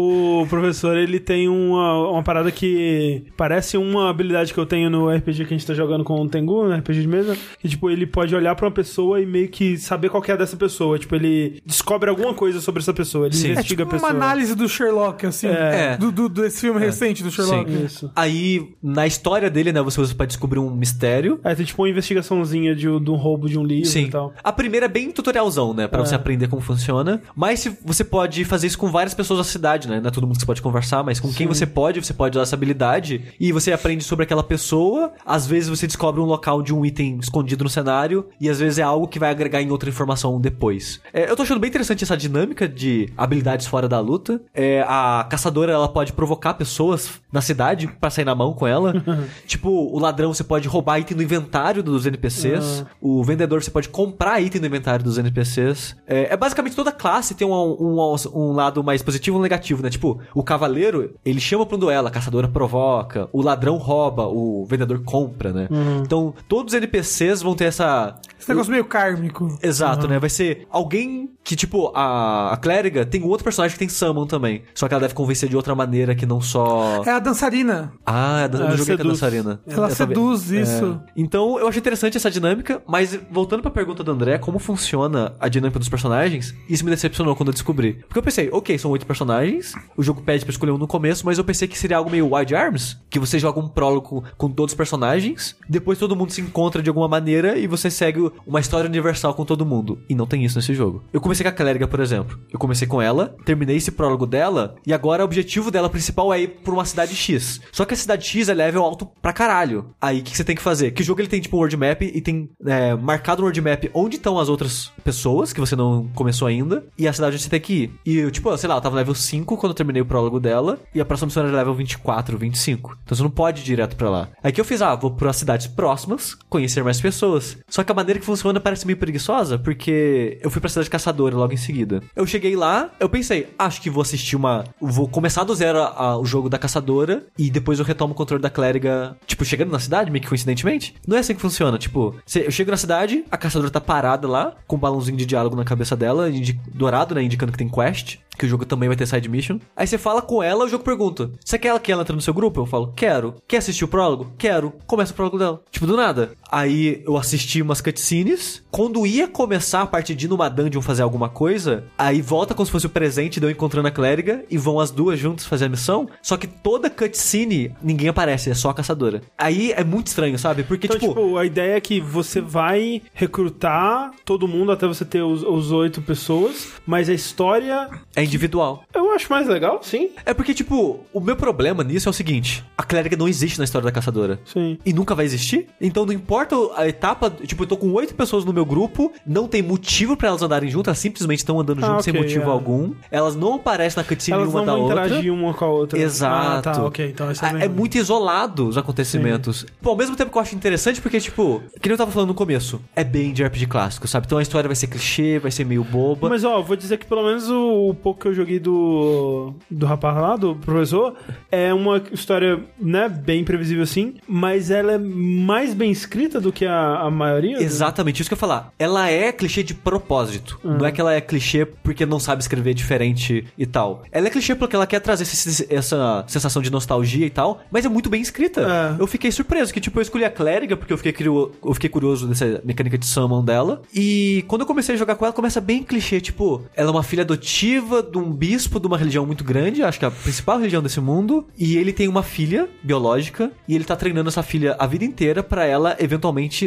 O professor, ele tem uma, uma parada que parece uma habilidade que eu tenho no RPG que a gente tá jogando com o Tengu, no RPG de mesa, que, tipo, ele pode olhar pra uma pessoa e meio que saber qual que é dessa pessoa. Tipo, ele descobre alguma coisa sobre essa pessoa, ele Sim. É investiga tipo a pessoa. uma análise do Sherlock, assim. É. Do, do- desse filme recente do Sherlock. Sim. Isso. Aí, na história dele, né, você usa pra descobrir um mistério. É, tem tipo uma investigaçãozinha de, de um roubo de um livro Sim. e tal. A primeira é bem tutorialzão, né? Pra É. você aprender como funciona. Mas se, você pode fazer isso com várias pessoas da cidade, né? Não é todo mundo que pode conversar, mas com quem você pode, você pode usar essa habilidade. E você aprende sobre aquela pessoa. Às vezes você descobre um local de um item escondido no cenário. E às vezes é algo que vai agregar em outra informação depois. É, eu tô achando bem interessante essa dinâmica de habilidades fora da luta. É, a caçadora, ela pode provocar pessoas na cidade pra sair na mão com ela. tipo, o ladrão você pode roubar item do inventário dos NPCs. O vendedor você pode comprar item do inventário dos NPCs. É, é basicamente toda classe tem um, um, um lado mais positivo e um negativo, né? Tipo, o cavaleiro, ele chama pra um duelo, a caçadora provoca, o ladrão rouba, o vendedor compra, né? Então, todos os NPCs vão ter essa. Esse negócio meio kármico. Exato, né? Vai ser alguém que, tipo, a, a clériga tem outro personagem que tem summon também. Só que ela deve convencer de outra maneira que não só. É a dançarina. Ah, é dan- Ela jogo é é seduz. dançarina. Ela Eu seduz isso. Então, eu achei interessante essa dinâmica, mas voltando pra pergunta do André, como funciona a dinâmica dos personagens, isso me decepcionou quando eu descobri. Porque eu pensei, ok, são oito personagens, o jogo pede pra escolher um no começo, mas eu pensei que seria algo meio Wide Arms, que você joga um prólogo com todos os personagens, depois todo mundo se encontra de alguma maneira e você segue uma história universal com todo mundo. E não tem isso nesse jogo. Eu comecei com a Clériga, por exemplo. Eu comecei com ela, terminei esse prólogo dela, e agora o objetivo dela principal é ir pra uma cidade X. Só que a cidade X é level alto pra caralho. Aí o que, que você tem que fazer? Que jogo ele tem tipo um world map e tem é, marcado no world map onde estão as outras pessoas que você não começou ainda e a cidade onde você tem que ir. E eu, tipo, sei lá, eu tava level 5 quando eu terminei o prólogo dela e a próxima missão era level 24, 25. Então você não pode ir direto pra lá. Aí que eu fiz, ah, vou pra cidades próximas, conhecer mais pessoas. Só que a maneira que funciona parece meio preguiçosa, porque eu fui pra cidade caçadora logo em seguida. Eu cheguei lá, eu pensei, acho que vou assistir uma. Vou começar do zero a- a- o jogo da caçadora e depois eu retomo o controle da clériga, tipo, chegando na cidade, meio que coincidentemente. Não é assim que funciona, tipo, cê- eu chego na cidade, a caçadora tá parada lá, com um balãozinho de diálogo na cabeça dela, dourado, né, indicando que tem quest. Que o jogo também vai ter side mission. Aí você fala com ela, o jogo pergunta: Você quer que ela entre no seu grupo? Eu falo: Quero. Quer assistir o prólogo? Quero. Começa o prólogo dela. Tipo, do nada. Aí eu assisti umas cutscenes. Quando ia começar a parte de ir numa dungeon fazer alguma coisa, aí volta como se fosse o presente de eu encontrando a clériga e vão as duas juntas fazer a missão. Só que toda cutscene ninguém aparece, é só a caçadora. Aí é muito estranho, sabe? Porque, Então, tipo, tipo, a ideia é que você vai recrutar todo mundo até você ter os, os oito pessoas, mas a história é individual. eu acho mais legal, sim. É porque, tipo, o meu problema nisso é o seguinte: a clériga não existe na história da caçadora. Sim. E nunca vai existir. Então não importa a etapa. Tipo, eu tô com oito pessoas no meu grupo, não tem motivo pra elas andarem juntas, elas simplesmente estão andando Ah, juntas sem motivo é. algum. Elas não aparecem na cutscene Elas uma não da outra. interagir uma com a outra. Exato. Ah, tá, ok. Então isso é, É- muito isolado os acontecimentos. Pô, ao mesmo tempo que eu acho interessante, porque, tipo, que eu tava falando no começo, é bem de RPG clássico, sabe? Então a história vai ser clichê, vai ser meio boba. Mas ó, vou dizer que pelo menos o, o pouco que eu joguei do do rapaz lá, do professor, é uma história, né, bem previsível assim, mas ela é mais bem escrita do que a, a maioria. Exatamente, isso que eu ia falar. Ela é clichê de propósito. Uhum. Não é que ela é clichê porque não sabe escrever diferente e tal. Ela é clichê porque ela quer trazer esse- essa sensação de nostalgia e tal, mas é muito bem escrita. É. Eu fiquei surpreso que, tipo, eu escolhi a clériga porque eu fiquei, eu fiquei curioso dessa mecânica de summon dela. E quando eu comecei a jogar com ela, começa bem clichê. Tipo, ela é uma filha adotiva de um bispo de uma religião muito grande, acho que é a principal religião desse mundo. E ele tem uma filha biológica e ele tá treinando essa filha a vida inteira pra ela eventualmente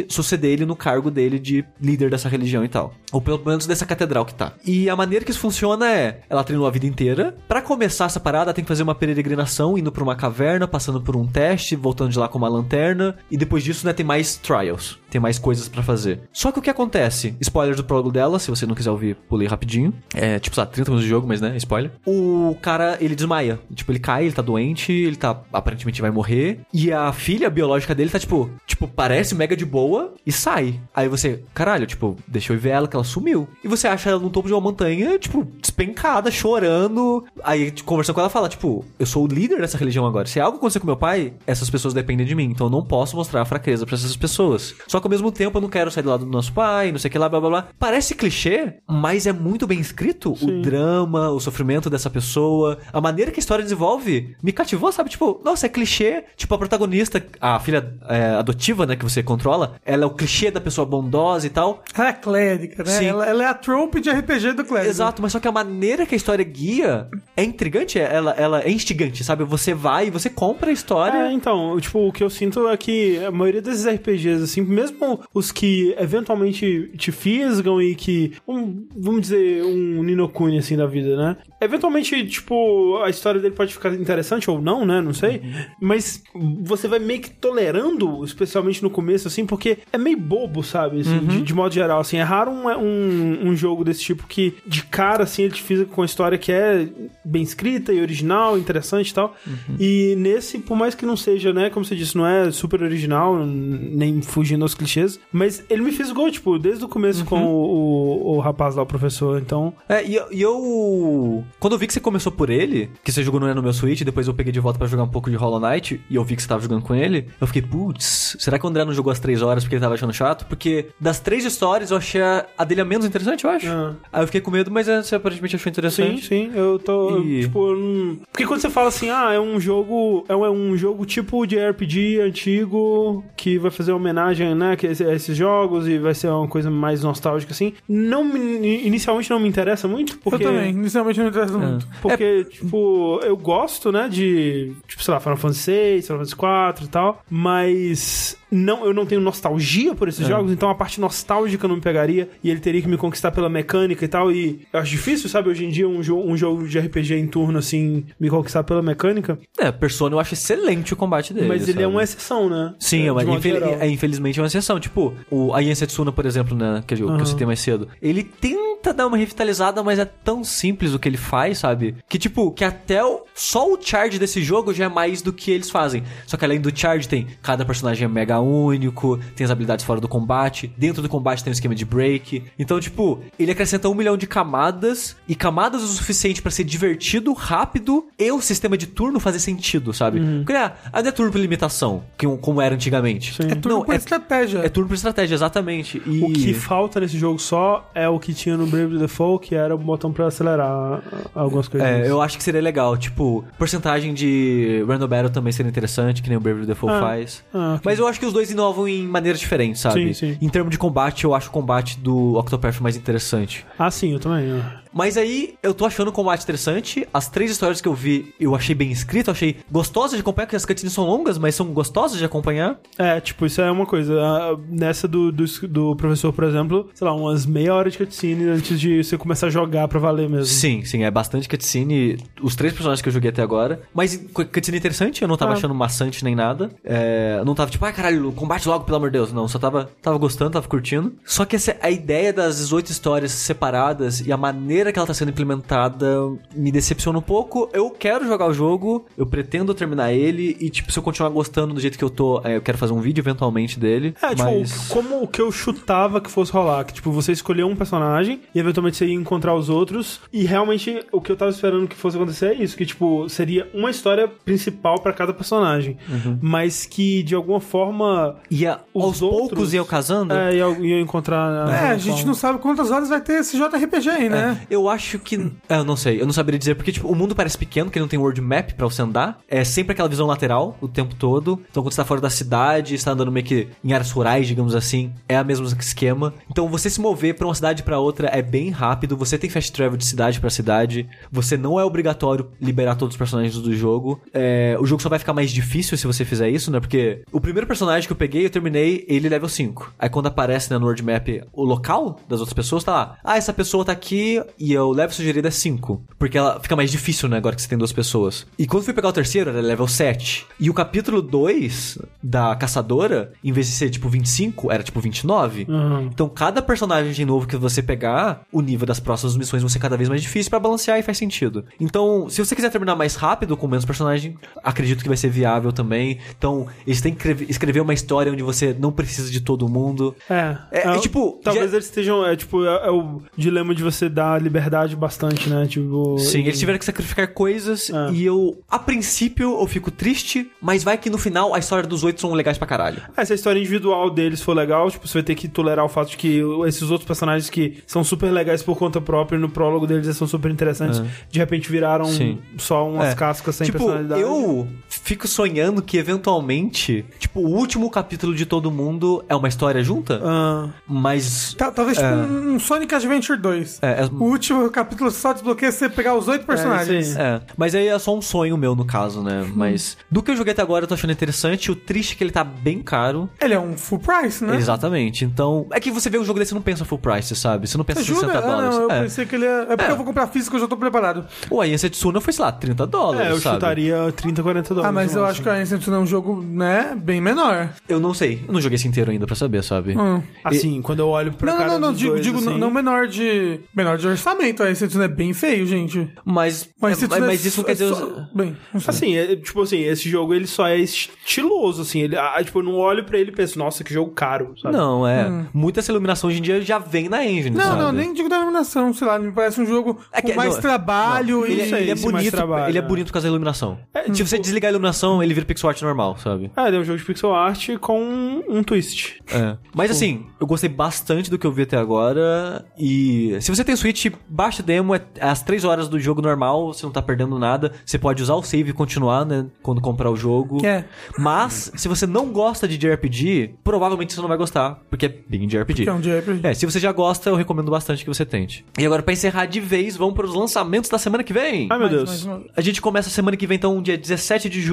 suceder ele no cargo dele de líder dessa religião e tal. Ou pelo menos dessa catedral que tá. E a maneira que isso funciona é: ela treinou a vida inteira. Pra começar essa parada, tem que fazer uma peregrinação indo pra uma caverna, passando por um teste, voltando de lá com uma lanterna. E depois disso, né, tem mais trials. Tem mais coisas pra fazer. Só que o que acontece? Spoilers do prólogo dela, se você não quiser ouvir, pulei rapidinho. É, tipo, sabe, 30 minutos de jogo, mas né, spoiler. O cara, ele desmaia. Tipo, ele cai, ele tá doente, ele tá, aparentemente vai morrer. E a filha biológica dele tá, tipo, tipo, parece mega de boa e sai. Aí você, caralho, tipo, deixa eu ver ela que ela sumiu. E você acha ela no topo de uma montanha, tipo, despencada, chorando. Aí, tipo, conversando com ela, fala, tipo, eu sou o líder dessa religião agora. Se algo acontecer com meu pai, essas pessoas dependem de mim. Então eu não posso mostrar fraqueza pra essas pessoas. Só que ao mesmo tempo eu não quero sair do lado do nosso pai, não sei o que lá, blá blá blá. Parece clichê, mas é muito bem escrito. O drama, o sofrimento dessa pessoa, a maneira que a história desenvolve, me cativou, sabe? Tipo, nossa, é clichê. Tipo, a protagonista, a filha é, adotiva, né, que você controla, ela é o clichê da pessoa bondosa e tal. Ela é clérica, né? Sim. Ela, ela é a trope de RPG do clérigo. Exato, mas só que a maneira que a história guia é intrigante, é- ela, ela é instigante, sabe? Você vai e você compra a história. É, então, tipo, o que eu sinto é que a maioria desses RPGs, assim, mesmo mesmo os que eventualmente te fisgam e que, um, vamos dizer, um Ninokuni assim da vida, né? Eventualmente, tipo, a história dele pode ficar interessante ou não, né? Não sei. Mas você vai meio que tolerando, especialmente no começo, assim, porque é meio bobo, sabe? Assim, de, de modo geral, assim. É raro um, um, um jogo desse tipo que, de cara, assim, ele te fisga com uma história que é bem escrita e original, interessante e tal. E nesse, por mais que não seja, né? Como você disse, não é super original, nem fugindo aos clichês, mas ele me fisgou, tipo, desde o começo com o, o, o rapaz lá, o professor. Então, É, e, eu- e eu. Quando eu vi que você começou por ele, que você jogou no, no meu Switch, depois eu peguei de volta pra jogar um pouco de Hollow Knight, e eu vi que você tava jogando com ele, eu fiquei, putz, será que o André não jogou as três horas porque ele tava achando chato? Porque das três histórias eu achei a, dele a menos interessante, eu acho. Ah. Aí eu fiquei com medo, mas é, você aparentemente achou Sim, interessante. sim, eu tô. eu, E- tipo, eu não... Porque quando você fala assim, ah, é um jogo. É um, é um jogo tipo de RPG antigo que vai fazer homenagem, né, que esses jogos e vai ser uma coisa mais nostálgica, assim. Não me- inicialmente não me interessa muito, porque. Eu também, inicialmente não me interessa muito. Porque, tipo, eu gosto, né, de, tipo, sei lá, Final Fantasy VI, Final Fantasy IV e tal, mas não, eu não tenho nostalgia por esses jogos, então a parte nostálgica não me pegaria e ele teria que me conquistar pela mecânica e tal, e eu acho difícil, sabe, hoje em dia um, jo um jogo de RPG em turno, assim, me conquistar pela mecânica, É, Persona eu acho excelente o combate dele. mas ele é sabe? uma exceção, né? Sim, É, infel- é, infelizmente é uma exceção. Tipo, o Aien Setsuna, por exemplo, né, que, eu, que Aham. eu citei mais cedo, ele tenta dar uma revitalizada, mas é tão simples o que ele faz, sabe? Que, tipo, que até o, só o charge desse jogo já é mais do que eles fazem. Só que além do charge, tem cada personagem é mega único, tem as habilidades fora do combate, dentro do combate tem um esquema de break. Então, tipo, ele acrescenta um milhão de camadas, e camadas o suficiente pra ser divertido, rápido, e o sistema de turno fazer sentido, sabe? Porque, ah, não é turno por limitação, que, como era antigamente. Sim. É tudo Não, por é- estratégia. É turno por estratégia, exatamente. E... O que falta nesse jogo só é o que tinha no Brave Default, que era o botão pra acelerar algumas coisas. É, eu acho que seria legal. Tipo, porcentagem de Random Battle também seria interessante, que nem o Brave Default Ah. faz. Ah, ok. Mas eu acho que os dois inovam em maneiras diferentes, sabe? Sim, sim. Em termos de combate, eu acho o combate do Octopath mais interessante. Ah, sim, eu também. Mas aí, eu tô achando o combate interessante. As três histórias que eu vi, eu achei bem escrito, achei gostosas de acompanhar, porque as cutscenes são longas, mas são gostosas de acompanhar. É, tipo, isso é uma coisa. Ah, Nessa do, do, do professor, por exemplo, sei lá, umas meia hora de cutscene antes de você começar a jogar pra valer mesmo. Sim, sim, é bastante cutscene. Os três personagens que eu joguei até agora. Mas cu- cutscene interessante, eu não tava Ah. achando maçante nem nada. É, não tava tipo, ai caralho, combate logo, pelo amor de Deus. Não, só tava, tava gostando, tava curtindo. Só que essa, a ideia das 18 histórias separadas e a maneira que ela tá sendo implementada me decepciona um pouco. Eu quero jogar o jogo, eu pretendo terminar ele. E, tipo, se eu continuar gostando do jeito que eu tô, é, eu quero fazer um vídeo eventualmente dele. É, tipo, mas... como o que eu chutava que fosse rolar. Que, tipo, você escolheu um personagem e eventualmente você ia encontrar os outros. E realmente o que eu tava esperando que fosse acontecer é isso: que, tipo, seria uma história principal pra cada personagem. Uhum. Mas que, de alguma forma. Ia, Os aos outros- poucos ia casando. É, ia, ia encontrar. É, a gente não sabe quantas horas vai ter esse JRPG aí, né? Eu acho que. é, Eu não sei, eu não saberia dizer, porque, tipo, o mundo parece pequeno, que ele não tem world map pra você andar. É sempre aquela visão lateral o tempo todo. Então, quando você tá fora da cidade, você tá andando meio que em áreas rurais, digamos assim, é a mesmo esquema. Então, você se mover pra uma cidade pra outra é bem rápido. Você tem fast travel de cidade pra cidade. Você não é obrigatório liberar todos os personagens do jogo. É, o jogo só vai ficar mais difícil se você fizer isso, né? Porque o primeiro personagem que eu peguei, eu terminei ele level 5. Aí quando aparece né, no world map o local das outras pessoas, tá lá. Ah, essa pessoa tá aqui e o level sugerido é 5. Porque ela fica mais difícil, né? Agora que você tem duas pessoas. E quando eu fui pegar o terceiro, era level 7. E o capítulo 2 da caçadora, em vez de ser tipo 25, era tipo 29. Uhum. Então, cada personagem novo que você pegar, o nível das próximas missões vão ser cada vez mais difícil pra balancear e faz sentido. Então, se você quiser terminar mais rápido com menos personagem, acredito que vai ser viável também. Então, eles têm que escrever- uma história onde você não precisa de todo mundo. É, É, é tipo, Talvez já- eles estejam. É, tipo, é, é o dilema de você dar liberdade bastante, né? Tipo. Sim, e- eles tiveram que sacrificar coisas É. e eu, a princípio, eu fico triste, mas vai que no final a história dos oito são legais pra caralho. Ah, Se a história individual deles for legal, tipo, você vai ter que tolerar o fato de que esses outros personagens que são super legais por conta própria, no prólogo deles eles são super interessantes, de repente viraram Sim. só umas É. cascas sem tipo, personalidade. eu fico sonhando que eventualmente, tipo, o último capítulo de todo mundo é uma história junta, Ah, mas. Ta- Talvez tipo É. um, um Sonic Adventure 2. É, é- O último capítulo só desbloqueia você pegar os oito personagens. isso aí. É, mas aí é só um sonho meu no caso, né? Uhum. Mas do que eu joguei até agora eu tô achando interessante. O triste é que ele tá bem caro. Ele é um full price, né? Exatamente. Então, é que você vê um jogo desse e não pensa full price, sabe? Você não pensa Jura? 60 Ah, dólares. não, eu é. pensei que ele é. É porque É. eu vou comprar físico, eu já tô preparado. O Ayense Tsuna foi, sei lá, 30 dólares, é, eu sabe? chutaria 30, 40 dólares. Ah, mas eu acho. acho que a Ancient é um jogo, né, bem menor. Eu não sei. Eu não joguei esse inteiro ainda pra saber, sabe? Hum. Assim, quando eu olho pra Não, cara não, não, não, digo, dois, digo assim, não, menor de. Menor de orçamento. A Ancient é bem feio, gente. Mas, Mas, é, mas, é mas isso não quer dizer... só- Bem, não sei. Assim, é, tipo assim, esse jogo ele só é estiloso, assim. Ele, ah, tipo, eu não olho pra ele e penso, nossa, que jogo caro, sabe? Não, é. Muita essa iluminação hoje em dia já vem na engine, Hum. Não, sabe? não, nem digo da iluminação, sei lá, me parece um jogo É que- com mais não, trabalho Não, e. ele, é- sei ele é bonito, trabalho, ele é é. bonito por causa da iluminação. É, Se você tipo- desligar a iluminação, ele vira pixel art normal, sabe? É, ele é um jogo de pixel art com um, um twist. É. Mas assim, eu gostei bastante do que eu vi até agora. E se você tem Switch, baixa o demo, é às 3 horas do jogo normal, você não tá perdendo nada. Você pode usar o save e continuar, né? Quando comprar o jogo. É. Mas, se você não gosta de JRPG, provavelmente você não vai gostar, porque é bem JRPG. Que é um JRPG. É, se você já gosta, eu recomendo bastante que você tente. E agora, pra encerrar de vez, vamos para os lançamentos da semana que vem. Ai, meu Mais- Deus. A gente começa a semana que vem, então, dia 17 de julho,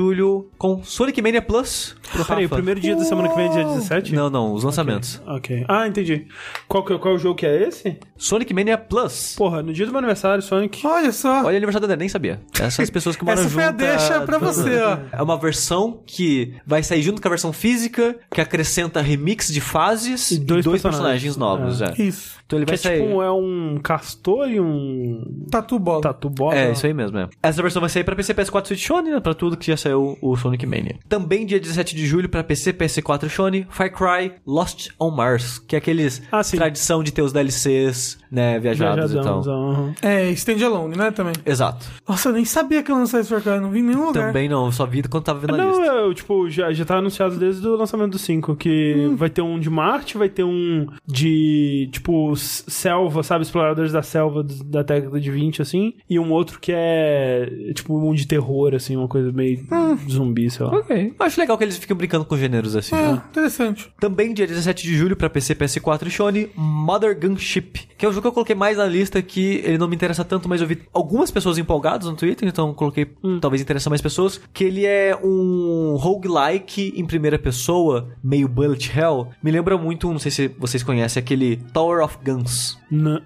com Sonic Mania Plus. Peraí, o primeiro dia da semana que vem é dia 17? Não, não, os lançamentos. Ok. Ah, entendi. Qual, que- qual jogo que é esse? Sonic Mania Plus. Porra, no dia do meu aniversário, Sonic. Olha só. Olha, aniversário da nem sabia. Essas as pessoas que moram Essa junto. foi a deixa pra você, ó. É uma versão que vai sair junto com a versão física, que acrescenta remix de fases E e dois dois, personagens. personagens novos. É. Isso. Então ele Que vai é sair. tipo, é um castor e um Tatu bola. tatu bola. É, isso aí mesmo, é. Essa versão vai sair pra PC, PS4, Switch Shone, né? Pra tudo que já saiu o Sonic Mania. Também dia 17 de julho pra PC, PS4 Shone, Far Cry Lost on Mars, que é aqueles Ah, sim. tradição de ter os DLCs, né, viajados e Viajadão, tal. aham. É, Standalone, né, também. Exato. Nossa, eu nem sabia que ia lançar esse Far não vi em nenhum lugar. Também não, eu só vi quando tava vendo a Não, lista. eu, tipo, já, já tá anunciado desde o lançamento do 5, que Hum. vai ter um de Marte, vai ter um de, tipo, selva, sabe? Exploradores da selva da década de 20, assim, e um outro que é, tipo, um de terror, assim, uma coisa meio Hum. zumbi, sei lá. Ok. Acho legal que eles ficam brincando com gêneros assim. É, né? interessante. Também dia 17 de julho pra PC, PS4 e Shone, Mother Gunship, que é um jogo que eu coloquei mais na lista que ele não me interessa tanto, mas eu vi algumas pessoas empolgadas no Twitter, então eu coloquei, hum, talvez interessa mais pessoas, que ele é um roguelike em primeira pessoa, meio bullet hell. Me lembra muito, não sei se vocês conhecem, aquele Tower of Guns, N-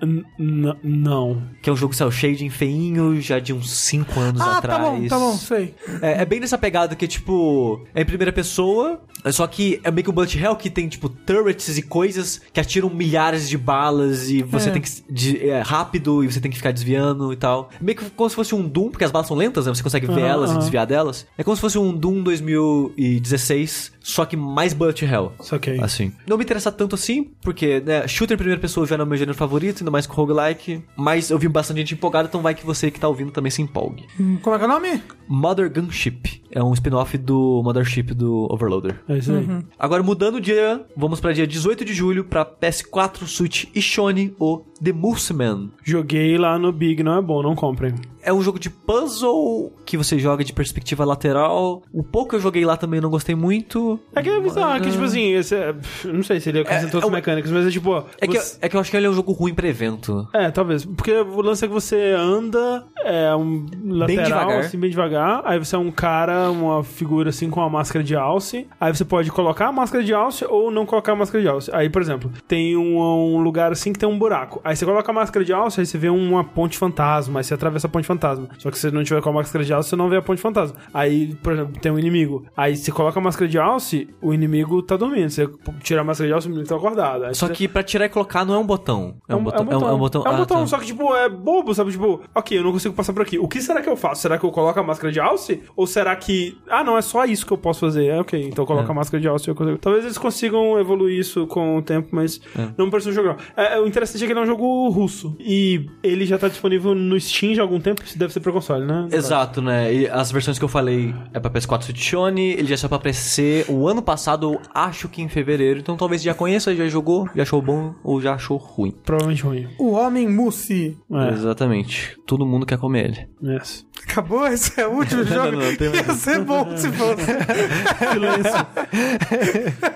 não. que é um jogo cel shading feinho, já de uns 5 anos Ah, atrás. tá bom, tá bom, sei. É, é bem nessa pegada que, tipo, é em primeira pessoa, só que é meio que o Bullet Hell que tem, tipo, turrets e coisas que atiram milhares de balas e você É. tem que. De, é rápido e você tem que ficar desviando e tal. Meio que como se fosse um Doom, porque as balas são lentas, né? Você consegue ver Aham, elas e desviar delas. É como se fosse um Doom 2016, só que mais Bullet Hell. Saquei. Assim. Não me interessa tanto assim, porque, né, shooter em primeira pessoa já não é o meu gênero favorito, ainda mais com roguelike. Mas eu vi bastante gente empolgada, então vai que você que tá ouvindo também se empolgue. Hum, Como é que é o nome? Mother Gunship. É um spin-off do Mothership do Overloader. É isso aí. Uhum. Agora, mudando o dia, vamos pra dia 18 de julho pra PS4, Switch e Shone, o The Mooseman. Joguei lá no Big, não é bom, não comprem. É um jogo de puzzle que você joga de perspectiva lateral. O pouco que eu joguei lá também não gostei muito. É que é bizarro, que tipo assim, esse é- não sei se ele acrescentou é uma- mecânicas, mas é tipo. É que, você- é que eu acho que ele é um jogo ruim pra evento. É, talvez. Porque o lance é que você anda é um lateral, devagar. assim, bem devagar. Aí você é um cara, uma figura assim com uma máscara de alce. Aí você pode colocar a máscara de alce ou não colocar a máscara de alce. Aí, por exemplo, tem um, um lugar assim que tem um buraco. Aí você coloca a máscara de alce, aí você vê uma ponte fantasma. Aí você atravessa a ponte fantasma. Só que se você não tiver com a máscara de alce, você não vê a ponte fantasma. Aí, por exemplo, tem um inimigo. Aí você coloca a máscara de alce, o inimigo tá dormindo. Você tira a máscara de alce, o inimigo tá acordado. Aí Só você- que pra tirar e colocar não é um botão. É um, botão. é um botão. É um botão, É um ah, botão, tá. só que, tipo, é bobo, sabe? Tipo, ok, eu não consigo passar por aqui. O que será que eu faço? Será que eu coloco a máscara de alce? Ou será que. Ah, não, é só isso que eu posso fazer. É ok, então eu coloco É. a máscara de alce e eu consigo. Talvez eles consigam evoluir isso com o tempo, mas não me parece um jogo. É, é, o interessante é que ele é um jogo russo. E ele já tá disponível no Steam já há algum tempo. Isso deve ser pra console, né? Exato, né? E as versões que eu falei é pra PS4 Switch ele já saiu pra PC o ano passado, eu acho que em fevereiro. Então talvez já conheça, já jogou, já achou bom ou já achou ruim. Provavelmente ruim. O Homem Mousse. É, Exatamente. Todo mundo quer comer ele. yes. Acabou? Esse é o último jogo? não, tem mais Ia ser bom se fosse. Silêncio.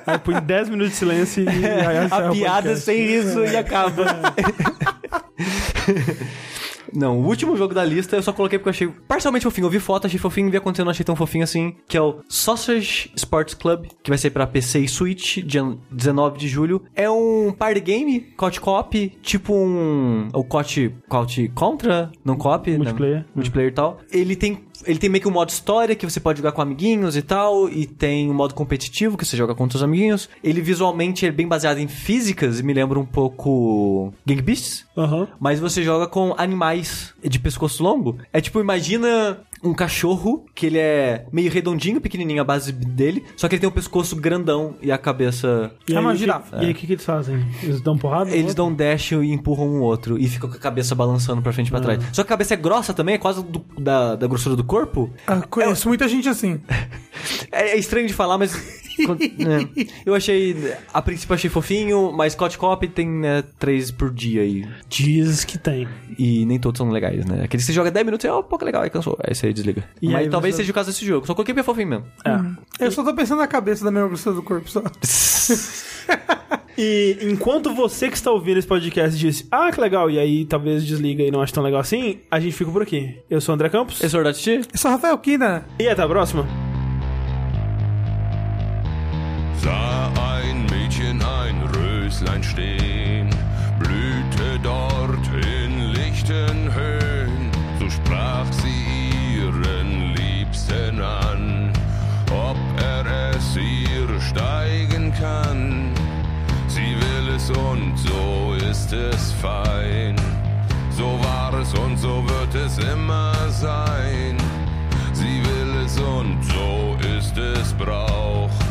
Aí põe 10 minutos de silêncio e aí A o piada sem riso e acaba. Não, o último jogo da lista eu só coloquei porque eu achei parcialmente fofinho. Eu vi foto, achei fofinho, vi acontecendo, não achei tão fofinho assim. Que é o Sausage Sports Club, que vai sair pra PC e Switch, dia 19 de julho. É um party game, COD Co-op, tipo um... O COD... COD Contra? Não Co-op? né? Multiplayer. Multiplayer e tal. Ele tem... Ele tem meio que um modo história que você pode jogar com amiguinhos e tal, e tem um modo competitivo que você joga com seus amiguinhos. Ele visualmente é bem baseado em físicas e me lembra um pouco Gang Beasts. Aham. Mas você joga com animais de pescoço longo. É tipo, imagina um cachorro que ele é meio redondinho, pequenininho a base dele, só que ele tem um pescoço grandão e a cabeça. E É uma o que- girafa. E aí o que, que eles fazem? Eles dão porrada? Eles dão um dash e empurram um outro e ficam com a cabeça balançando pra frente e pra trás. Só que a cabeça é grossa também, é quase do- da, da grossura do corpo. Ah, conheço muita gente assim. É, é estranho de falar, mas. Né, Eu achei. A princípio achei fofinho, mas Scott Cop tem né, três por dia e. Diz que tem. E nem todos são legais, né? Aqueles que você joga 10 minutos e é um pouco legal, aí cansou. Aí você desliga. E mas aí talvez você- seja o caso desse jogo. Só coloquei é fofinho mesmo. É. Eu só tô pensando na cabeça da mesma grossura do corpo só. E enquanto você que está ouvindo esse podcast disse, ah, que legal, e aí talvez desliga e não acha tão legal assim, a gente fica por aqui. Eu sou o André Campos. Esse é o? Eu sou Rafael Kina. E até a próxima. Sah ein Mädchen ein Röslein stehen, blühte dort in lichten Höhen, so sprach sie ihren Liebsten an, ob er es ihr steigen kann. Sie will es und so ist es fein, so war es und so wird es immer sein. Sie will es und so ist es Brauch.